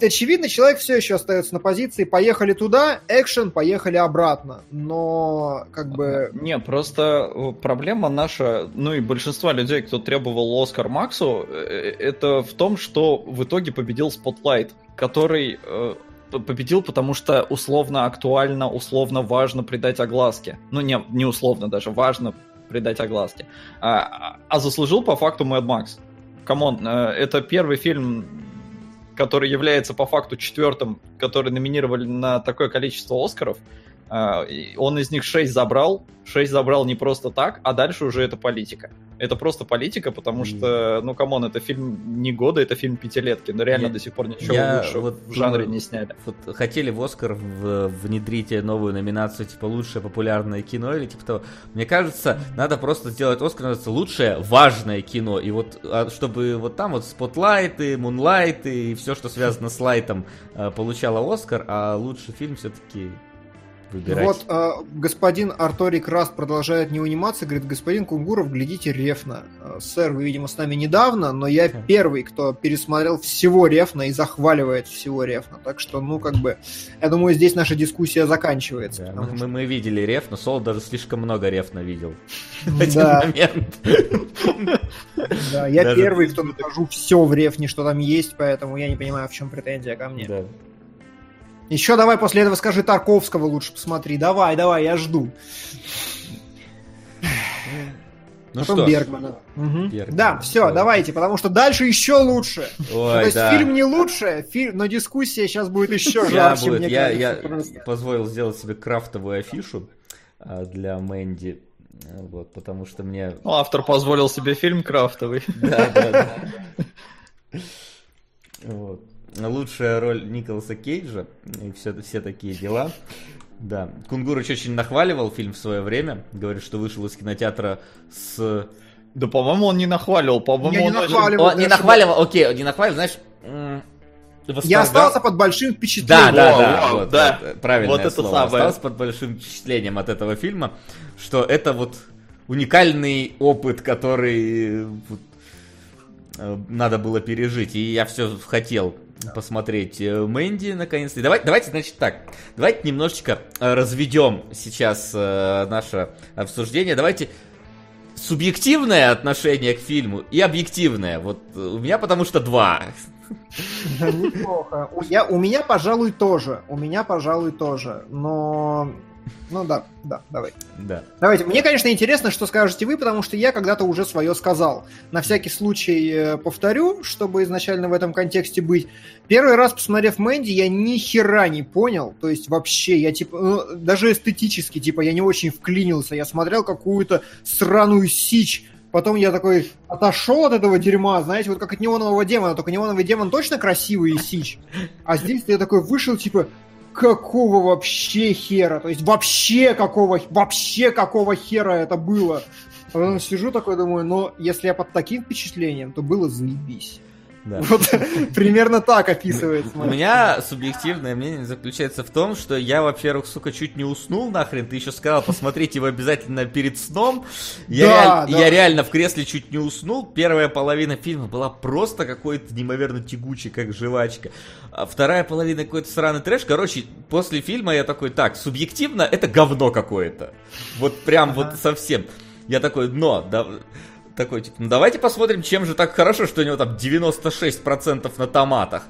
очевидно, человек все еще остается на позиции, поехали туда, экшен, поехали обратно. Но, как бы... Не, просто э, проблема наша, ну и большинства людей, кто требовал Оскар Максу, э, это в том, что в итоге победил Spotlight, который э, победил, потому что условно актуально, условно важно придать огласке. Ну, не, не условно даже, важно придать огласке. А, а заслужил по факту Mad Max. Come on, э, это первый фильм, который является по факту четвертым, который номинировали на такое количество Оскаров. А, он из них 6 забрал. 6 забрал не просто так, а дальше уже это политика. Это просто политика, потому что, ну, come on, это фильм не года, это фильм пятилетки. Но реально я, до сих пор ничего я лучше вот в жанре не сняли. Вот хотели в Оскар в, внедрить новую номинацию, типа, лучшее популярное кино или типа того. Мне кажется, надо просто сделать Оскар, называется лучшее важное кино. И вот, а, чтобы вот там вот спотлайты, мунлайты и все, что связано с лайтом, а, получало Оскар, а лучший фильм все-таки выбирать. Вот э, господин Арторик Раст продолжает не униматься, говорит, господин Кунгуров, глядите Рефна. Э, сэр, вы, видимо, с нами недавно, но я первый, кто пересмотрел всего Рефна и захваливает всего Рефна. Так что, ну, как бы, я думаю, здесь наша дискуссия заканчивается. Да, мы, что... мы видели Рефна, Сол даже слишком много Рефна видел один момент. Да, я первый, кто нахожу все в Рефне, что там есть, поэтому я не понимаю, в чем претензия ко мне. Еще давай после этого скажи Тарковского лучше посмотри. Давай, давай, я жду. Ну Потом что? Бергмана. Угу. Бергман. Да, все, да. давайте, потому что дальше еще лучше. Ой, То есть да. фильм не лучше, фильм, но дискуссия сейчас будет еще жарче. Будет. я, я позволил сделать себе крафтовую афишу а, для Мэнди. Вот, потому что мне... Ну, автор позволил себе фильм крафтовый. Да, да, да. Вот лучшая роль Николаса Кейджа и все, все такие дела. Да, Кунгурыч очень нахваливал фильм в свое время. Говорит, что вышел из кинотеатра с... Да, по-моему, он не нахваливал. По-моему, он, не нахваливал. Он не нахваливал, окей, он не нахваливал, знаешь... Я остался под большим впечатлением. Да, да, да, вот, да. Вот, правильное вот это слово. Самое. Остался под большим впечатлением от этого фильма, что это вот уникальный опыт, который э, надо было пережить. И я все хотел посмотреть э, Мэнди наконец-то. Давайте, давайте, значит, так. Давайте немножечко э, разведем сейчас э, наше обсуждение. Давайте субъективное отношение к фильму и объективное. Вот у меня потому что два. Неплохо. Я, у меня, пожалуй, тоже. У меня, пожалуй, тоже. Но ну да, да, давай. Да. Давайте. Мне, конечно, интересно, что скажете вы, потому что я когда-то уже свое сказал. На всякий случай э, повторю, чтобы изначально в этом контексте быть. Первый раз, посмотрев Мэнди, я ни хера не понял. То есть вообще, я типа, ну, даже эстетически, типа, я не очень вклинился. Я смотрел какую-то сраную сичь Потом я такой отошел от этого дерьма, знаете, вот как от неонового демона, только неоновый демон точно красивый и сич. А здесь я такой вышел, типа, какого вообще хера? То есть вообще какого, вообще какого хера это было? Потом сижу такой, думаю, но если я под таким впечатлением, то было заебись. Да. Вот примерно так описывается. У меня субъективное мнение заключается в том, что я, во-первых, сука, чуть не уснул нахрен. Ты еще сказал посмотреть его обязательно перед сном. Я, да, реаль... да. я реально в кресле чуть не уснул. Первая половина фильма была просто какой-то неимоверно тягучий, как жвачка. А вторая половина какой-то сраный трэш. Короче, после фильма я такой, так, субъективно это говно какое-то. Вот прям ага. вот совсем. Я такой, но, да, такой, типа, ну давайте посмотрим, чем же так хорошо, что у него там 96% на томатах.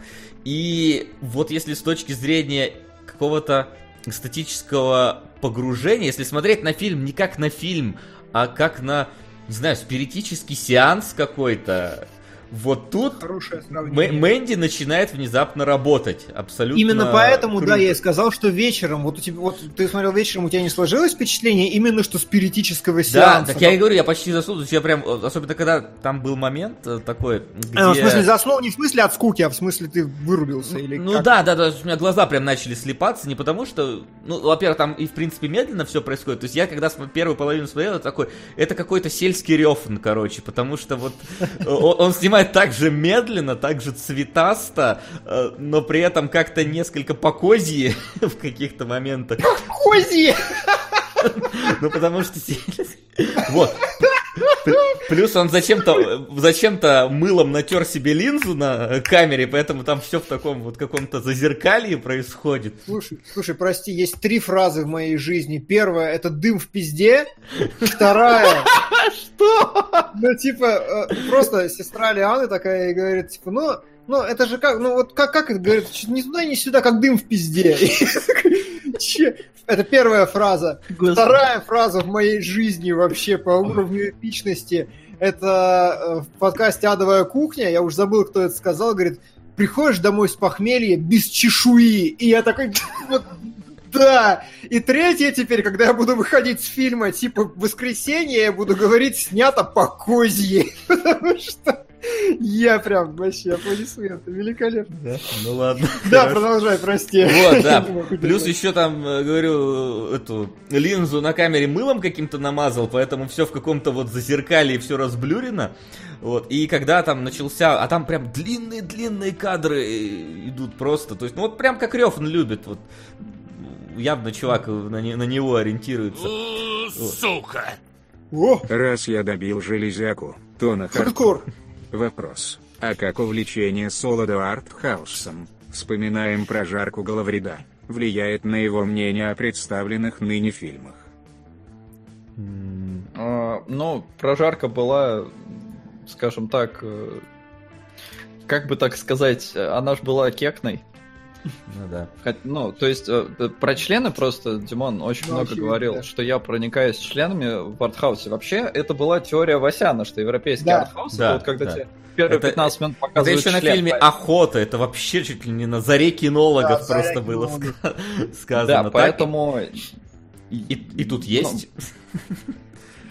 И вот если с точки зрения какого-то эстетического погружения, если смотреть на фильм не как на фильм, а как на, не знаю, спиритический сеанс какой-то, вот тут Мэнди начинает внезапно работать. Абсолютно. Именно поэтому, круто. да, я и сказал, что вечером, вот у тебя, вот ты смотрел вечером, у тебя не сложилось впечатление именно что спиритического сеанса. Да, так я и говорю, я почти заснул. Я прям, особенно когда там был момент э, такой, где... А, в смысле, заснул не в смысле от скуки, а в смысле ты вырубился или Ну как? да, да, да, у меня глаза прям начали слепаться, не потому что, ну, во-первых, там и в принципе медленно все происходит. То есть я когда первую половину смотрел, такой, это какой-то сельский рёфн, короче, потому что вот он снимает снимает так же медленно, так же цветасто, э, но при этом как-то несколько по козьи в каких-то моментах. Козьи! Ну, потому что... Вот. Плюс он зачем-то зачем-то мылом натер себе линзу на камере, поэтому там все в таком вот каком-то зазеркалье происходит. Слушай, слушай, прости, есть три фразы в моей жизни. Первая это дым в пизде. Вторая. Что? Ну, типа, э, просто сестра Лианы такая и говорит, типа, ну, Ну, это же как, ну вот как, как это говорят, ни туда, ни сюда, как дым в пизде. Это первая фраза. Вторая фраза в моей жизни вообще по уровню эпичности. Это э, в подкасте «Адовая кухня», я уже забыл, кто это сказал, говорит, приходишь домой с похмелья без чешуи. И я такой, вот, да. И третье теперь, когда я буду выходить с фильма типа «Воскресенье», я буду говорить «снято по козье». Потому что я прям вообще аплодисменты. Великолепно. Да? Ну ладно. Да, Хорошо. продолжай, прости. Вот, да. Плюс еще там, э, говорю, эту линзу на камере мылом каким-то намазал, поэтому все в каком-то вот зазеркалье, все разблюрено. Вот. И когда там начался, а там прям длинные-длинные кадры э, идут просто. То есть, ну вот прям как Рёфан любит. Вот. Явно чувак на, не- на него ориентируется. Сука! О, Раз я добил железяку, то на хардкор. Вопрос. А как увлечение солода артхаусом, вспоминаем прожарку головреда, влияет на его мнение о представленных ныне фильмах? А, Ну, прожарка была, скажем так, э, как бы так сказать, э, она же была кекной. Ну да. Ну, то есть э, э, про члены просто Димон очень Ну, много очевидно, говорил, да. что я проникаюсь членами в артхаусе. Вообще, это была теория Васяна, что европейский Да. артхаус, Да, это вот когда да. тебе первые Это- 15 минут Это показывают еще на член, фильме поэтому- Охота, это вообще чуть ли не на заре кинологов Да, «Заря просто было кинологов». ска- сказано. Да, поэтому... И, и тут есть.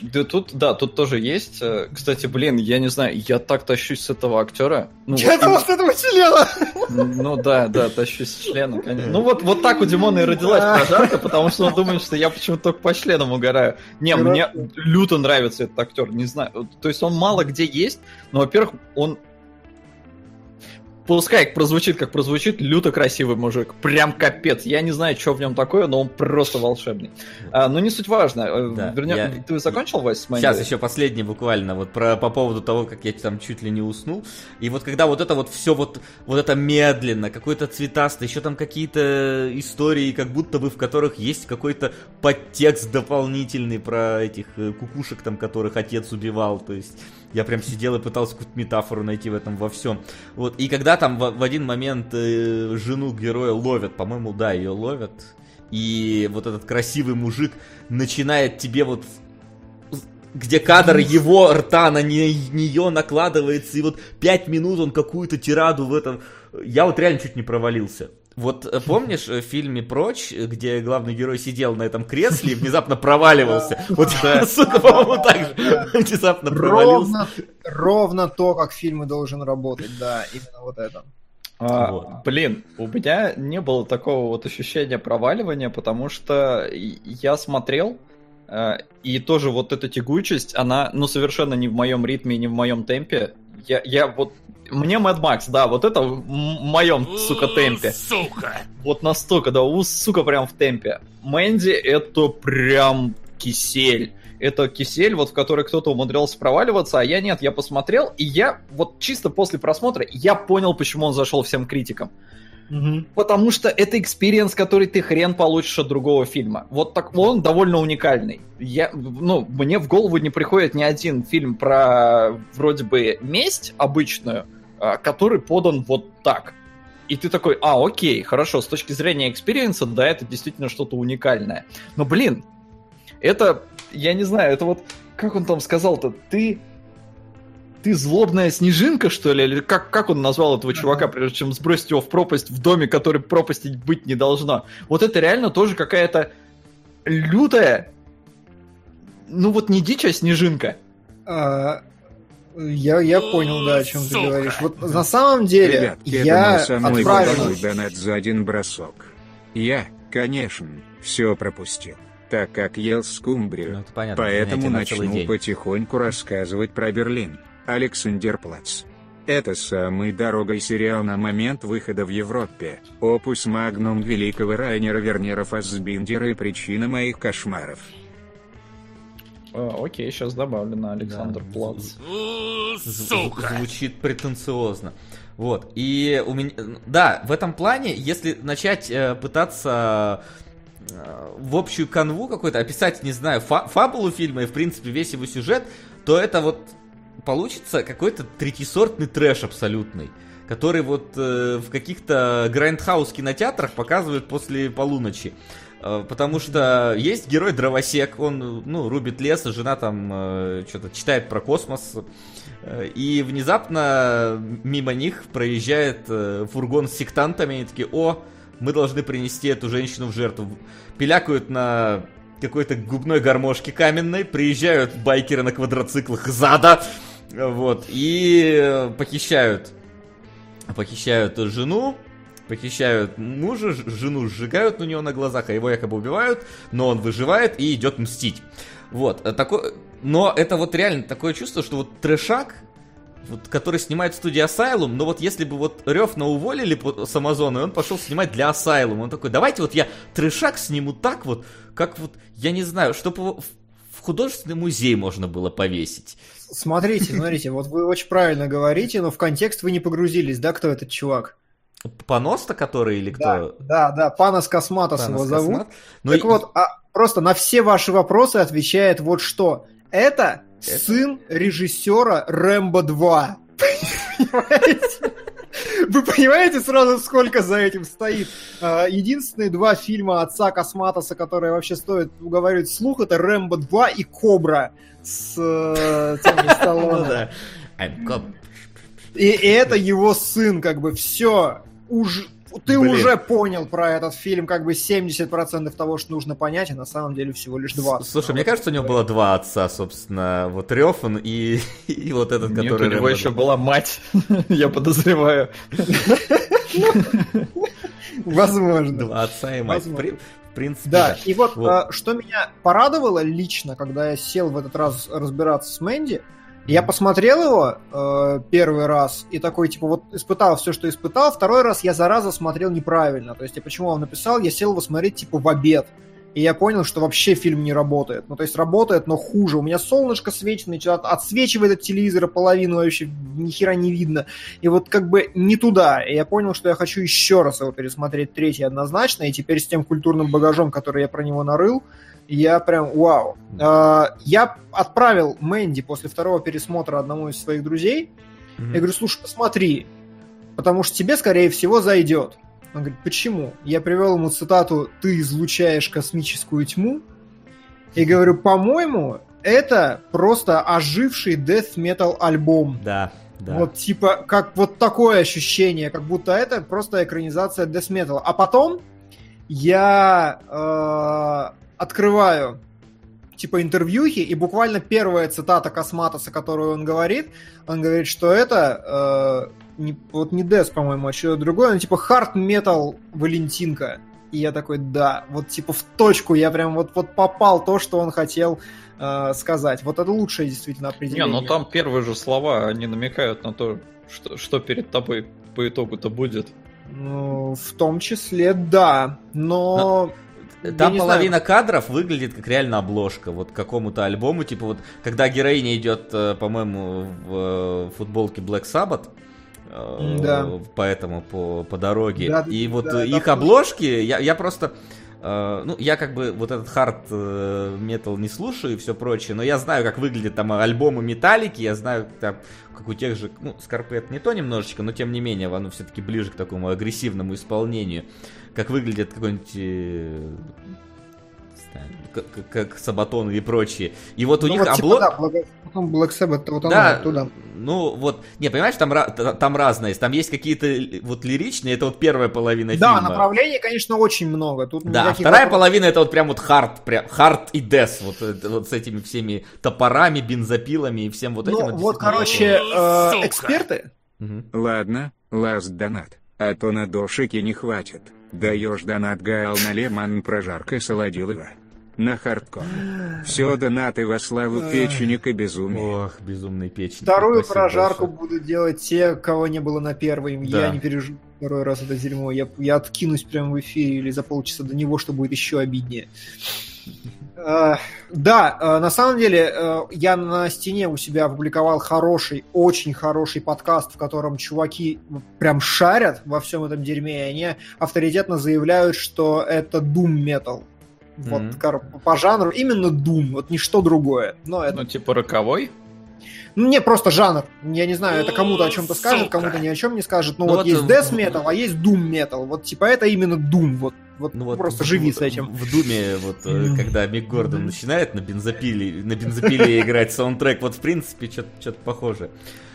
Да тут, да, тут тоже есть. Э, Кстати, блин, я не знаю, я так тащусь с этого актера. Ну, Я вот думал, с этого члена. Ну да, да, тащусь с члена, конечно. Ну вот, вот так у Димона и родилась прожарка, потому что он думает, что я почему-то только по членам угораю. Не, мне люто нравится этот актер, не знаю. То есть он мало где есть, но, во-первых, он Пускай прозвучит, как прозвучит, люто красивый мужик. Прям капец. Я не знаю, что в нем такое, но он просто волшебный. А, но не суть важно. Э, Да, Вернее, я- ты закончил, Вась, с Сейчас еще последний буквально, вот про, по поводу того, как я там чуть ли не уснул. И вот когда вот это вот все вот, вот это медленно, какой-то цветастый, еще там какие-то истории, как будто бы в которых есть какой-то подтекст дополнительный про этих э, кукушек там, которых отец убивал. То есть я прям сидел и пытался какую-то метафору найти в этом во всем. Вот, и когда там в, в один момент э, жену героя ловят, по-моему, да, ее ловят, и вот этот красивый мужик начинает тебе вот где кадр его рта на не- нее накладывается, и вот пять минут он какую-то тираду в этом... Я вот реально чуть не провалился. Вот э, помнишь э, в фильме «Прочь», где главный герой сидел на этом кресле и внезапно проваливался? Вот сука, по-моему, так же внезапно провалился. Ровно, то, как фильм и должен работать, да, именно вот это. А, Вот. Блин, у меня не было такого вот ощущения проваливания, потому что я смотрел, э, и тоже вот эта тягучесть, она, ну, совершенно не в моем ритме, не в моем темпе. Я, я вот... Мне Mad Max, да, вот это в моем, сука, темпе. Сука! Вот настолько, да, у, сука, прям в темпе. Мэнди это прям кисель. Это кисель, вот в который кто-то умудрялся проваливаться, а я нет. Я посмотрел, и я вот чисто после просмотра, я понял, почему он зашел всем критикам. Потому что это experience, который ты хрен получишь от другого фильма. Вот так он довольно уникальный. Я, ну, мне в голову не приходит ни один фильм про вроде бы месть обычную, а, который подан вот так. И ты такой, а, окей, хорошо, с точки зрения experience а, да, это действительно что-то уникальное. Но, блин, это, я не знаю, это вот, как он там сказал-то, ты ты злобная снежинка, что ли? Или как, как он назвал этого чувака, прежде чем сбросить его в пропасть в доме, который пропасти быть не должно? Вот это реально тоже какая-то лютая, ну вот не дичь, а снежинка. А, Я, я понял, да, о чем ты Сука. говоришь. Вот на самом деле, Ребятки, это я мой самый отправил... донат за один бросок. Я, конечно, все пропустил, так как ел скумбрию. Ну, это понятно, Поэтому на начну потихоньку рассказывать про Берлин. Александерплац. Это самый дорогой сериал на момент выхода в Европе. Опус магнум великого Райнера Вернера Фассбиндера и причина моих кошмаров. А, окей, сейчас добавлю на Александр Да. Плац. Сука! Звучит претенциозно. Вот. И у меня... Да, в этом плане, если начать э, пытаться э, в общую канву какой-то описать, не знаю, фа- фабулу фильма и, в принципе, весь его сюжет, то это вот получится какой-то третьесортный трэш абсолютный, который вот э, в каких-то grindhouse кинотеатрах показывают после полуночи. Э, потому что есть герой дровосек, он, ну, рубит лес, а жена там э, что-то читает про космос. Э, и внезапно мимо них проезжает э, фургон с сектантами, и они такие, о, мы должны принести эту женщину в жертву. Пилякают на какой-то губной гармошке каменной, приезжают байкеры на квадроциклах зада, вот, и похищают, похищают жену, похищают мужа, жену сжигают у него на глазах, а его якобы убивают, но он выживает и идет мстить. Вот, э, такой, но это вот реально такое чувство, что вот трешак, вот, который снимает студия Asylum, но вот если бы вот Рёфна уволили с Амазона, и он пошел снимать для Asylum, он такой, давайте вот я трешак сниму так вот, как вот, я не знаю, чтобы в художественный музей можно было повесить. Смотрите, смотрите, вот вы очень правильно говорите, но в контекст вы не погрузились, да, кто этот чувак? Паноста который или Да, кто? да, да, Панас Косматос Панос его зовут. Космат. Ну, так и- вот, а просто на все ваши вопросы отвечает вот что. Это, Это? сын режиссера Рэмбо 2. Понимаете? Вы понимаете сразу, сколько за этим стоит? А, Единственные два фильма отца Косматоса, которые вообще стоят уговаривать слух, это Рэмбо 2 и Кобра с э, Томми Ну Сталлоне. да. I'm cop. И, и это его сын, как бы, все. Уж, ты Блин. уже понял про этот фильм, как бы 70% того, что нужно понять, а на самом деле всего лишь 20. Слушай, мне кажется, у него было два отца, собственно. Вот Рёфан и, и вот этот, Нет, который... у него Рэмбо еще два. была мать, я подозреваю. Возможно. Два отца и мать. Возможно. В принципе, Да, и вот, Вот. а, что меня порадовало лично, когда я сел в этот раз разбираться с Мэнди, я посмотрел его э, первый раз и такой, типа, вот испытал все, что испытал. Второй раз я, зараза, смотрел неправильно. То есть, я почему вам написал, я сел его смотреть, типа, в обед. И я понял, что вообще фильм не работает. Ну, то есть, работает, но хуже. У меня солнышко светит, начинает отсвечивает от телевизора половину, вообще ни хера не видно. И вот как бы не туда. И я понял, что я хочу еще раз его пересмотреть третий однозначно. И теперь с тем культурным багажом, который я про него нарыл, я прям вау. А, Я отправил Мэнди после второго пересмотра одному из своих друзей. Я говорю, слушай, посмотри, потому что тебе, скорее всего, зайдет. Он говорит, почему? Я привел ему цитату «Ты излучаешь космическую тьму». И говорю, по-моему, это просто оживший death metal альбом. Да, да. Вот типа, как вот такое ощущение, как будто это просто экранизация Death Metal. А потом я э, открываю типа интервьюхи, и буквально первая цитата Косматоса, которую он говорит, он говорит, что это э, не, вот не Death, по-моему, а что-то другое, он типа Hard Metal Валентинка. И я такой, да, вот типа в точку, я прям вот, вот попал то, что он хотел э, сказать. Вот это лучшее действительно Не, определение. ну там первые же слова, они намекают на то, что, что перед тобой по итогу-то будет. Ну, в том числе, да. Но... я Там не половина знаю. кадров выглядит как реально обложка вот к какому-то альбому, типа вот, когда героиня идет, э, по-моему, в э, футболке Black Sabbath, Да. по этому, по, по дороге, Да, и вот да, э, да, их точно. обложки, я, я просто, э, ну, я как бы вот этот хард метал не слушаю и все прочее, но я знаю, как выглядят там альбомы Металлики, я знаю, там, как у тех же, ну, Скорпет не то немножечко, но тем не менее, оно все-таки ближе к такому агрессивному исполнению как выглядит какой-нибудь э, знаю, как, как- Сабатон и прочие. И вот у Ну, них вот, типа, обло... да, потом Black Sabbath, вот Да, оттуда. ну вот, не, понимаешь, там, там разное есть. Там есть какие-то вот лиричные, это вот первая половина Да, фильма. направлений, конечно, очень много. Тут Да, а вторая вопросов. половина это вот прям вот хард, прям хард и дес, вот, это- вот с этими всеми топорами, бензопилами и всем вот этим. Ну, вот, короче, э, эксперты, Мгм. Ладно, last донат, а то на дошики не хватит. Даешь донат Гаал на Леман прожарка Солодилова. На хардкор. Все донаты во славу печенек и безумия. Ох, безумный печень. вторую Спасибо прожарку большое. будут делать те, кого не было на первой. Да. Я не переживу второй раз это дерьмо. Я, я откинусь прямо в эфире или за полчаса до него, что будет еще обиднее. Э, Да, э, на самом деле э, я на стене у себя опубликовал хороший, очень хороший подкаст, в котором чуваки прям шарят во всем этом дерьме, и они авторитетно заявляют, что это Doom Metal. Вот кор- по жанру именно Doom, вот ничто другое. Но это Ну, типа роковой. Ну, не, просто жанр. Я не знаю, это кому-то о чем-то скажет, кому-то ни о чем не скажет. Ну, Ну вот, вот, есть death metal, а есть doom metal. Вот, типа, это именно doom. Вот, вот, Ну вот просто в- живи в- с этим. В Думе, вот, э, когда Мик Гордон начинает на бензопиле, на бензопиле играть саундтрек, вот в принципе что-то похоже.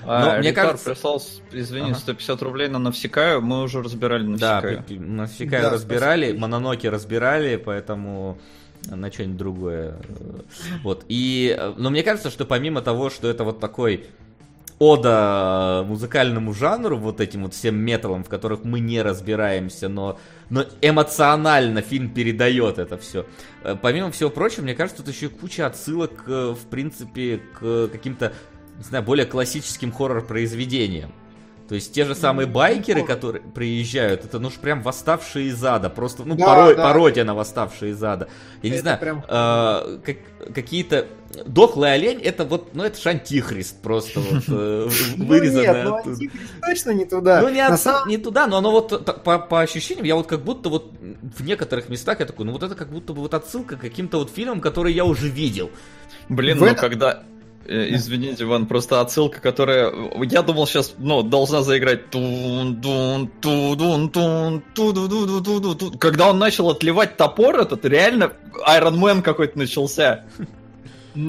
А, Но мне Рикар кажется- прислал, извини, Ага. 150 рублей на Навсекаю, мы уже разбирали Да, Навсекаю. при- Навсекаю Да, разбирали, спасибо. Мононоки разбирали, поэтому на что-нибудь другое. Вот. И, э, но мне кажется, что помимо того, что это вот такой ода музыкальному жанру, вот этим вот всем металлам, в которых мы не разбираемся, но, но эмоционально фильм передает это все. Помимо всего прочего, мне кажется, тут еще куча отсылок, э, в принципе, к каким-то, не знаю, более классическим хоррор-произведениям. То есть те же самые байкеры, которые приезжают, это ну уж прям восставшие из ада, просто ну Да, паро- да. пародия на восставшие из ада. Я не Это знаю, прям- э, как- какие-то дохлый олень, это вот, ну это ж антихрист просто вот э, Ну, вырезанное нет, ну, оттуда. Антихрист точно не туда. Ну, не, не туда, но оно вот по, по ощущениям, я вот как будто вот в некоторых местах я такой, ну вот это как будто бы вот отсылка к каким-то вот фильмам, которые я уже видел. Блин, ну когда... э, Извините, Иван, просто отсылка, которая... Я думал сейчас, ну, должна заиграть... тун-дун, ту-дун, тун, ту-ду-ду-ду-ду-ду. Когда он начал отливать топор этот, реально Iron Man какой-то начался.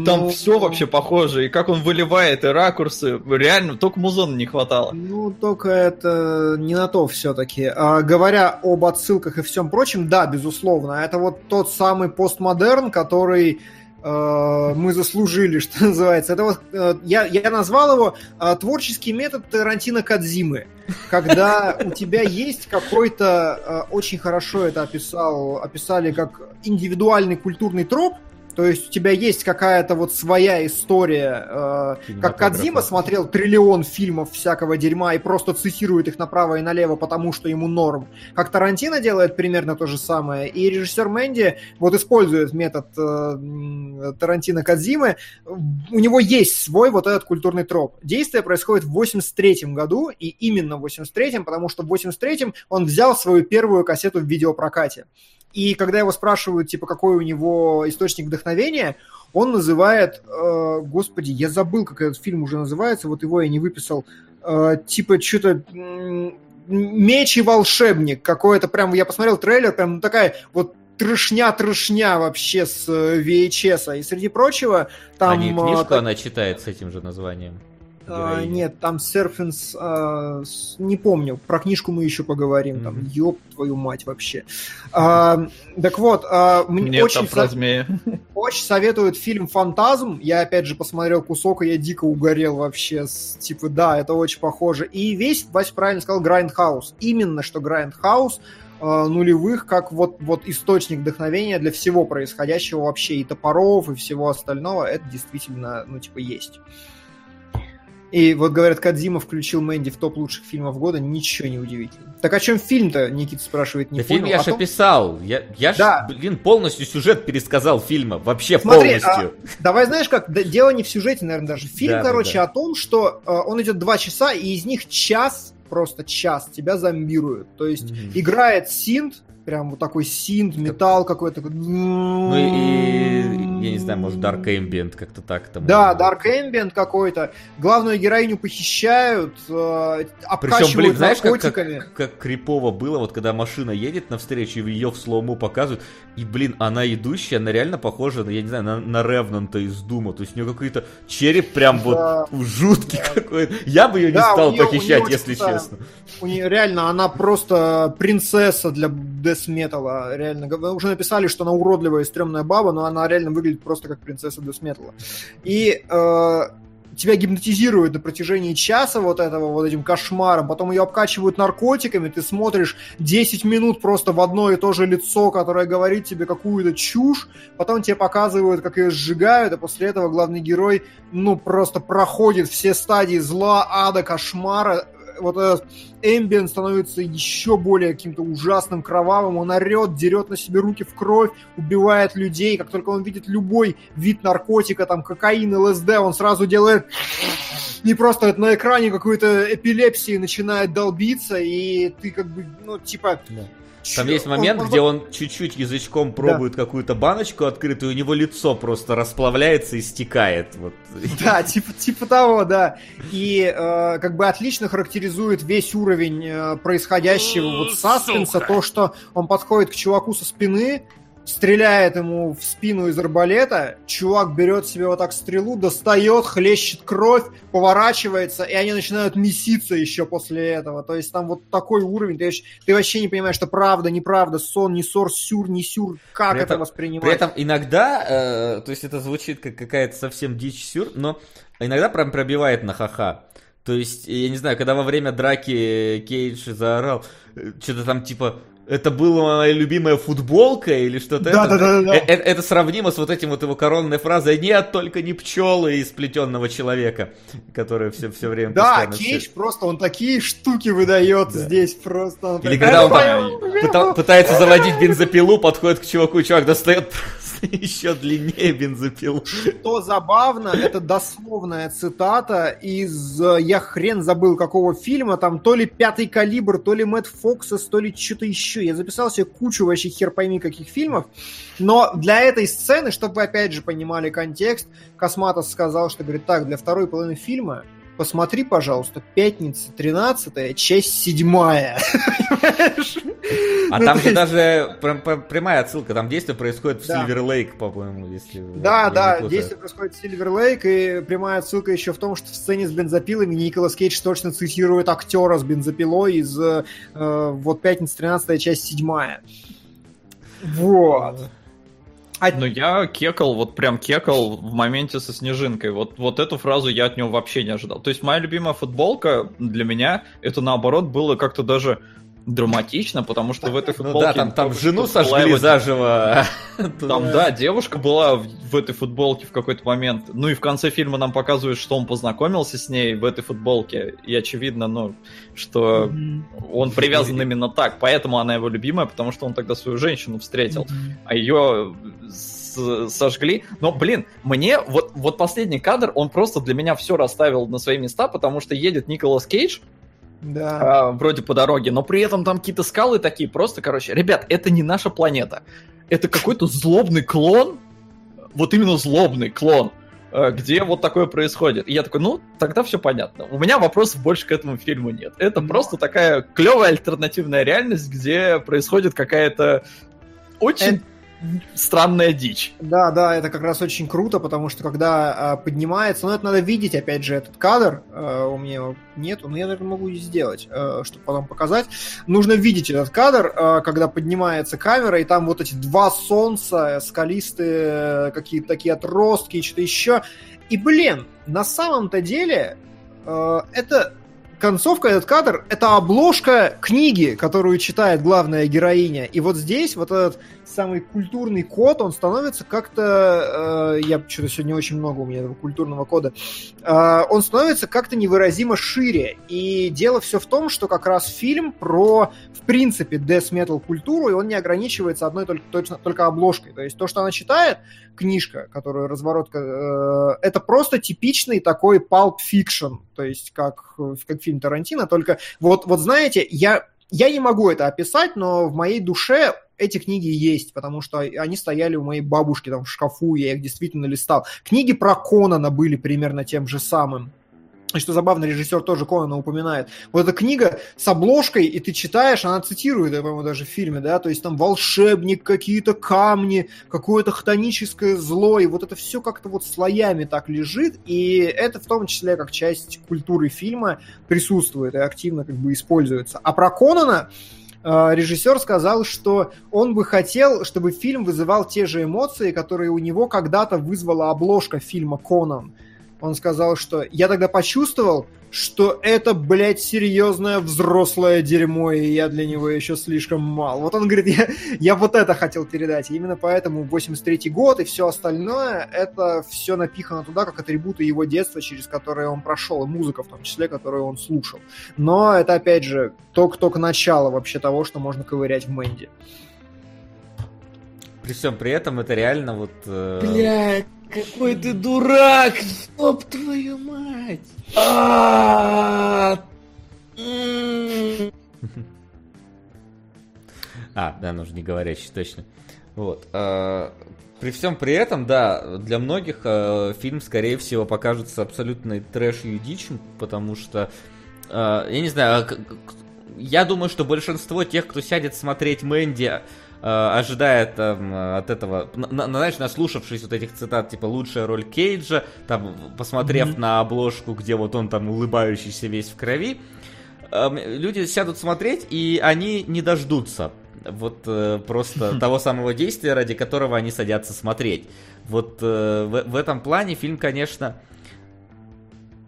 Там Ну, все вообще похоже, и как он выливает, и ракурсы. Реально, только музона не хватало. Ну, только это не на то все-таки. говоря об отсылках и всем прочем, да, безусловно, это вот тот самый постмодерн, который мы заслужили, что называется. Это вот, э, я, я назвал его э, творческий метод Тарантино Кадзимы. Когда у тебя есть какой-то, э, очень хорошо это описал, описали как индивидуальный культурный троп, то есть у тебя есть какая-то вот своя история, э, как Кадзима смотрел триллион фильмов всякого дерьма и просто цитирует их направо и налево, потому что ему норм. Как Тарантино делает примерно то же самое. И режиссер Мэнди вот использует метод э, Тарантино Кадзимы. У него есть свой вот этот культурный троп. Действие происходит в 83 году, и именно в 83 потому что в 83 он взял свою первую кассету в видеопрокате. И когда его спрашивают, типа, какой у него источник вдохновения, он называет, э, господи, я забыл, как этот фильм уже называется, вот его я не выписал, э, типа что-то меч и волшебник какой-то, прям, я посмотрел трейлер, прям ну, такая вот трешня-трешня вообще с э, VHS. И среди прочего, там... а не э, книжку так- она читает с этим же названием? А, нет, там Серфинс, а, с- не помню, про книжку мы еще поговорим, там, Мгм. ёб твою мать вообще. А, так вот, а, мне Нет, очень, там со- очень советуют фильм «Фантазм», я опять же посмотрел кусок, и я дико угорел вообще, с, типа, да, это очень похоже. И весь, Вася правильно сказал, Grindhouse, именно что grindhouse, нулевых, как вот, вот источник вдохновения для всего происходящего вообще, и топоров, и всего остального, это действительно, ну, типа, есть. И вот говорят, Кодзима включил Мэнди в топ лучших фильмов года, ничего не удивительно. Так о чем фильм-то, Никита спрашивает, не Да фильм понял. я О же том- описал. Я, я ж, Да. блин, полностью сюжет пересказал фильма. Вообще Смотри, полностью. Давай, знаешь как, да, дело не в сюжете, наверное, даже. Фильм, Да, да, короче, да. о том, что э, он идет два часа, и из них час, просто час, тебя зомбируют. То есть Мгм. играет синт, прям вот такой синт, металл какой-то. Ну и, и, я не знаю, может, Dark Ambient как-то так там. Да, Dark Ambient какой-то. Главную героиню похищают, э, Причем, блин, знаешь, как, как, как крипово было, вот когда машина едет навстречу, и ее в слому показывают, и, блин, она идущая, она реально похожа, на, я не знаю, на, на Ревнанта из Дума, то есть у нее какой-то череп прям Да. вот жуткий какой-то. Я бы ее не Да, стал у похищать, если честно. У нее реально, она просто принцесса для десметала. Реально. Г- Уже написали, что она уродливая и стрёмная баба, но она реально выглядит просто как принцесса десметала. И э, тебя гипнотизируют на протяжении часа вот этого, вот этим кошмаром, потом ее обкачивают наркотиками, ты смотришь 10 минут просто в одно и то же лицо, которое говорит тебе какую-то чушь, потом тебе показывают, как ее сжигают, а после этого главный герой, ну, просто проходит все стадии зла, ада, кошмара, вот этот Эмбиент становится еще более каким-то ужасным, кровавым, он орет, дерет на себе руки в кровь, убивает людей, как только он видит любой вид наркотика, там, кокаин, ЛСД, он сразу делает не просто это на экране какой-то эпилепсии начинает долбиться, и ты как бы, ну, типа, Да. Там Чё? есть момент, Он- где он чуть-чуть язычком пробует какую-то баночку открытую, у него лицо просто расплавляется и стекает. Вот. Да, типа, типа того, да. И э, как бы отлично характеризует весь уровень э, происходящего вот саспенса, Сука. то, что он подходит к чуваку со спины, стреляет ему в спину из арбалета, чувак берет себе вот так стрелу, достает, хлещет кровь, поворачивается, и они начинают меситься еще после этого. То есть там вот такой уровень, ты, ты вообще не понимаешь, что правда, неправда, сон, не сор, сюр, не сюр, как При это этом- воспринимать. При этом иногда, э, то есть это звучит как какая-то совсем дичь сюр, но иногда прям пробивает на ха-ха. То есть, я не знаю, когда во время драки Кейдж заорал, э, что-то там типа это была моя любимая футболка или что-то Да, это, да, да, да, да. э, это сравнимо с вот этим вот его коронной фразой «Нет, только не пчелы из сплетенного человека», которая все, все время Да, Кейдж все- просто, он такие штуки выдает Да. здесь просто. Он Или когда он «Это там пытается заводить бензопилу, подходит к чуваку, чувак достает еще длиннее бензопилу. Что забавно, это дословная цитата из, э, я хрен забыл какого фильма, там то ли «Пятый калибр», то ли «Мэтт Фоксес», то ли что-то еще. Я записал себе кучу вообще хер пойми каких фильмов, но для этой сцены, чтобы вы опять же понимали контекст, Косматос сказал, что, говорит, так, для второй половины фильма посмотри, пожалуйста, «Пятница 13 часть 7 А Ну, там же даже пр- пр- прямая отсылка, там действие происходит в. Сильвер Лейк, по-моему, если... Да, да, действие происходит в Сильвер Лейк, и прямая отсылка еще в том, что в сцене с бензопилами Николас Кейдж точно цитирует актера с бензопилой из э, э, вот «Пятница 13 часть 7 Вот. А- Ну, я кекал, вот прям кекал в моменте со снежинкой. Вот, вот эту фразу я от него вообще не ожидал. То есть моя любимая футболка для меня, это наоборот было как-то даже драматично, потому что в этой Ну футболке... да, там, там жену сожгли заживо. Там, да, девушка была в, в этой футболке в какой-то момент. Ну и в конце фильма нам показывают, что он познакомился с ней в этой футболке. И очевидно, ну, что Мгм. он привязан именно так. Поэтому она его любимая, потому что он тогда свою женщину встретил. а ее сожгли. Но, блин, мне вот, вот последний кадр, он просто для меня все расставил на свои места, потому что едет Николас Кейдж, Да. а, вроде по дороге, но при этом там какие-то скалы такие, просто, короче, ребят, это не наша планета. Это какой-то злобный клон, вот именно злобный клон, э, где вот такое происходит. И я такой, ну, тогда все понятно. У меня вопросов больше к этому фильму нет. Это Ну. просто такая клевая альтернативная реальность, где происходит какая-то очень странная дичь. Да, да, это как раз очень круто, потому что когда а, поднимается, ну это надо видеть, опять же, этот кадр, э, у меня его нету, но я, наверное, могу сделать, э, чтобы потом показать. Нужно видеть этот кадр, э, когда поднимается камера, и там вот эти два солнца, скалистые, э, какие-то такие отростки и что-то еще. И, блин, на самом-то деле э, это концовка, этот кадр, это обложка книги, которую читает главная героиня. И вот здесь вот этот самый культурный код, он становится как-то... э, я что-то сегодня очень много у меня этого культурного кода. Э, он становится как-то невыразимо шире. И дело все в том, что как раз фильм про, в принципе, death metal культуру, и он не ограничивается одной только, точно, только обложкой. То есть то, что она читает, книжка, которую разворотка, э, это просто типичный такой pulp fiction, то есть как, как фильм Тарантино, только вот, вот знаете, я, я не могу это описать, но в моей душе эти книги есть, потому что они стояли у моей бабушки там в шкафу, я их действительно листал. Книги про Конана были примерно тем же самым. И что забавно, режиссер тоже Конана упоминает. Вот эта книга с обложкой, и ты читаешь, она цитирует, я по-моему, даже в фильме, да, то есть там волшебник, какие-то камни, какое-то хтоническое зло, и вот это все как-то вот слоями так лежит, и это в том числе как часть культуры фильма присутствует и активно как бы используется. А про Конана режиссер сказал, что он бы хотел, чтобы фильм вызывал те же эмоции, которые у него когда-то вызвала обложка фильма «Конан». Он сказал, что я тогда почувствовал, что это, блядь, серьезное взрослое дерьмо, и я для него еще слишком мал. Вот он говорит, я, я вот это хотел передать. И именно поэтому 83-й год и все остальное, это все напихано туда, как атрибуты его детства, через которые он прошел, и музыка в том числе, которую он слушал. Но это, опять же, только-только начало вообще того, что можно ковырять в Мэнди. При всем при этом это реально вот... э, Блядь, какой ты дурак! Стоп, твою мать! А. А, да, нужно не говорящий, точно. Вот. э, При всем при этом, да, для многих э, фильм, скорее всего, покажется абсолютной трэшью и дичью, потому что, э, я не знаю, а я думаю, что большинство тех, кто сядет смотреть Мэнди, ожидая там э, от этого, на- на- знаешь, наслушавшись вот этих цитат, типа лучшая роль Кейджа, там посмотрев на обложку, где вот он там улыбающийся весь в крови, эм, люди сядут смотреть, и они не дождутся вот э, просто того самого действия, ради которого они садятся смотреть. Вот э, в, в этом плане фильм, конечно,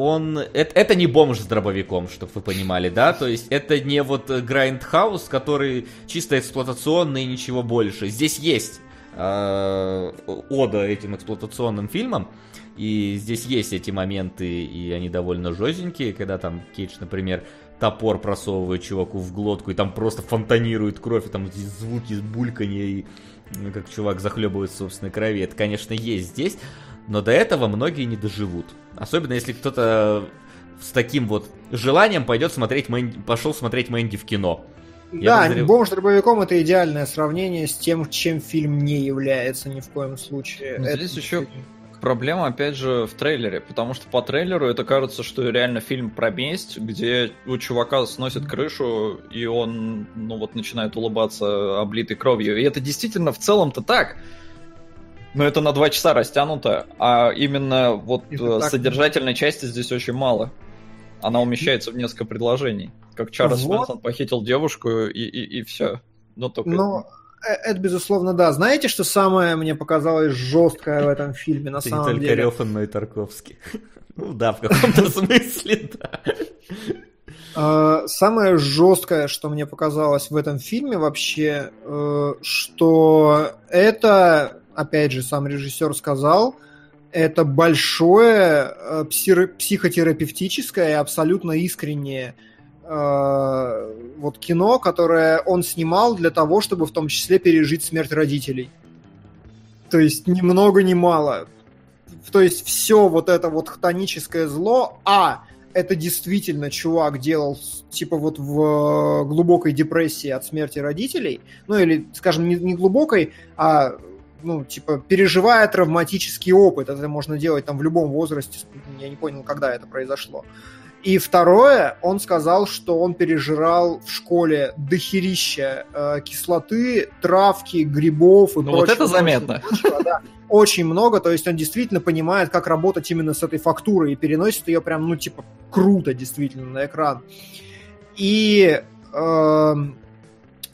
он... Это, это не бомж с дробовиком, чтобы вы понимали, да? То есть это не вот grindhouse, который чисто эксплуатационный и ничего больше. Здесь есть э, ода этим эксплуатационным фильмам, и здесь есть эти моменты, и они довольно жестенькие, когда там Кейдж, например, топор просовывает чуваку в глотку, и там просто фонтанирует кровь, и там эти звуки бульканья, и ну, как чувак захлебывает собственной крови. Это, конечно, есть здесь, но до этого многие не доживут. Особенно если кто-то с таким вот желанием пойдет смотреть Мэнди, пошел смотреть Мэнди в кино. Я да, подозрев- бомж с дробовиком это идеальное сравнение с тем, чем фильм не является ни в коем случае. Ну, Это здесь еще Проблема, опять же, в трейлере, потому что по трейлеру это кажется, что реально фильм про месть, где у чувака сносит крышу, и он, ну вот, начинает улыбаться облитой кровью. И это действительно в целом-то так. Но это на два часа растянуто, а именно вот Это э, так. содержательной части здесь очень мало. Она умещается в несколько предложений. Как Чарльз Вот. Мэнсон похитил девушку и, и, и все. Ну, только... Ну, э, это безусловно да. Знаете, что самое мне показалось жесткое в этом фильме на не самом только деле? Рёфан, но и Тарковский. Ну да, в каком-то смысле, да. Э, Самое жесткое, что мне показалось в этом фильме вообще, что это, опять же, сам режиссер сказал, это большое э, психотерапевтическое и абсолютно искреннее э, вот кино, которое он снимал для того, чтобы в том числе пережить смерть родителей. То есть ни много ни мало. То есть все вот это вот хтоническое зло, а это действительно чувак делал типа вот в э, глубокой депрессии от смерти родителей, ну или, скажем, не, не глубокой, а ну, типа, переживая травматический опыт. Это можно делать там в любом возрасте. Я не понял, когда это произошло. И второе, он сказал, что он пережирал в школе дохерища э, кислоты, травки, грибов и Ну, вот прочего, это заметно. прочего, прочего, да. Очень много, то есть он действительно понимает, как работать именно с этой фактурой и переносит ее прям, ну, типа, круто действительно на экран. И эм,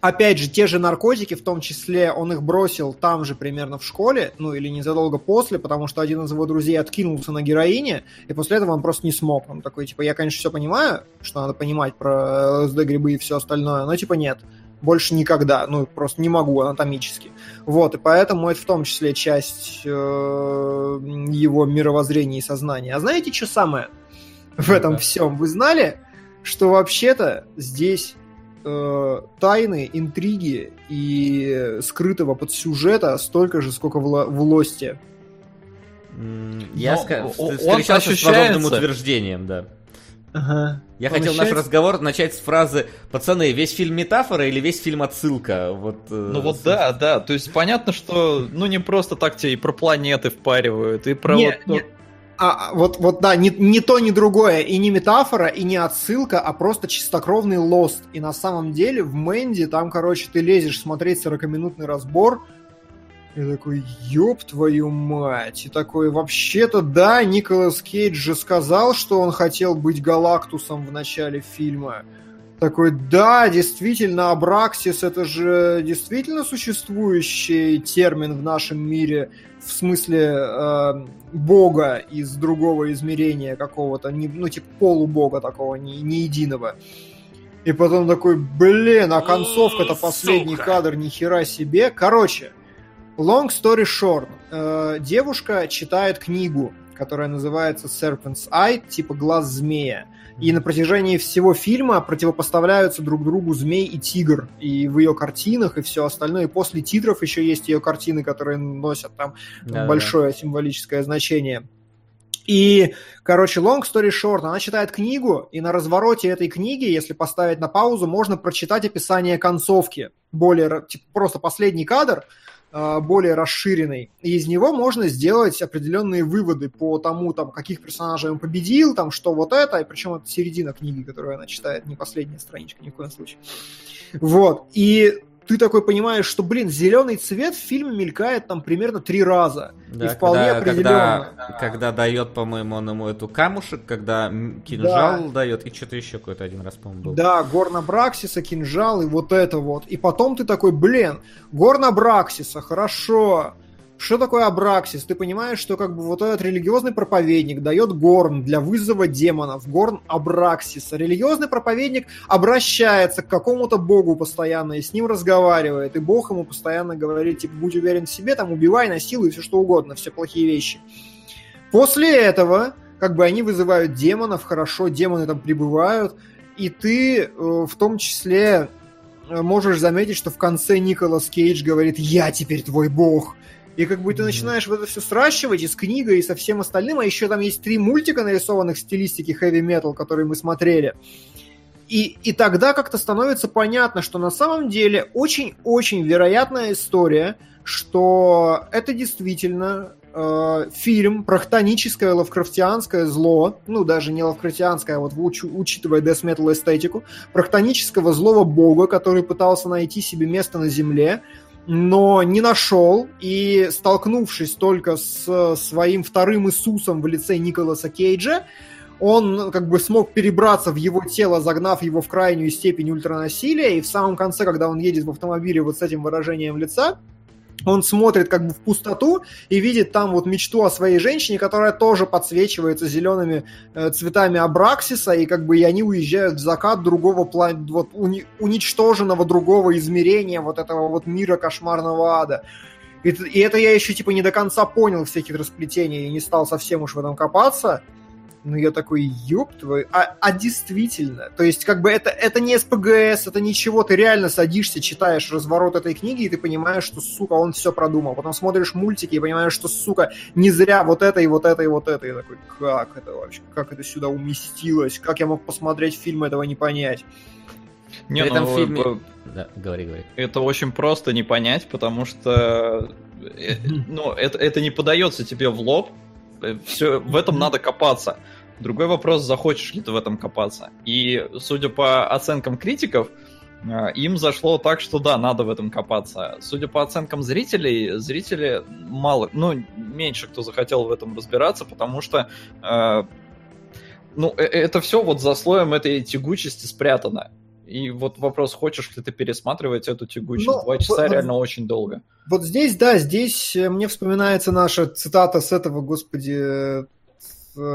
опять же, те же наркотики, в том числе, он их бросил там же примерно в школе, ну или незадолго после, потому что один из его друзей откинулся на героине, и после этого он просто не смог. Он такой, типа, я, конечно, все понимаю, что надо понимать про ЛСД, грибы и все остальное, но, типа, нет, больше никогда, ну, просто не могу анатомически. Вот, и поэтому это в том числе часть э, его мировоззрения и сознания. А знаете, что самое в этом Да. всем? Вы знали, что вообще-то здесь э, тайны, интриги и скрытого подсюжета столько же, сколько в, в Лосте. Я Но ска- он вст- встречался с ощущается. подобным утверждением, да. Ага. Я Он хотел наш ощущается- разговор начать с фразы «Пацаны, весь фильм метафора или весь фильм отсылка?» Вот, э, Ну вот с- да, да, то есть понятно, что ну не просто так тебе и про планеты впаривают, и про Не, вот... не. А, а, вот, вот да, не, не то, ни другое, и не метафора, и не отсылка, а просто чистокровный лост. И на самом деле в Мэнди там, короче, ты лезешь смотреть 40-минутный разбор, и такой, ёб твою мать. И такой, вообще-то, да, Николас Кейдж же сказал, что он хотел быть Галактусом в начале фильма. Такой, да, действительно, Абраксис это же действительно существующий термин в нашем мире в смысле э, бога из другого измерения какого-то, не, ну, типа полубога такого, не, не единого. И потом такой, блин, а концовка-то последний сука. кадр, ни хера себе. Короче, long story short. Э, девушка читает книгу, которая называется Serpent's Eye, типа глаз змея. И на протяжении всего фильма противопоставляются друг другу змей и тигр. И в ее картинах, и все остальное. И после титров еще есть ее картины, которые носят там Да-да-да. большое символическое значение. И, короче, long story short, она читает книгу, и на развороте этой книги, если поставить на паузу, можно прочитать описание концовки. Более, типа, просто последний кадр, более расширенный. И из него можно сделать определенные выводы по тому, там, каких персонажей он победил, там, что вот это, и причем это середина книги, которую она читает, не последняя страничка ни в коем случае. Вот. И ты такой понимаешь, что, блин, зеленый цвет в фильме мелькает там примерно три раза. Да, и вполне когда, определенно. Когда, когда дает, по-моему, он ему эту камушек, когда кинжал дает, и что-то еще какой-то один раз, по-моему, был. Да, Горна Браксиса, кинжал и вот это вот. И потом ты такой, блин, Горна Браксиса, хорошо. Что такое Абраксис? Ты понимаешь, что как бы вот этот религиозный проповедник дает горн для вызова демонов, горн Абраксиса. Религиозный проповедник обращается к какому-то богу постоянно и с ним разговаривает, и бог ему постоянно говорит, типа, будь уверен в себе, там, убивай, насилуй, все что угодно, все плохие вещи. После этого, как бы они вызывают демонов, хорошо, демоны там прибывают, и ты э, в том числе э, можешь заметить, что в конце Николас Кейдж говорит «Я теперь твой бог», и как бы ты начинаешь в это все сращивать и с книгой, и со всем остальным. А еще там есть три мультика, нарисованных в стилистике heavy metal, которые мы смотрели. И, и тогда как-то становится понятно, что на самом деле очень-очень вероятная история, что это действительно э, фильм про хтоническое лавкрафтианское зло, ну даже не лавкрафтианское, а вот уч, учитывая death metal эстетику, про хтонического злого бога, который пытался найти себе место на земле, но не нашел, и столкнувшись только с своим вторым Иисусом в лице Николаса Кейджа, он как бы смог перебраться в его тело, загнав его в крайнюю степень ультранасилия, и в самом конце, когда он едет в автомобиле вот с этим выражением лица, он смотрит как бы в пустоту и видит там вот мечту о своей женщине, которая тоже подсвечивается зелеными э, цветами Абраксиса, и как бы и они уезжают в закат другого план... вот уни... уничтоженного другого измерения вот этого вот мира кошмарного ада. И, и это я еще типа не до конца понял всяких расплетений и не стал совсем уж в этом копаться. Ну, я такой, ёб твой, а, а действительно, то есть, как бы это, это не СПГС, это ничего, ты реально садишься, читаешь разворот этой книги, и ты понимаешь, что, сука, он все продумал. Потом смотришь мультики и понимаешь, что, сука, не зря вот это и вот это и вот это. И такой, как это вообще, как это сюда уместилось, как я мог посмотреть фильм, этого не понять. Не, В этом ну, фильме- э, Да, говори, говори. Это очень просто не понять, потому что э, ну, это, это не подается тебе в лоб. Все, в этом надо копаться. Другой вопрос, захочешь ли ты в этом копаться. И судя по оценкам критиков, э, им зашло так, что да, надо в этом копаться. Судя по оценкам зрителей, зрители мало, ну, меньше кто захотел в этом разбираться, потому что э, ну, э- это все вот за слоем этой тягучести спрятано. И вот вопрос, хочешь ли ты пересматривать эту тягучесть? Ну, Два часа в- реально очень долго. Вот здесь, да, здесь э, мне вспоминается наша цитата с этого, господи,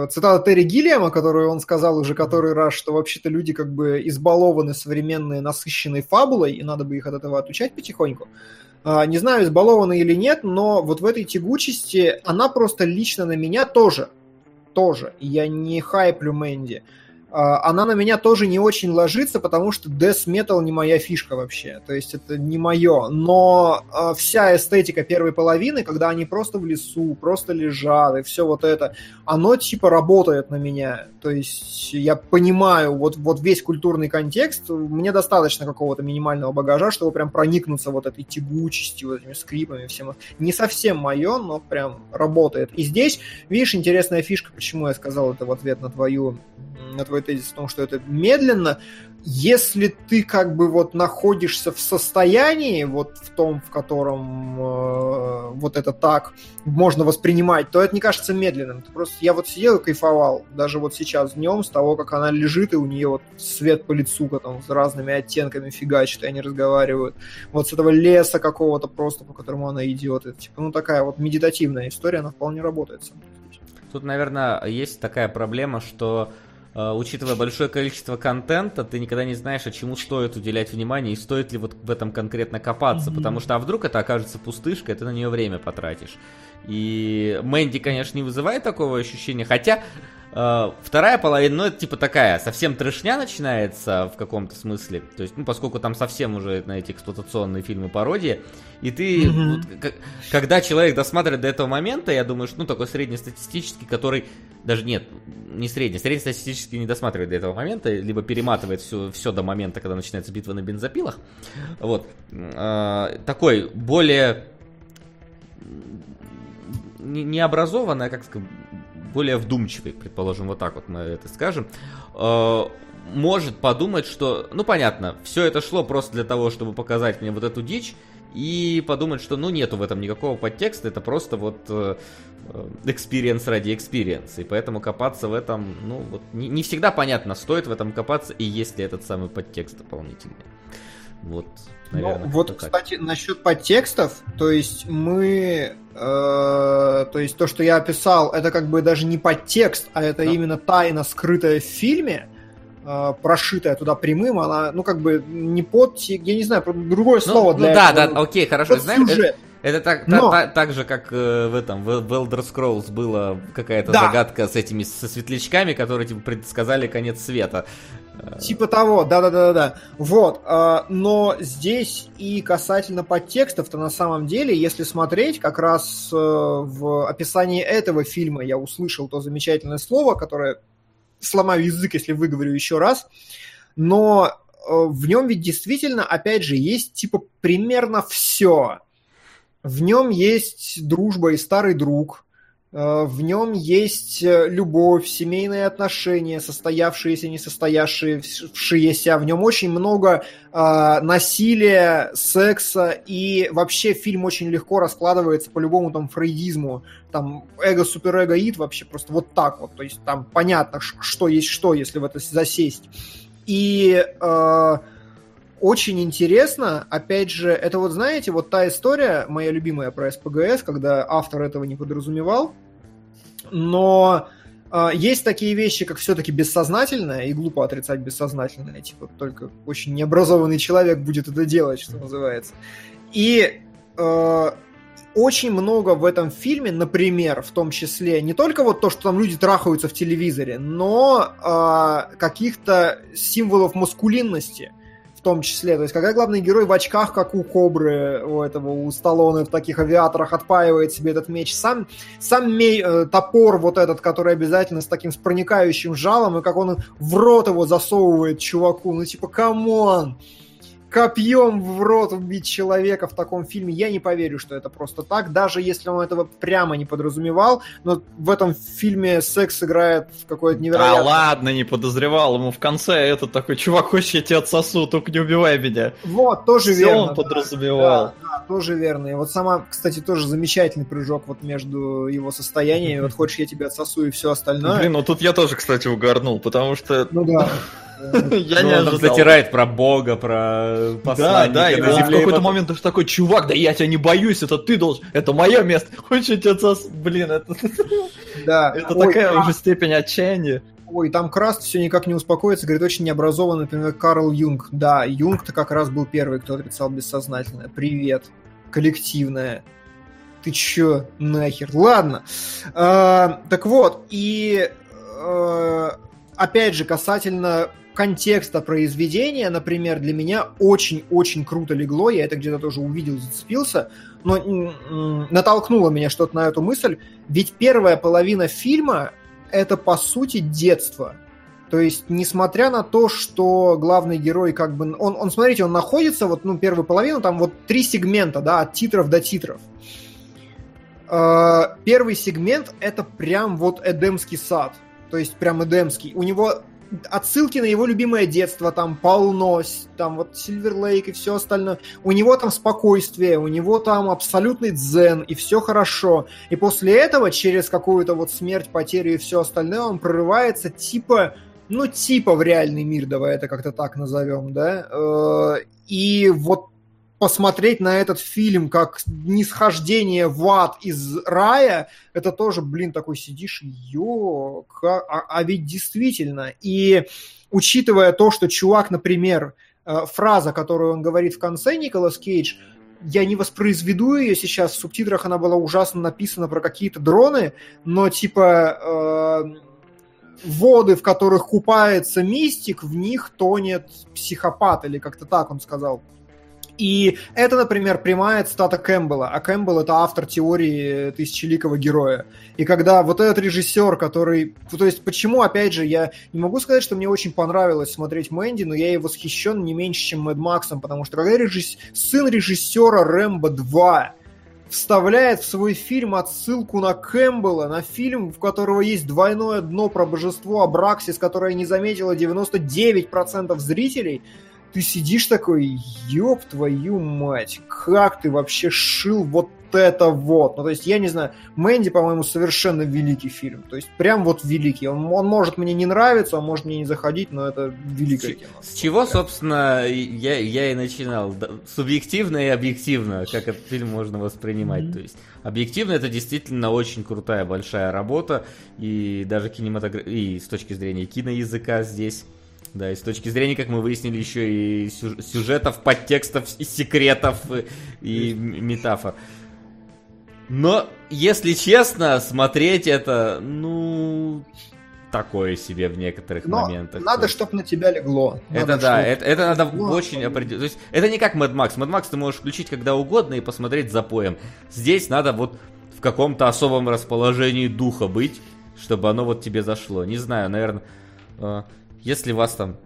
цитата Терри Гиллиама, которую он сказал уже который раз, что вообще-то люди как бы избалованы современной насыщенной фабулой, и надо бы их от этого отучать потихоньку. А, Не знаю, избалованы или нет, но вот в этой тягучести она просто лично на меня тоже, тоже, я не хайплю Мэнди, она на меня тоже не очень ложится, потому что Death Metal не моя фишка вообще. То есть это не мое. Но а, вся эстетика первой половины, когда они просто в лесу, просто лежат, и все вот это, оно типа работает на меня. То есть я понимаю вот, вот весь культурный контекст, мне достаточно какого-то минимального багажа, чтобы прям проникнуться вот этой тягучестью, вот этими скрипами, всем. Не совсем мое, но прям работает. И здесь, видишь, интересная фишка, почему я сказал это в ответ на твою на твой тезис о том, что это медленно, если ты как бы вот находишься в состоянии, вот в том, в котором э, вот это так можно воспринимать, то это не кажется медленным. Ты просто, я вот сидел и кайфовал, даже вот сейчас днем, с того, как она лежит, и у нее вот свет по лицу, там, с разными оттенками фигачит, и они разговаривают. Вот с этого леса какого-то просто, по которому она идет. Это, типа, ну, такая вот медитативная история, она вполне работает. Тут, наверное, есть такая проблема, что учитывая большое количество контента, ты никогда не знаешь, а чему стоит уделять внимание и стоит ли вот в этом конкретно копаться, потому что а вдруг это окажется пустышкой, ты на нее время потратишь. И Мэнди, конечно, не вызывает такого ощущения, хотя э, вторая половина, ну, это типа такая, совсем трешня начинается в каком-то смысле, то есть, ну, поскольку там совсем уже на эти эксплуатационные фильмы пародии, и ты, Мгм. вот, к- когда человек досматривает до этого момента, я думаю, что, ну, такой среднестатистический, который, даже нет, не средний, среднестатистический не досматривает до этого момента, либо перематывает все, все до момента, когда начинается битва на бензопилах, вот, э, такой более не, образованный, а как сказать, более вдумчивый, предположим, вот так вот мы это скажем, э, может подумать, что, ну понятно, все это шло просто для того, чтобы показать мне вот эту дичь, и подумать, что ну нету в этом никакого подтекста, это просто вот э, experience ради experience а, и поэтому копаться в этом, ну вот не, не всегда понятно, стоит в этом копаться и есть ли этот самый подтекст дополнительный. Вот, наверное. Ну, вот, кстати, насчет подтекстов, то есть мы, э, то есть то, что я описал, это как бы даже не подтекст, а это Да. именно тайна, скрытая в фильме, э, прошитая туда прямым, она, ну, как бы не под, я не знаю, другое Ну, слово ну для да, этого. да, окей, хорошо. Знаешь, это, сюжет. это так, Но- та- та- так же, как э, в этом, в, в Elder Scrolls была какая-то Да. загадка с этими, со светлячками, которые, типа, предсказали конец света. Типа того, да-да-да-да. Вот, а, но здесь и касательно подтекстов-то на самом деле, если смотреть, как раз э, в описании этого фильма я услышал то замечательное слово, которое сломаю язык, если выговорю еще раз, но э, в нем ведь действительно, опять же, есть типа примерно все. В нем есть дружба и старый друг, В нем есть э, любовь, семейные отношения, состоявшиеся, не состоявшиеся. В нем очень много э, насилия, секса, и вообще фильм очень легко раскладывается по любому там фрейдизму. Там эго, суперэго, ид вообще просто вот так вот. То есть там понятно, что есть что, если в это засесть. И э, очень интересно, опять же, это вот, знаете, вот та история, моя любимая про СПГС, когда автор этого не подразумевал, но э, есть такие вещи, как все-таки бессознательное, и глупо отрицать бессознательное, типа только очень необразованный человек будет это делать, что называется. И э, очень много в этом фильме, например, в том числе, не только вот то, что там люди трахаются в телевизоре, но э, каких-то символов маскулинности в том числе. То есть, когда главный герой в очках, как у Кобры, у этого, у Сталлоне в таких авиаторах отпаивает себе этот меч. Сам, сам мей, э, топор вот этот, который обязательно с таким с проникающим жалом, и как он в рот его засовывает чуваку. Ну, типа, come on! Копьем в рот убить человека в таком фильме, я не поверю, что это просто так, даже если он этого прямо не подразумевал, но в этом фильме секс играет в какое-то Да невероятное... ладно, не подозревал. Ему в конце этот такой, чувак, хочешь, я тебя отсосу, только не убивай меня. Вот, тоже Всё верно. он да. подразумевал. Да, да, тоже верно. И вот сама, кстати, тоже замечательный прыжок вот между его состояниями. Вот хочешь, я тебя отсосу и все остальное. Блин, ну тут я тоже, кстати, угорнул, потому что Ну да. я ну, не он там ожидал. затирает про Бога, про Да, посланника да, и на он в и какой-то момент даже такой, чувак, да я тебя не боюсь, это ты должен, это мое место. Хочешь, я тебя? Блин, это, Да. это Ой, такая уже степень отчаяния. Ой, там Краст все никак не успокоится, говорит, очень необразованный, например, Карл Юнг. Да, Юнг-то как раз был первый, кто отрицал бессознательное. Привет, коллективное. Ты чё, нахер? Ладно. А, так вот, и а, опять же, касательно контекста произведения, например, для меня очень-очень круто легло, я это где-то тоже увидел, зацепился, но натолкнуло меня что-то на эту мысль, ведь первая половина фильма это по сути детство. То есть, несмотря на то, что главный герой как бы... Он, он смотрите, он находится, вот, ну, первую половину, там вот три сегмента, да, от титров до титров. Э, Первый сегмент — это прям вот Эдемский сад. То есть, прям Эдемский. У него отсылки на его любимое детство, там полно, там вот Сильвер Лейк и все остальное. У него там спокойствие, у него там абсолютный дзен, и все хорошо. И после этого, через какую-то вот смерть, потерю и все остальное, он прорывается типа, ну типа в реальный мир, давай это как-то так назовем, да. Э, И вот посмотреть на этот фильм как нисхождение в ад из рая, это тоже, блин, такой сидишь, ё, ка- а, а ведь действительно. И учитывая то, что чувак, например, э, фраза, которую он говорит в конце, Николас Кейдж, я не воспроизведу ее сейчас, в субтитрах она была ужасно написана про какие-то дроны, но типа э, воды, в которых купается мистик, в них тонет психопат, или как-то так он сказал. И это, например, прямая цитата Кэмпбелла, а Кэмпбелл это автор теории тысячеликого героя. И когда вот этот режиссер, который... То есть почему, опять же, я не могу сказать, что мне очень понравилось смотреть Мэнди, но я и восхищен не меньше, чем Мэд Максом, потому что когда режисс... сын режиссера Рэмбо 2 вставляет в свой фильм отсылку на Кэмпбелла, на фильм, в которого есть двойное дно про божество Абраксис, которое не заметило 99% зрителей, ты сидишь такой, ёб твою мать, как ты вообще шил вот это вот. Ну, то есть, я не знаю, Мэнди, по-моему, совершенно великий фильм. То есть, прям вот великий. Он, он может мне не нравиться, он может мне не заходить, но это великое С, кино. с чего, собственно, я, я и начинал. Субъективно и объективно, как этот фильм можно воспринимать. Мгм. То есть, объективно это действительно очень крутая, большая работа. И даже кинематограф... И с точки зрения киноязыка здесь. Да, и с точки зрения, как мы выяснили, еще и сюж- сюжетов, подтекстов, и секретов и, и метафор. Но, если честно, смотреть это, ну, такое себе в некоторых Но моментах. надо, чтобы на тебя легло. Это Надо, да, чтоб- это, это надо Ну, очень определить. То есть это не как Mad Max. Mad Max ты можешь включить когда угодно и посмотреть за поем. Здесь надо вот в каком-то особом расположении духа быть, чтобы оно вот тебе зашло. Не знаю, наверное, э, если вас там,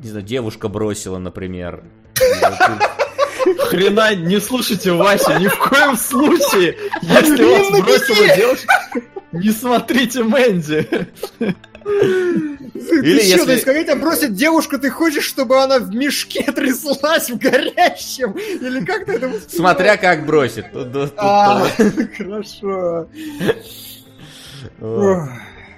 не знаю, девушка бросила, например. ты- Хрена не слушайте Васю ни в коем случае. Если вас на бросила девушка, не смотрите Мэнди. Ты Или чё, если- то есть, когда тебя бросит девушка, ты хочешь, чтобы она в мешке тряслась в горящем? Или как ты это воспринимаешь? Смотря как бросит. Тут- тут- тут- А, хорошо.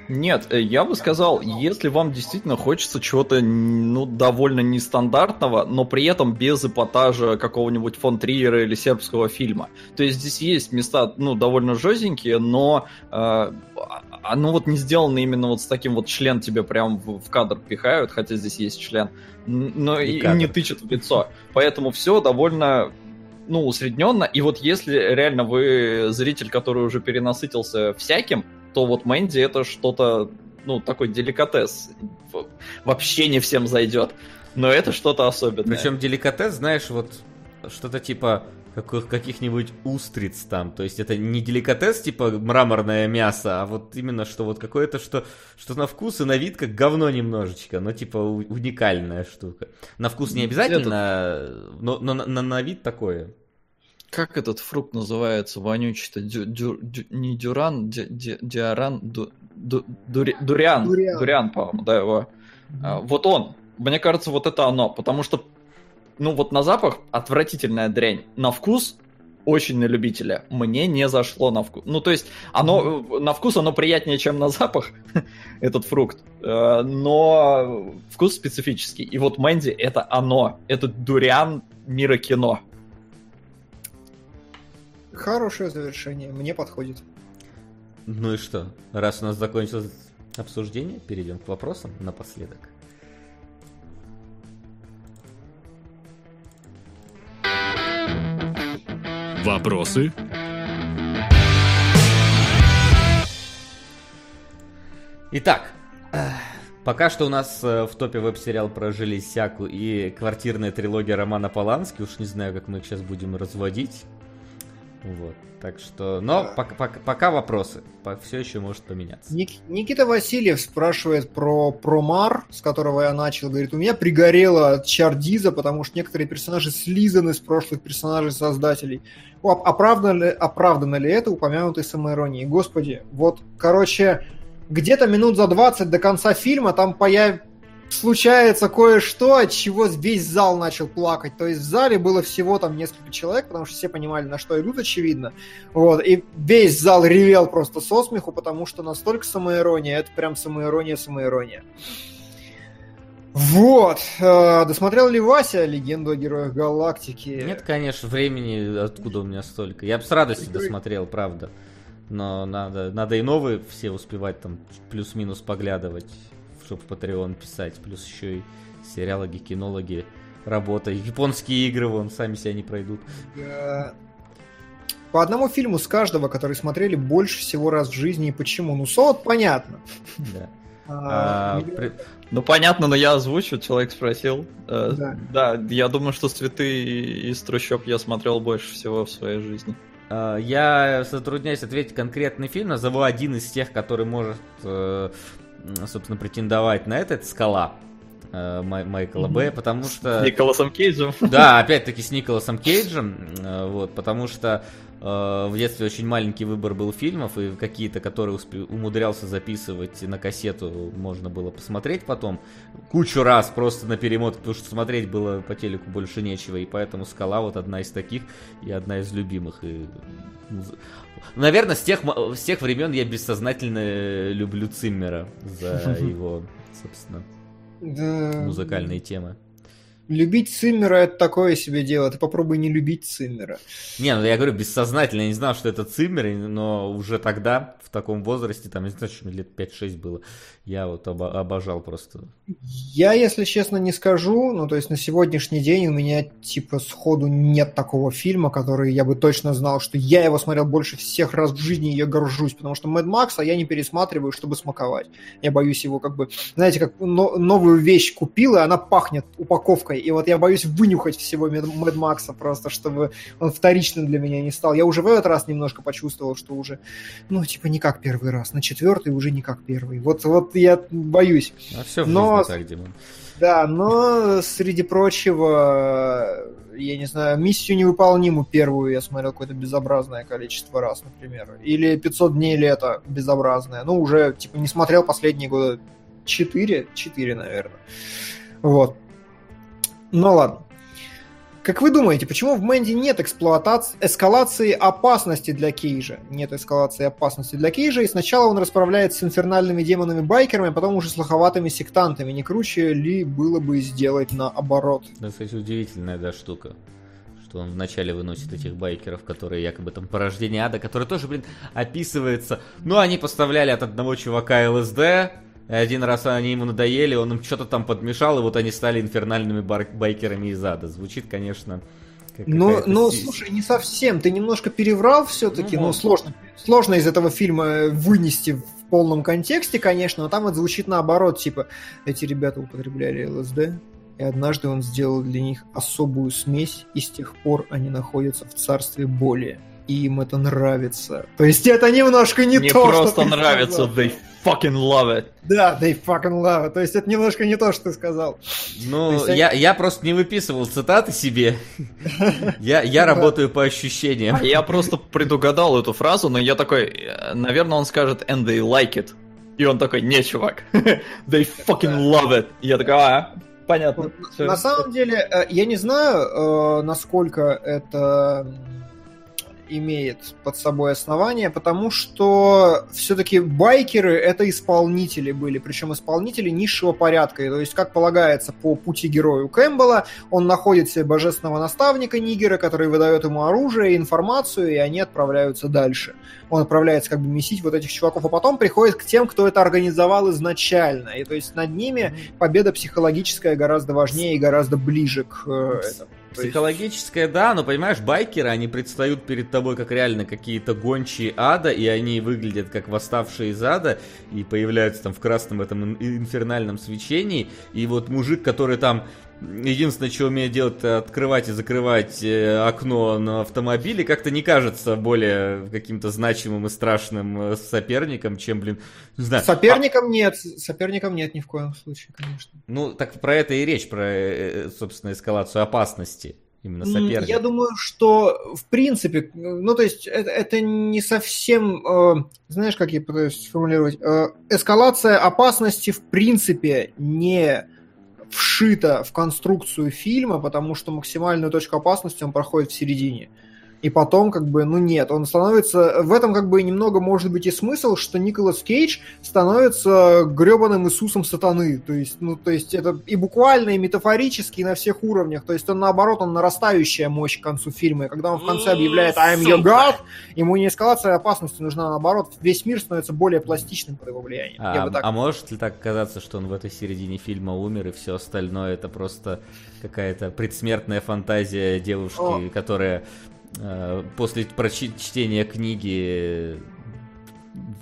Нет, э, я бы сказал, если вам действительно хочется чего-то, ну, довольно нестандартного, но при этом без эпатажа какого-нибудь фон Триера или сербского фильма. То есть здесь есть места, ну, довольно жестенькие, но э, оно вот не сделано именно вот с таким вот член тебе прям в, в кадр пихают, хотя здесь есть член, но И и, не тычет в лицо. Поэтому все довольно ну, усредненно. И вот если реально вы зритель, который уже перенасытился всяким, то вот Мэнди это что-то, ну, такой деликатес. Вообще не всем зайдет. Но это что-то особенное. Причем деликатес, знаешь, вот что-то типа каких- каких-нибудь устриц там. То есть это не деликатес, типа мраморное мясо, а вот именно что вот какое-то, что, что на вкус и на вид как говно немножечко, но типа у- уникальная штука. На вкус не обязательно, но, но на, на- на вид такое. Как этот фрукт называется? Вонючий-то? Дю- дю- дю- не дюран, ди- ди- диаран, ду- ду- дури- дуриан. Дуриан. Дуриан, по-моему, да, его. А, Вот он. Мне кажется, вот это оно. Потому что, ну вот на запах отвратительная дрянь. На вкус очень на любителя. Мне не зашло на вкус. Ну, то есть, оно э, на вкус оно приятнее, чем на запах, этот фрукт. Э, Но вкус специфический. И вот Мэнди это оно. Это дуриан мира кино. Хорошее завершение, мне подходит. Ну и что? Раз у нас закончилось обсуждение, перейдем к вопросам напоследок. Вопросы? Итак, э, пока что у нас э, в топе веб-сериал про Железяку и квартирная трилогия Романа Полански. Уж не знаю, как мы их сейчас будем разводить. Вот. Так что, но пока, пока, пока вопросы. Все еще может поменяться. Ник- Никита Васильев спрашивает про Промар, с которого я начал. Говорит, у меня пригорело от Чардиза, потому что некоторые персонажи слизаны с прошлых персонажей создателей. О, Оправдано ли, оправдано ли это упомянутой самоиронией? Господи, вот, короче, где-то минут за 20 до конца фильма там появ... случается кое-что, от чего весь зал начал плакать. То есть в зале было всего там несколько человек, потому что все понимали, на что идут, очевидно. Вот, и весь зал ревел просто со смеху, потому что настолько самоирония, это прям самоирония-самоирония. Вот. Э, Досмотрел ли Вася легенду о героях галактики? Нет, конечно, времени откуда у меня столько. Я бы с радостью Игры. досмотрел, правда. Но надо, надо и новые все успевать там плюс-минус поглядывать, чтобы в Patreon писать. Плюс еще и сериалоги, кинологи. работа. Японские игры, вон, сами себя не пройдут. По одному фильму с каждого, который смотрели больше всего раз в жизни и почему. Ну, Солод понятно. Да. А, А, при- Ну понятно, но я озвучу, человек спросил. Э, Да. Да, я думаю, что цветы из трущоб я смотрел больше всего в своей жизни. а, Я затрудняюсь ответить конкретный фильм, назову один из тех, который может, э, собственно, претендовать на это, это «Скала» э, Май- Майкла Б, потому что... С Николасом Кейджем. Да, опять-таки с Николасом Кейджем, э, вот, потому что э, в детстве очень маленький выбор был фильмов, и какие-то, которые успе- умудрялся записывать на кассету, можно было посмотреть потом кучу раз просто на перемотке, потому что смотреть было по телеку больше нечего, и поэтому «Скала» вот одна из таких и одна из любимых. И... Наверное, с тех, с тех времен я бессознательно люблю Циммера за его, собственно, да, музыкальные темы. Любить Циммера это такое себе дело. Ты попробуй не любить Циммера. Не, ну я говорю, бессознательно, я не знал, что это Циммер, но уже тогда, в таком возрасте, там, не знаю, что мне лет 5-6 было, я вот оба- обожал просто. Я, если честно, не скажу. Ну, то есть на сегодняшний день у меня, типа, сходу нет такого фильма, который я бы точно знал, что я его смотрел больше всех раз в жизни, и я горжусь. Потому что Мэд Макса я не пересматриваю, чтобы смаковать. Я боюсь его как бы... Знаете, как но- новую вещь купил, и она пахнет упаковкой. И вот я боюсь вынюхать всего Мэд Макса просто, чтобы он вторичным для меня не стал. Я уже в этот раз немножко почувствовал, что уже, ну, типа, не как первый раз. На четвертый уже не как первый. Вот, вот я боюсь. А все в Но- жизни так, Димон. Да, но среди прочего, я не знаю, миссию невыполнимую первую я смотрел какое-то безобразное количество раз, например. Или 500 дней лета безобразное. Ну, уже, типа, не смотрел последние года 4, 4, наверное. Вот. Ну ладно. Как вы думаете, почему в Мэнди нет эксплуатации, эскалации опасности для Кейжа? Нет эскалации опасности для Кейжа, и сначала он расправляется с инфернальными демонами-байкерами, а потом уже с лоховатыми сектантами. Не круче ли было бы сделать наоборот? Это, кстати, удивительная, да, штука. Что он вначале выносит этих байкеров, которые якобы там порождение ада, которые тоже, блин, описывается. Ну, они поставляли от одного чувака ЛСД, один раз они ему надоели, он им что-то там подмешал, и вот они стали инфернальными бар- байкерами из ада. Звучит, конечно, как Ну, какая-то ну, слушай, не совсем. Ты немножко переврал все-таки. Ну, Ну, может. сложно, сложно из этого фильма вынести в полном контексте, конечно, но там это звучит наоборот. Типа, эти ребята употребляли ЛСД, и однажды он сделал для них особую смесь, и с тех пор они находятся в царстве боли. И им это нравится. То есть это немножко не Мне то, просто что ты нравится, сказал. they fucking love it. Да, they fucking love it. То есть это немножко не то, что ты сказал. Ну, есть я, я просто не выписывал цитаты себе. Я, я работаю по ощущениям. Я просто предугадал эту фразу, но я такой, наверное, он скажет and they like it. И он такой, не, чувак, they fucking love it. И я такой, а, понятно. На самом деле, э, я не знаю, э, насколько это имеет под собой основание, потому что все-таки байкеры это исполнители были, причем исполнители низшего порядка. И То есть, как полагается по пути герою Кэмпбелла, он находит себе божественного наставника Нигера, который выдает ему оружие и информацию, и они отправляются дальше. Он отправляется как бы месить вот этих чуваков, а потом приходит к тем, кто это организовал изначально. И то есть над ними победа психологическая гораздо важнее и гораздо ближе к э, этому. Психологическое, да, но понимаешь, байкеры, они предстают перед тобой как реально какие-то гончие ада, и они выглядят как восставшие из ада, и появляются там в красном этом ин- инфернальном свечении, и вот мужик, который там единственное, что умеет делать, это открывать и закрывать э, окно на автомобиле, как-то не кажется более каким-то значимым и страшным э, соперником, чем, блин, не знаю. Соперником нет, соперником нет ни в коем случае, конечно. Ну, так про это и речь, про, э, собственно, эскалацию опасности. Именно соперника. Я думаю, что в принципе, ну то есть это, это не совсем, э, знаешь, как я пытаюсь сформулировать, э, эскалация опасности в принципе не вшита в конструкцию фильма, потому что максимальную точку опасности он проходит в середине. И потом, как бы, ну нет, он становится... В этом, как бы, немного может быть и смысл, что Николас Кейдж становится гребаным Иисусом сатаны. То есть, ну, то есть это и буквально, и метафорически, и на всех уровнях. То есть он, наоборот, он нарастающая мощь к концу фильма. И когда он в конце объявляет «I'm your God», ему не эскалация опасности нужна, наоборот. Весь мир становится более пластичным под его влиянием. А, так а может ли так казаться, что он в этой середине фильма умер, и все остальное это просто какая-то предсмертная фантазия девушки, О. которая после прочи- чтения книги,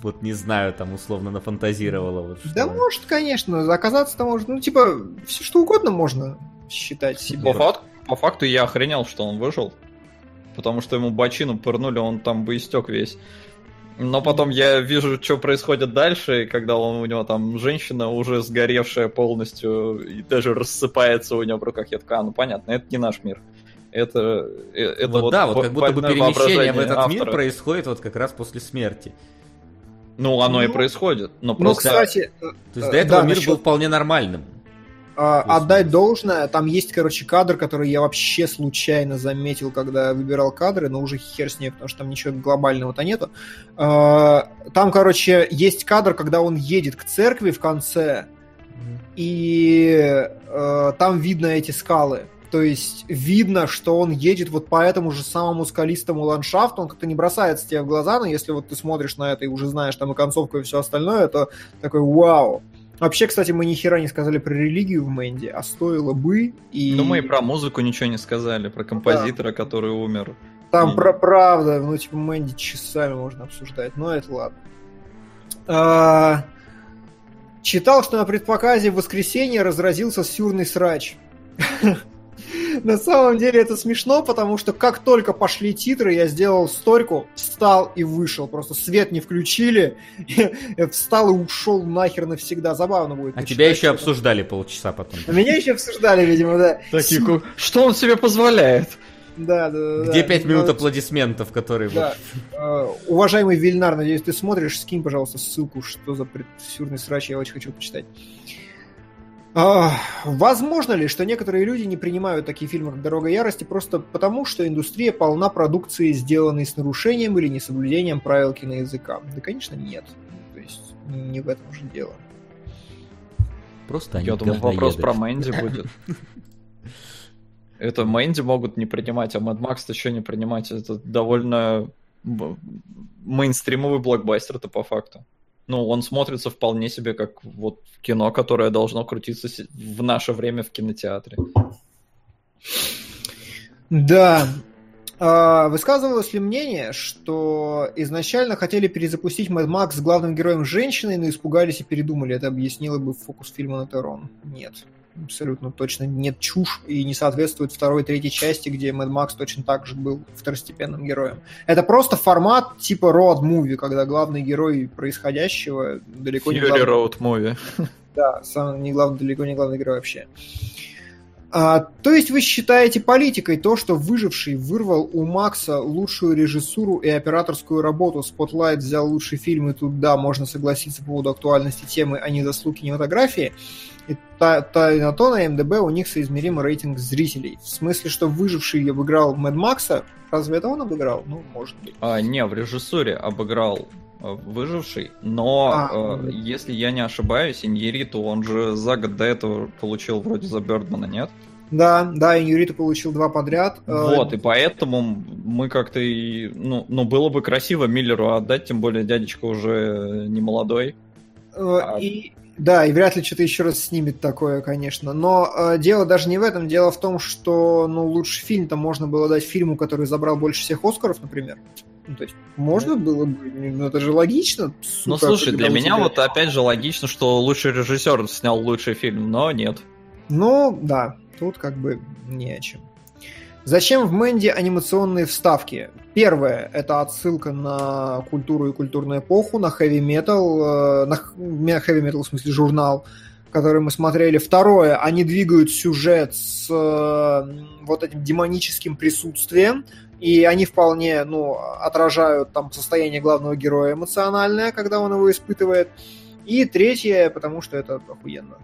вот не знаю, там условно нафантазировала. Вот, Да что- может, конечно, оказаться-то может, ну, типа, все что угодно можно считать себе. По, фак- по факту я охренел, что он выжил. Потому что ему бочину пырнули, он там бы истек весь. Но потом я вижу, что происходит дальше, когда он, у него там женщина уже сгоревшая полностью, и даже рассыпается у него в руках. Я такой, а, ну понятно, это не наш мир. Это, э, это вот, да, вот как будто бы перемещение в этот мир автора. происходит вот как раз после смерти. Ну, оно и Ну, происходит. Но Ну, просто... кстати, То есть Э, до этого да, мир насчет- был вполне нормальным. а, отдать должное, там есть, короче, кадр, который я вообще случайно заметил, когда выбирал кадры, но уже хер с ней, потому что там ничего глобального-то нету. А, Там, короче, есть кадр, когда он едет к церкви в конце, и э, там видно эти скалы. То есть видно, что он едет вот по этому же самому скалистому ландшафту, он как-то не бросается тебе в глаза, но если вот ты смотришь на это и уже знаешь там и концовку, и все остальное, то такой вау. Вообще, кстати, мы ни хера не сказали про религию в Мэнди, а стоило бы. И Ну, мы и про музыку ничего не сказали, про композитора, который умер. Там И- про правда, ну, типа, Мэнди часами можно обсуждать, но это ладно. А, Читал, что на предпоказе в воскресенье разразился сюрный срач. На самом деле это смешно, потому что как только пошли титры, я сделал стойку, встал и вышел. Просто свет не включили, встал и ушел нахер навсегда. Забавно будет. А тебя еще обсуждали полчаса потом. А Меня еще обсуждали, видимо, да. Такие, что он себе позволяет? Да, да, да, Где да. пять минут Ну, аплодисментов, которые... Да. Э, Уважаемый Вильнар, надеюсь, ты смотришь, скинь, пожалуйста, ссылку, что за предсюрный срач, я очень хочу почитать. А, Возможно ли, что некоторые люди не принимают такие фильмы, как «Дорога ярости», просто потому, что индустрия полна продукции, сделанной с нарушением или несоблюдением правил киноязыка? Да, конечно, нет. То есть, не в этом же дело. Просто они Я думал, вопрос про Мэнди будет. Это Мэнди могут не принимать, а Mad Max-то что не принимать? Это довольно мейнстримовый блокбастер-то по факту. Ну, он смотрится вполне себе как вот кино, которое должно крутиться в наше время в кинотеатре. Да. А, Высказывалось ли мнение, что изначально хотели перезапустить Mad Max с главным героем женщиной, но испугались и передумали? Это объяснило бы фокус фильма на Терон. Нет. Абсолютно точно нет чушь и не соответствует второй и третьей части, где Mad Max точно так же был второстепенным героем. Это просто формат типа road movie, когда главный герой происходящего далеко не Fury главный- Road Movie. да, сам не главный, далеко не главный герой вообще. А, то есть вы считаете политикой то, что выживший вырвал у Макса лучшую режиссуру и операторскую работу, Spotlight взял лучший фильм, и тут, да, можно согласиться по поводу актуальности темы, а не заслуг кинематографии, и та, та, и на то на МДБ у них соизмеримый рейтинг зрителей. В смысле, что выживший обыграл Мэд Макса, разве это он обыграл? Ну, может быть. А, не, в режиссуре обыграл э, выживший, но А, э, мгм. если я не ошибаюсь, Иньериту он же за год до этого получил вроде за Бердмана, нет? Да, да, и Юрита получил два подряд. Э, Вот, и поэтому мы как-то и... Ну, ну, было бы красиво Миллеру отдать, тем более дядечка уже не молодой. Э, А- И, да, и вряд ли что-то еще раз снимет такое, конечно. Но э, дело даже не в этом. Дело в том, что ну, лучший фильм-то можно было дать фильму, который забрал больше всех Оскаров, например. Ну, то есть, можно было бы, ну, это же логично. Ну, сука, слушай, когда для меня тебя- вот опять же логично, что лучший режиссер снял лучший фильм, но нет. Ну, да, тут как бы не о чем. Зачем в Мэнди анимационные вставки? Первое – это отсылка на культуру и культурную эпоху, на хэви-метал, на хэви-метал, в смысле, журнал, который мы смотрели. Второе – они двигают сюжет с э, вот этим демоническим присутствием, и они вполне, ну, отражают там состояние главного героя эмоциональное, когда он его испытывает. И третье, потому что это охуенно.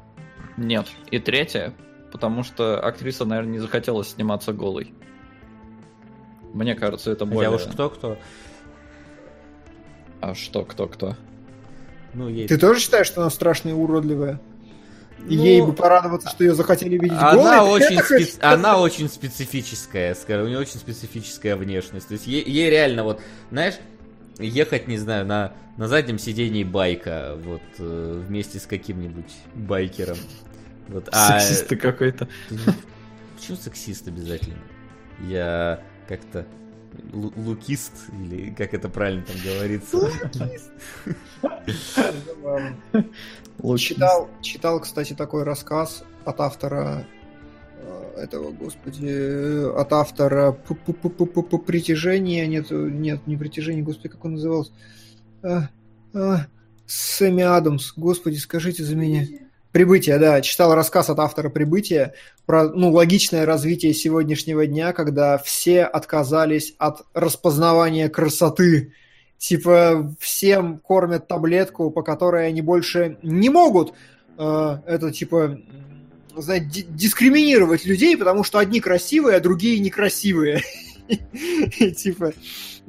Нет. И третье, потому что актриса, наверное, не захотела сниматься голой. Мне кажется, это более... уж кто-кто. А что, кто-кто? Ну, ей... Ты тоже считаешь, что она страшная и уродливая? Ну, Ей бы порадоваться, что ее захотели видеть Она голой? очень, специ- она очень специфическая, скажем, у нее очень специфическая внешность. То есть ей, ей реально вот, знаешь, ехать, не знаю, на, на заднем сидении байка, вот, э, вместе с каким-нибудь байкером. Вот, а- Сексист ты какой-то. Почему сексист обязательно? Я как-то лу- лукист, или как это правильно там говорится. Читал, читал, кстати, такой рассказ от автора э, этого, господи, от автора притяжения, нет, нет, не притяжение, господи, как он назывался? А, Сэмми Адамс, господи, скажите за меня. Прибытие, да, читал рассказ от автора Прибытия про ну, логичное развитие сегодняшнего дня, когда все отказались от распознавания красоты. Типа всем кормят таблетку, по которой они больше не могут э, это типа знаете, ди- дискриминировать людей, потому что одни красивые, а другие некрасивые. Типа,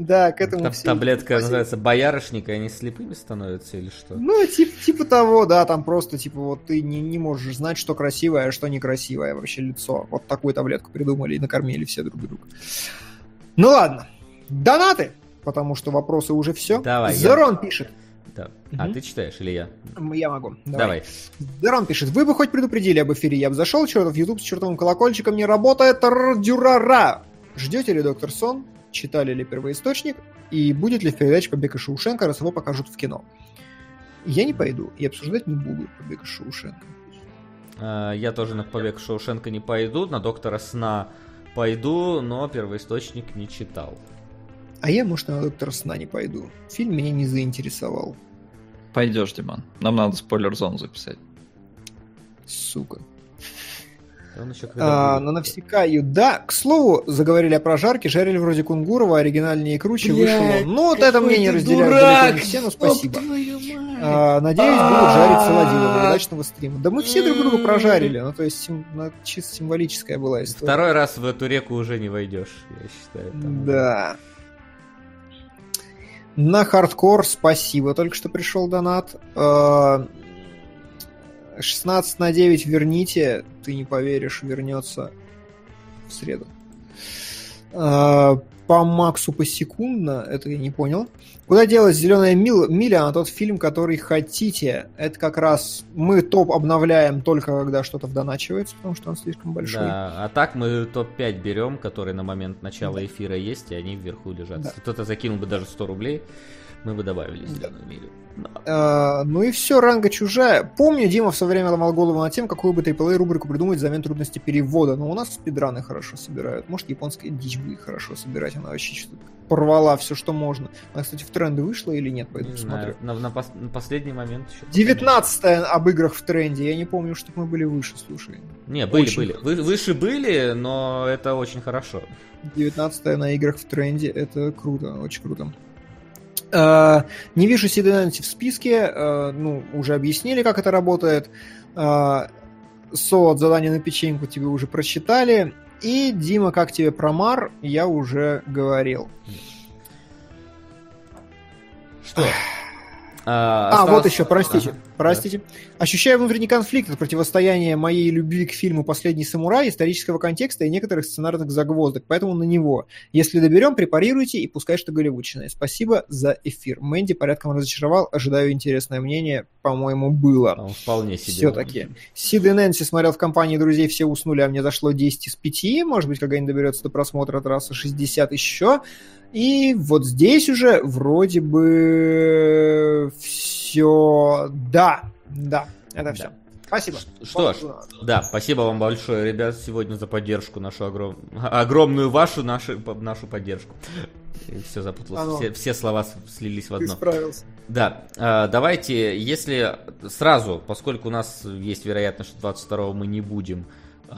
да, к этому Там все таблетка Спасибо. называется боярышник, и они слепыми становятся или что? Ну, типа, типа того, да, там просто, типа, вот ты не, не можешь знать, что красивое, а что некрасивое вообще лицо. Вот такую таблетку придумали и накормили все друг друга. Ну ладно, донаты, потому что вопросы уже все. Давай, я- Зерон пишет. Да. А, Мгм. ты читаешь или я? Я могу. Давай. Зерон пишет. Вы бы хоть предупредили об эфире. Я бы зашел, чертов YouTube с чертовым колокольчиком не работает. Рдюрара. Ждете ли доктор Сон? Читали ли первоисточник? И будет ли в передаче «Побег из Шоушенка», раз его покажут в кино? Я не пойду и обсуждать не буду «Побег из Шоушенка». А, Я тоже на побег Шоушенка не пойду, на доктора сна пойду, но первоисточник не читал. А я, может, на «Доктора сна» не пойду. Фильм меня не заинтересовал. Пойдешь, Диман. Нам надо спойлер-зону записать. Сука. Он еще когда А, на Навсекаю, да. К слову, заговорили о прожарке, жарили вроде Кунгурова, оригинальнее и круче Блядь, вышло. Ну, вот это мнение ты разделяют не все, но спасибо. А, надеюсь, будут жарить Солодилова. Удачного стрима. Да мы все друг друга прожарили. Ну, то есть, сим- ну, чисто символическая была история. Второй раз в эту реку уже не войдешь, я считаю. там. Да. На хардкор спасибо. Только что пришел донат. Э, 16 на 9 верните. Ты не поверишь, вернется в среду. Э, По Максу посекундно, это я не понял. Куда делась зеленая мил- миля на тот фильм, который хотите? Это как раз мы топ обновляем только когда что-то вдоначивается, потому что он слишком большой. Да, а так мы топ-5 берем, которые на момент начала эфира есть, и они вверху лежат. Да. Если кто-то закинул бы даже 100 рублей, мы бы добавили зеленую милю. А, ну и все, ранга чужая. Помню, Дима в свое время ломал голову над тем, какую бы AAA рубрику придумать взамен трудности перевода. Но у нас спидраны хорошо собирают. Может, японская дичь будет хорошо собирать. Она вообще что-то порвала все, что можно. Она, кстати, в тренды вышла или нет? Пойду Не посмотрю. знаю, на, на пос- на последний момент еще. 19 об играх в тренде. Я не помню, чтобы мы были выше, слушай. Не, были, Очень были. Вы- выше были, но это очень хорошо. 19 на играх в тренде. Это круто, очень круто. Э, Не вижу Сиденанти в списке. э, Ну, уже объяснили, как это работает. Э, Со от задания на печеньку тебе уже прочитали. И, Дима, как тебе промар, я уже говорил. Что? А, осталось- вот еще, простите, Ага, простите. Ощущаю внутренний конфликт от противостояния моей любви к фильму «Последний самурай», исторического контекста и некоторых сценарных загвоздок, поэтому на него. Если доберем, препарируйте и пускай что голливудчиное. Спасибо за эфир. Мэнди порядком разочаровал, ожидаю интересное мнение, по-моему, было. Он вполне себе. Все-таки. Сид и Нэнси смотрел в компании друзей, все уснули, а мне зашло 10 из 5. Может быть, когда-нибудь доберется до просмотра трассы 60 еще. И вот здесь уже вроде бы все. Да, да, это Да. все. Спасибо. Что ж, да, спасибо вам большое, ребят, сегодня за поддержку нашу огром... огромную вашу, нашу, нашу поддержку. Все запуталось, Оно. все, все слова слились в Ты одно. справился. Да, э, давайте, если сразу, поскольку у нас есть вероятность, что 22 мы не будем э,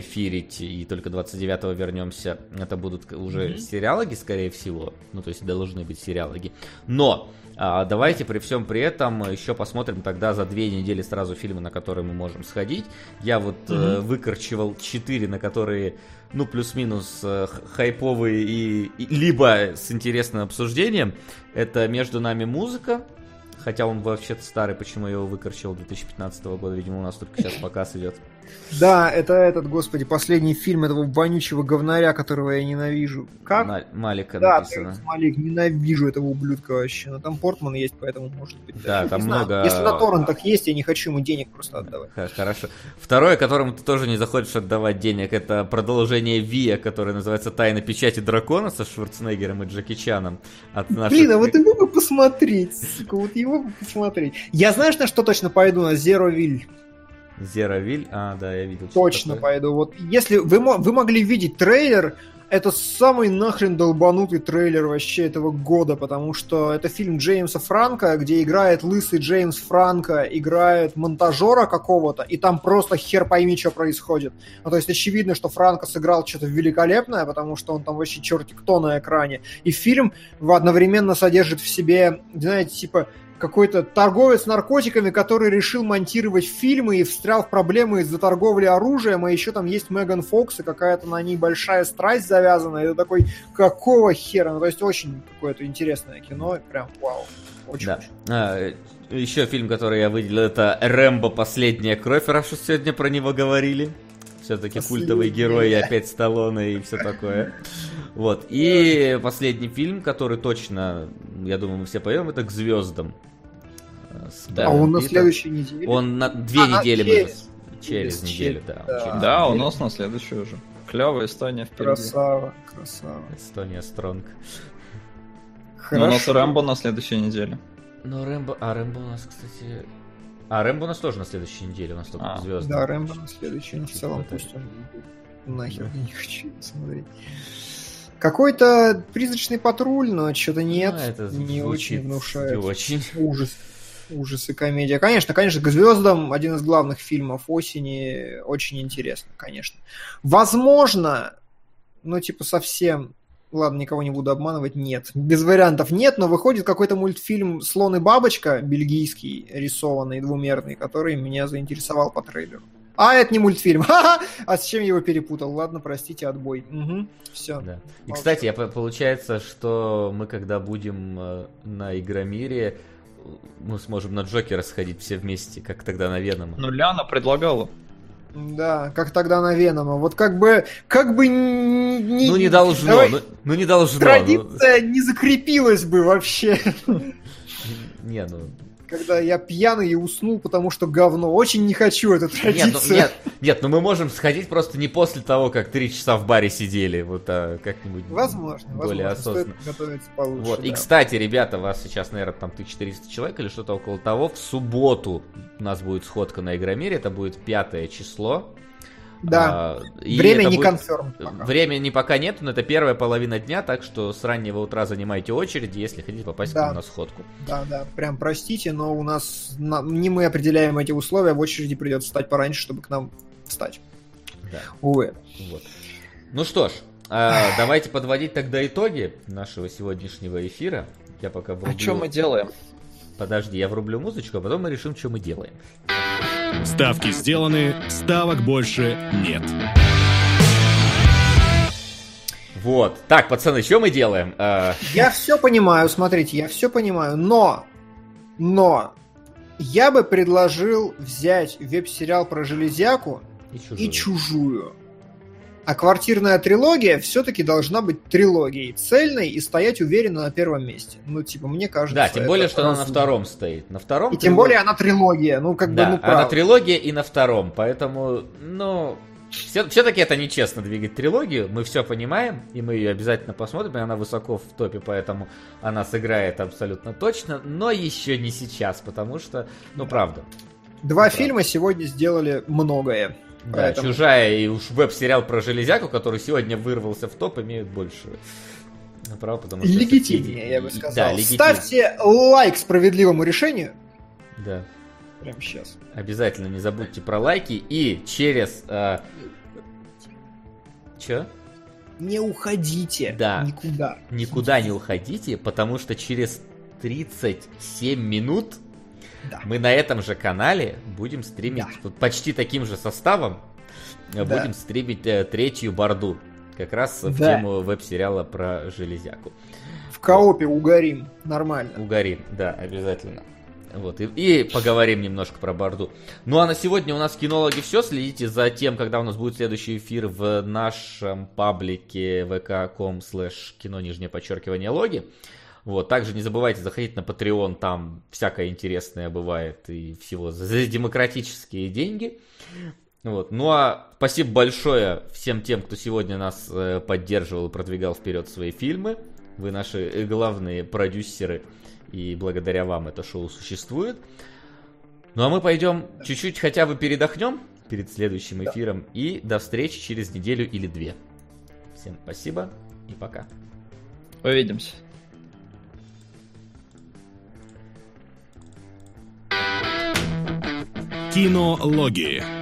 эфирить, и только 29-го вернемся. Это будут уже сериалоги, скорее всего. Ну, то есть должны быть сериалоги. Но а, давайте при всем при этом еще посмотрим тогда за две недели сразу фильмы, на которые мы можем сходить. Я вот э, выкорчевал четыре, на которые, ну, плюс-минус э, хайповые и, и- либо с интересным обсуждением. Это «Между нами музыка», хотя он вообще-то старый, почему я его выкорчевал 2015 года, видимо, у нас только сейчас показ идет. Да, это этот, господи, последний фильм этого вонючего говнаря, которого я ненавижу. Как? Ма- Малика Да, написано. Терренс Малик, ненавижу этого ублюдка вообще. Но там Портман есть, поэтому может быть. Да, там знаю. много- Если на торрентах есть, я не хочу ему денег просто отдавать. Хорошо. Второе, которому ты тоже не захочешь отдавать денег, это продолжение Вия, которое называется «Тайна печати дракона» со Шварценеггером и Джеки Чаном. От наших... Блин, а вот его бы посмотреть, сука, вот его бы посмотреть. Я знаешь, на что точно пойду? На Zero Will. Зера Виль. А, да, я видел. Точно такое. пойду. Вот если вы, вы могли видеть трейлер, это самый нахрен долбанутый трейлер вообще этого года, потому что это фильм Джеймса Франка, где играет лысый Джеймс Франко, играет монтажера какого-то, и там просто хер пойми, что происходит. Ну, то есть очевидно, что Франко сыграл что-то великолепное, потому что он там вообще черти кто на экране. И фильм одновременно содержит в себе, знаете, типа какой-то торговец наркотиками, который решил монтировать фильмы и встрял в проблемы из-за торговли оружием, а еще там есть Меган Фокс и какая-то на ней большая страсть завязана. И ты такой, какого хера? Ну, то есть очень какое-то интересное кино, прям вау. Очень. Да. А, еще фильм, который я выделил, это «Рэмбо. Последняя кровь», раз уж сегодня про него говорили. Все-таки культовый герой, и опять Сталлоне и все такое. Вот. И последний фильм, который точно, я думаю, мы все поем, это «К звездам». Э, с Да. А он на следующей неделе? Он на две А, недели через- мы- через, через- неделю, да. да. через Да, у нас на следующую уже. Клевая Эстония впереди. Красава, красава. Эстония Стронг. Ну, у нас. Рэмбо на следующей неделе. Ну, Рэмбо... А, Рэмбо у нас, кстати... А, Рэмбо у нас тоже на следующей неделе, у нас только А, звезды. Да, Рэмбо на следующий, но в целом пусть он нахер не хочу смотреть. Какой-то призрачный патруль, но что-то нет, Ну, это не очень внушает. Не очень. Ужас. Ужас и комедия. Конечно, конечно, к звездам один из главных фильмов осени. Очень интересно, конечно. Возможно, ну, типа, совсем. Ладно, никого не буду обманывать, нет. Без вариантов нет, но выходит какой-то мультфильм «Слон и бабочка», бельгийский, рисованный, двумерный, который меня заинтересовал по трейлеру. А, это не мультфильм. Ха-ха! А с чем я его перепутал? Ладно, простите, отбой. Все. Да. И, Молчу. кстати, я, по- получается, что мы, когда будем э, на Игромире, э, мы сможем на Джокера сходить все вместе, как тогда на Венома. Ну, Ляна предлагала. Да, как тогда на Венома. Вот как бы, как бы не... Ну, не должно, Давай, ну, ну, не должно. ну, Традиция не закрепилась бы вообще. не, ну... Когда я пьяный и уснул, потому что говно. Очень не хочу эту Нет, ну, традицию. нет, нет, ну мы можем сходить просто не после того, как три часа в баре сидели, вот а как-нибудь Возможно, более возможно. осознанно. Стоит готовиться получше. Вот. И, да. кстати, ребята, вас сейчас, наверное, там 1400 человек или что-то около того. В субботу у нас будет сходка на Игромире. Это будет пятое число. Да. А, и Время не будет- конферм. пока. Времени пока нет, но это первая половина дня, так что с раннего утра занимайте очередь, если хотите попасть Да. к нам на сходку. Да, да, прям простите, но у нас на- не мы определяем эти условия, в очереди придется встать пораньше, чтобы к нам встать. Да. Увы. Вот. Ну что ж, а, давайте подводить тогда итоги нашего сегодняшнего эфира. Я пока врублю... А что мы делаем? Подожди, я врублю музычку, а потом мы решим, что мы делаем. Ставки сделаны, ставок больше нет. Вот. Так, пацаны, что мы делаем? А, Я все понимаю, смотрите, я все понимаю, но, но, я бы предложил взять веб-сериал про железяку и чужую. и чужую. А квартирная трилогия все-таки должна быть трилогией, цельной и стоять уверенно на первом месте. Ну, типа, мне кажется. Да, тем более, что она на втором стоит. На втором И тем трилог- более она трилогия, ну, как да, бы, ну, она правда. трилогия и на втором, поэтому, ну, все, таки это нечестно двигать трилогию, мы все понимаем, и мы ее обязательно посмотрим, и она высоко в топе, поэтому она сыграет абсолютно точно, но еще не сейчас, потому что, ну, правда. Два Правда. фильма сегодня сделали многое. Да, Поэтому- «Чужая» и уж веб-сериал про железяку, который сегодня вырвался в топ, имеют больше права, потому что... Легитимнее, я бы сказал. Да, легитимнее. Ставьте лайк справедливому решению. Да. прямо сейчас. Обязательно не забудьте про лайки. И через... Э... Чё? Не уходите Да. никуда. Никуда не уходите, потому что через 37 минут Да. мы на этом же канале будем стримить Да. вот почти таким же составом. э, Да. Будем стримить э, третью борду. Как раз в Да. тему веб-сериала про железяку. В коопе угорим. Нормально. Угорим, да, обязательно. Вот, и, и поговорим немножко про Борду. Ну а на сегодня у нас кинологи все. Следите за тем, когда у нас будет следующий эфир в нашем паблике vk.com slash кино нижнее подчеркивание логи. Вот, также не забывайте заходить на Patreon, там всякое интересное бывает и всего за, демократические деньги. Вот. Ну а спасибо большое всем тем, кто сегодня нас э, поддерживал и продвигал вперед свои фильмы. Вы наши э, главные продюсеры, и благодаря вам это шоу существует. Ну а мы пойдем чуть-чуть хотя бы передохнем перед следующим эфиром. И до встречи через неделю или две. Всем спасибо и пока. Увидимся. Кинологии.